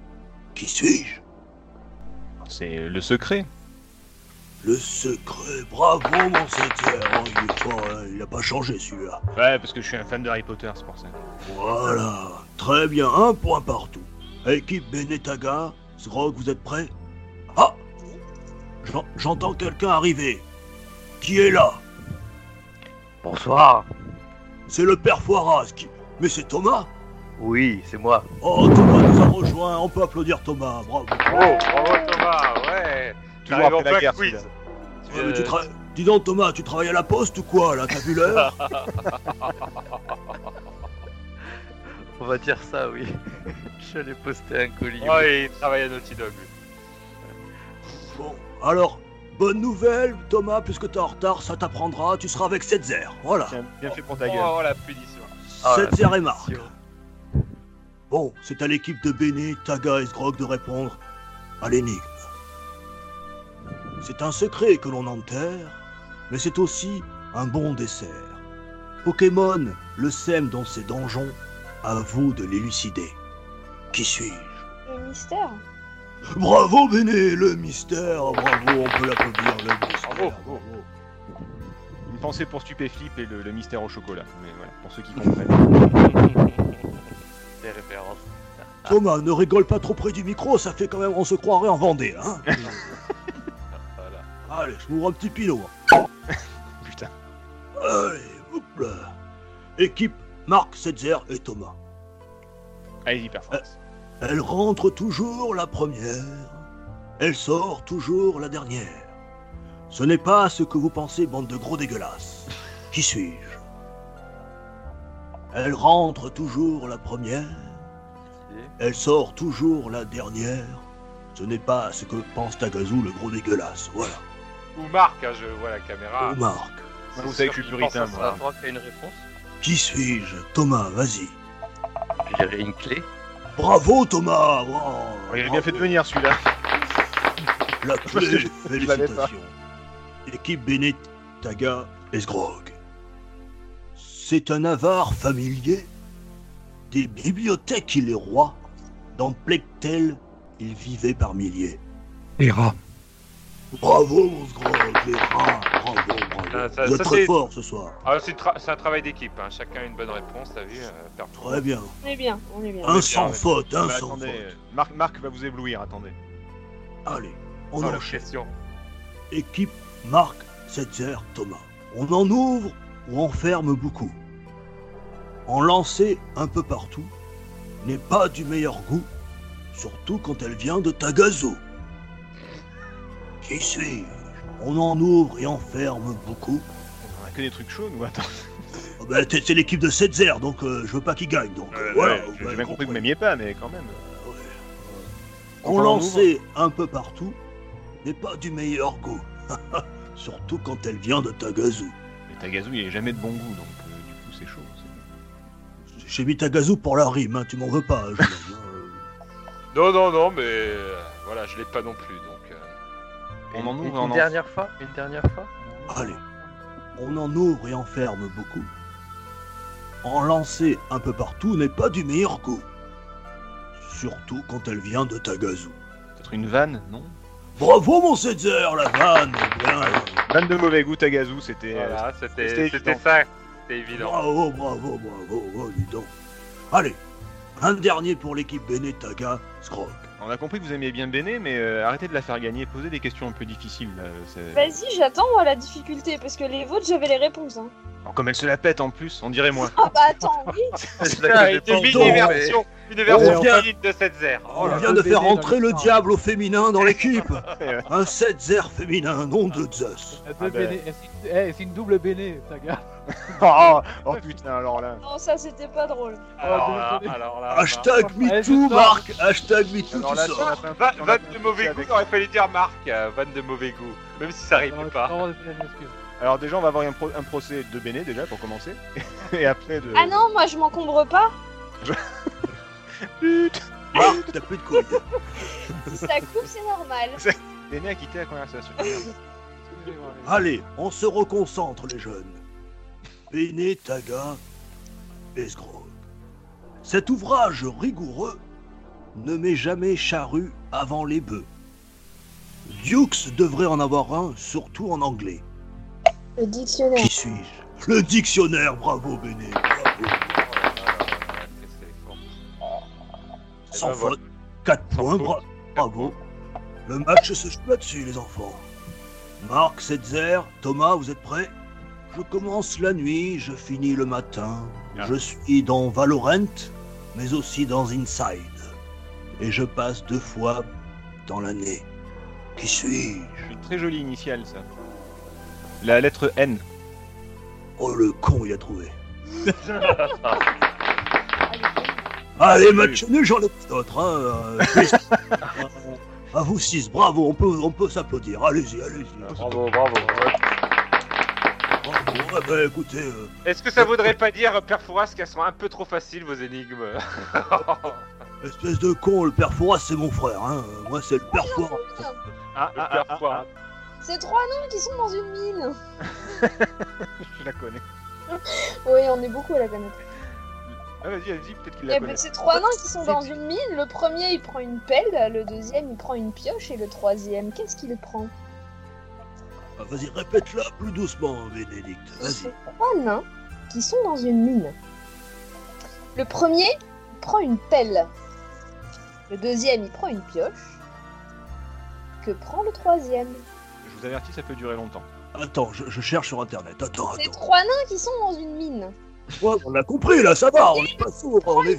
Qui suis-je? C'est le secret. Le secret, bravo mon Setzer Oh, il est fort, hein, il a pas changé celui-là. Ouais, parce que je suis un fan de Harry Potter, c'est pour ça. Voilà, très bien, un point partout. Équipe Benetaga, Sgrog, vous êtes prêts? Ah J'en- J'entends quelqu'un arriver. Qui est là? Bonsoir. C'est le père Foiras qui... Mais c'est Thomas Oui, c'est moi. Oh, Thomas nous a rejoint, on peut applaudir Thomas, bravo. Oh, bravo Thomas, ouais. Toujours après la guerre, quiz. celui-là. Ouais, mais tu tra- Dis donc Thomas, tu travailles à la poste ou quoi là T'as vu l'heure On va dire ça, oui. J'allais poster un colis. Oh, il travaille à Naughty Dog. Bon, alors, bonne nouvelle Thomas, puisque t'es en retard, ça t'apprendra, tu seras avec Setzer, voilà. Tiens, bien fait pour ta gueule. Oh, la punition. Ah, Setzer et Marc. Bon, c'est à l'équipe de Béné, Taga et Sgrog de répondre à l'énigme. C'est un secret que l'on enterre, mais c'est aussi un bon dessert. Pokémon le sème dans ses donjons, à vous de l'élucider. Qui suis-je? Le mystère Bravo Béné, le mystère, bravo, on peut l'applaudir, le mystère. Bravo, bravo. Une pensée pour Stupéflip et le, le mystère au chocolat. Mais voilà, pour ceux qui comprennent. Des références. Thomas, ne rigole pas trop près du micro, ça fait quand même, on se croirait en Vendée, hein Voilà. Allez, je m'ouvre un petit pinot. Putain. Allez, hop là. Équipe Marc, Setzer et Thomas. Allez-y, performance. Elle rentre toujours la première. Elle sort toujours la dernière. Ce n'est pas ce que vous pensez, bande de gros dégueulasses. Qui suis-je? Elle rentre toujours la première. Elle sort toujours la dernière. Ce n'est pas ce que pense Tagazu, le gros dégueulasse. Voilà. Ou Marc, hein, je vois la caméra. Oh, Marc. Vous savez que je suis puritain, moi. une réponse. Qui suis-je? Thomas, vas-y. J'ai une clé. Bravo Thomas Wow, Oh, il a bien bravo. fait de venir celui-là. La clé, félicitations. Équipe Bennett, Taga, Esgrog. C'est un avare familier. Des bibliothèques il est roi. Dans Plectel, il vivait par milliers. Les rats. Bravo mon Sgrog, les rats, bravo, bravo. Ah, ça- Vous êtes ça, très c'est- fort ce soir. Ah, c'est tra- un travail d'équipe, hein. chacun a une bonne réponse, t'as vu euh. Très bien. On est bien, on est bien. Un sans faute, un Mais sans attendez, faute. Marc, Marc va vous éblouir, attendez. Allez, on Oh, la enchaîne. question. Équipe Marc, Setzer, Thomas. On en ouvre ou en ferme beaucoup. En lancer un peu partout n'est pas du meilleur goût, surtout quand elle vient de Tagazo. Qui suis-je? On en ouvre et en ferme beaucoup. On a que des trucs chauds, nous, attends. Oh ben, t'es- c'est l'équipe de Setzer, donc euh, je veux pas qu'il gagne. Donc euh, Ouais, voilà, Ouais, J'ai bien compris que vous m'aimiez pas, mais quand même. Ouais. On lancer un peu partout n'est pas du meilleur goût, surtout quand elle vient de Tagazo. Mais Tagazu, il est jamais de bon goût, donc euh, du coup, c'est chaud. c'est- J'ai mis Tagazu pour la rime, hein, tu m'en veux pas. homme, hein. Non, non, non, mais voilà, je l'ai pas non plus, donc... euh, On en Une- ouvre et on Une en dernière fois Une dernière fois Allez, on en ouvre et en ferme beaucoup. En lancer un peu partout n'est pas du meilleur goût. Surtout quand elle vient de Tagazu. Peut-être une vanne, non? Bravo mon Setzer, la vanne bien. Vanne de mauvais goût, Tagazu, c'était. euh, Voilà, c'était c'était ça, c'était évident. Bravo, bravo, bravo, oh, dis donc. Allez, un dernier pour l'équipe Benetaga, Scrog. On a compris que vous aimiez bien Béné, mais euh, arrêtez de la faire gagner. Posez des questions un peu difficiles. C'est- Vas-y, j'attends la difficulté parce que les vôtres j'avais les réponses. Hein. Alors, comme elle se la pète en plus, on dirait moi. Ah bah attends, oui. Une pas mini entendu, version, une version On vient- de cette zère. On là, vient de faire entrer le diable au féminin dans l'équipe. Un Setzer féminin, nom de Zeus. Ah ben. eh, c'est- eh, une double béné, ta gars. oh, oh, putain, alors là. Non, ça c'était pas drôle. Alors Oh, là, alors là, Hashtag Allez, MeToo. Marc. Hashtag MeToo, tu là, sors. Vanne de mauvais goût, aurait fallu dire Marc, euh, vanne de mauvais goût. Même si ça rime Non, pas. Je. Alors déjà, on va avoir un, pro- un procès de Béné déjà pour commencer. Et après de. Ah non, moi je m'encombre pas. Putain, Marc, t'as plus de couilles. Si ça coupe, c'est normal. Béné a quitté la conversation. Allez, on se reconcentre, les jeunes. Bene, Taga, Esgrog. Cet ouvrage rigoureux ne met jamais charrue avant les bœufs. Dukes devrait en avoir un, surtout en anglais. Le dictionnaire. Qui suis-je? Le dictionnaire, bravo Bene, bravo. Sans ben, faute, 4 Sans points, bra- bravo. Le match se joue là-dessus, les enfants. Marc, Setzer, Thomas, vous êtes prêts? Je commence la nuit, je finis le matin. Je suis dans Valorant, mais aussi dans Inside. Et je passe deux fois dans l'année. Qui suis-je? Très jolie initiale, ça. La lettre N. Oh, le con, il a trouvé. Ah, Allez, match nul, j'en ai d'autres. Hein. euh, à vous six, bravo, on peut, on peut s'applaudir. Allez-y, allez-y. Bravo, bravo. Bravo. Ouais, bah, écoutez, euh, Est-ce que ça voudrait pas dire, Père Fouras, qu'elles sont un peu trop faciles, vos énigmes espèce de con, le père Fouras, c'est mon frère. Hein. Euh, Moi, c'est le père Fouras. Ah, Le ah, Père ah, Fouras. C'est trois noms qui sont dans une mine. je la connais. Oui, on est beaucoup à la connaître. Ah, vas-y, vas-y, peut-être qu'il Eh la ben, connaît. c'est trois nains qui sont dans une mine. Le premier, il prend une pelle. Le deuxième, il prend une pioche. Et le troisième, qu'est-ce qu'il prend? Ah, Vas-y, répète-la plus doucement, Bénédicte. Vas-y. C'est trois nains qui sont dans une mine. Le premier il prend une pelle. Le deuxième, il prend une pioche. Que prend le troisième? Vous avertis, ça peut durer longtemps. Attends, je, je cherche sur internet. Attends, C'est attends. trois nains qui sont dans une mine. Ouais, on a compris là, ça va, on est pas sourd, on est.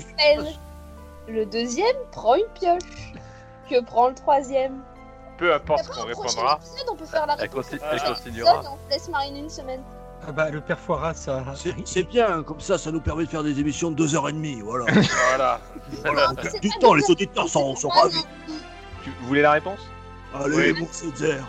Le deuxième prend une pioche. Que prend le troisième Peu importe qu'on répondra. épisode, on peut faire la Elle, continuera. épisode On se laisse mariner une semaine. Ah bah, le père Foira, ça. C'est c'est bien, comme ça, ça nous permet de faire des émissions de 2h30, voilà. Voilà. voilà on Non, c'est du temps, les auditeurs sont, sont ravis. Tu, vous voulez la réponse? Allez, mon Césaire.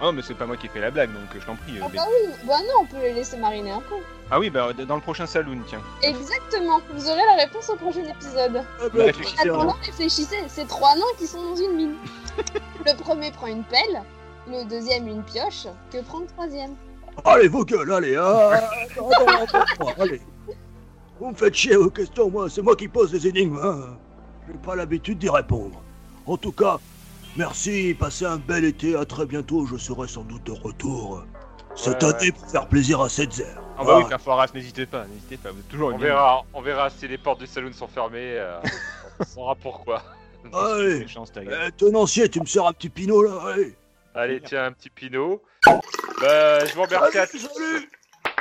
Ah non, mais c'est pas moi qui ai fait la blague, donc euh, je t'en prie. euh, Ah B. bah oui, bah non, on peut les laisser mariner un peu. Ah oui, bah dans le prochain saloon, tiens. Exactement, vous aurez la réponse au prochain épisode. Eh Bah, ben, réfléchissez, tiens, Attends, réfléchissez, c'est trois nains qui sont dans une mine. le premier prend une pelle, le deuxième une pioche, que prend le troisième? Allez, vos gueules, allez, ah, attends, attends, attends, allez. Vous me faites chier aux questions, moi, c'est moi qui pose les énigmes, hein. J'ai pas l'habitude d'y répondre. En tout cas, merci, passez un bel été, à très bientôt, je serai sans doute de retour. Cette Ouais, année pour faire plaisir à Setzer. Ah bah oui, Père Foras, n'hésitez pas, n'hésitez pas, vous êtes toujours On verra, on verra si les portes du saloon sont fermées. euh, on saura pourquoi. Allez, Chance, ta gueule. eh, tenancier, tu me sers un petit pinot, là, allez. Allez, tiens, un petit pinot. Bah, je vous remercie à tous. salut.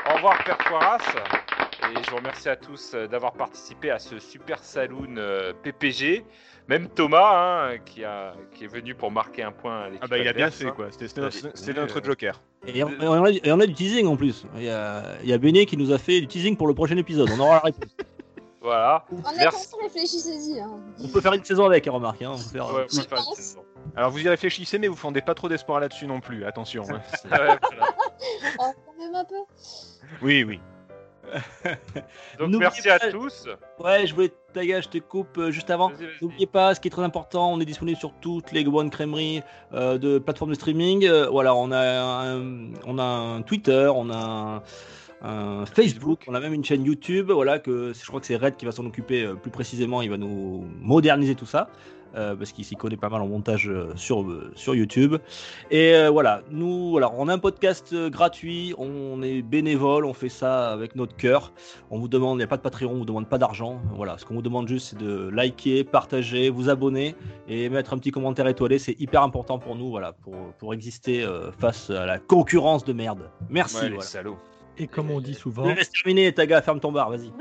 Au revoir, Père Poiras. Et je vous remercie à tous euh, d'avoir participé à ce super saloon euh, PPG. Même Thomas, hein, qui, a, qui est venu pour marquer un point à l'équipe Ah bah il a bien fait hein. quoi, c'était notre, euh, joker. Et on, a, et on a du teasing en plus. Il y a, il y a Béné qui nous a fait du teasing pour le prochain épisode. On aura la réponse. Voilà. En Merci. attendant, réfléchissez-y. Hein. On peut faire une saison avec, hein, remarque. Hein. On peut faire, Ouais, Je on va faire une pense. saison. Alors vous y réfléchissez mais vous fondez pas trop d'espoir là-dessus non plus, attention. hein. Ouais, voilà. Oh, quand même un peu. oui, oui. Donc merci à tous. Ouais, je voulais, Taga, je te coupe euh, juste avant. N'oubliez pas, ce qui est très important, on est disponible sur toutes les bonnes crèmeries euh, de plateformes de streaming. Euh, voilà, on a un, on a un Twitter, on a un, un Facebook, on a même une chaîne YouTube. Voilà, que je crois que c'est Red qui va s'en occuper euh, plus précisément. Il va nous moderniser tout ça. Euh, parce qu'il s'y connaît pas mal en montage euh, sur, euh, sur YouTube. Et euh, voilà, nous, voilà, on a un podcast euh, gratuit, on est bénévole, on fait ça avec notre cœur. On vous demande, il n'y a pas de Patreon, on vous demande pas d'argent. Voilà, ce qu'on vous demande juste, c'est de liker, partager, vous abonner et mettre un petit commentaire étoilé. C'est hyper important pour nous, voilà, pour, pour exister euh, face à la concurrence de merde. Merci. Ouais, voilà. Et comme on dit souvent, Je laisse terminer, Taga, ferme ton bar, vas-y.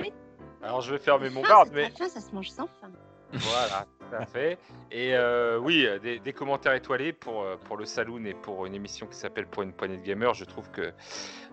Alors je vais fermer mon bar, mais pas fin, ça se mange sans fin. Voilà, tout. Et euh, oui, euh, des, commentaires étoilés pour, euh, pour le Saloon et pour une émission qui s'appelle Pour une poignée de gamers, je trouve que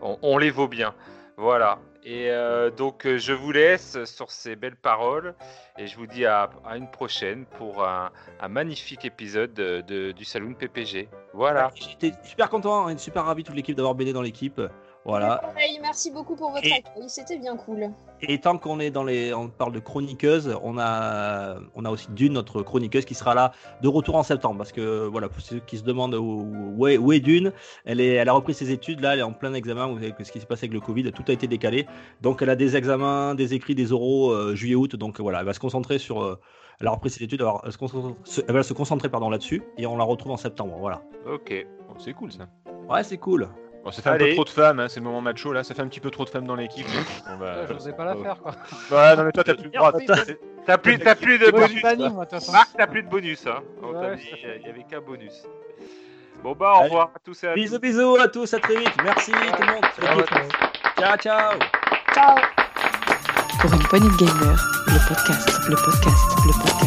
on, les vaut bien. Voilà. Et donc je vous laisse sur ces belles paroles et je vous dis à, une prochaine pour un, magnifique épisode de- du Saloon PPG. Voilà. J'étais super content, et super ravi toute l'équipe d'avoir BD dans l'équipe. Voilà. Pareil, merci beaucoup pour votre Et- accueil, c'était bien cool. Et tant qu'on est dans les, on parle de chroniqueuse, on a, on a aussi Dune, notre chroniqueuse, qui sera là de retour en septembre, parce que voilà, pour ceux qui se demandent où, où est, où est Dune, elle est, elle a repris ses études là, elle est en plein examen. Vous savez ce qui s'est passé avec le Covid, tout a été décalé, donc elle a des examens, des écrits, des oraux euh, juillet-août, donc voilà, elle va se concentrer sur, euh, elle a repris ses études, alors elle, se concentre- se- elle va se concentrer pardon là-dessus, et on la retrouve en septembre, voilà. Ok. C'est cool ça. Ouais, c'est cool. Bon, ça fait un peu trop de femmes, hein, c'est le moment macho là, ça fait un petit peu trop de femmes dans l'équipe. donc on va- Je n'osais pas la faire, quoi. Ouais, non mais toi t'as plus droit. T'as plus, t'as plus de bonus. de. Marc, t'as plus de bonus. Hein. On il y avait qu'un bonus. Bon bah au Allez. revoir à tous et à. Bisous, bisous à tous, à très vite. Merci tout le monde. Ciao. Ciao, ciao. Ciao Pour une poignée de gamers, le podcast, le podcast, le podcast.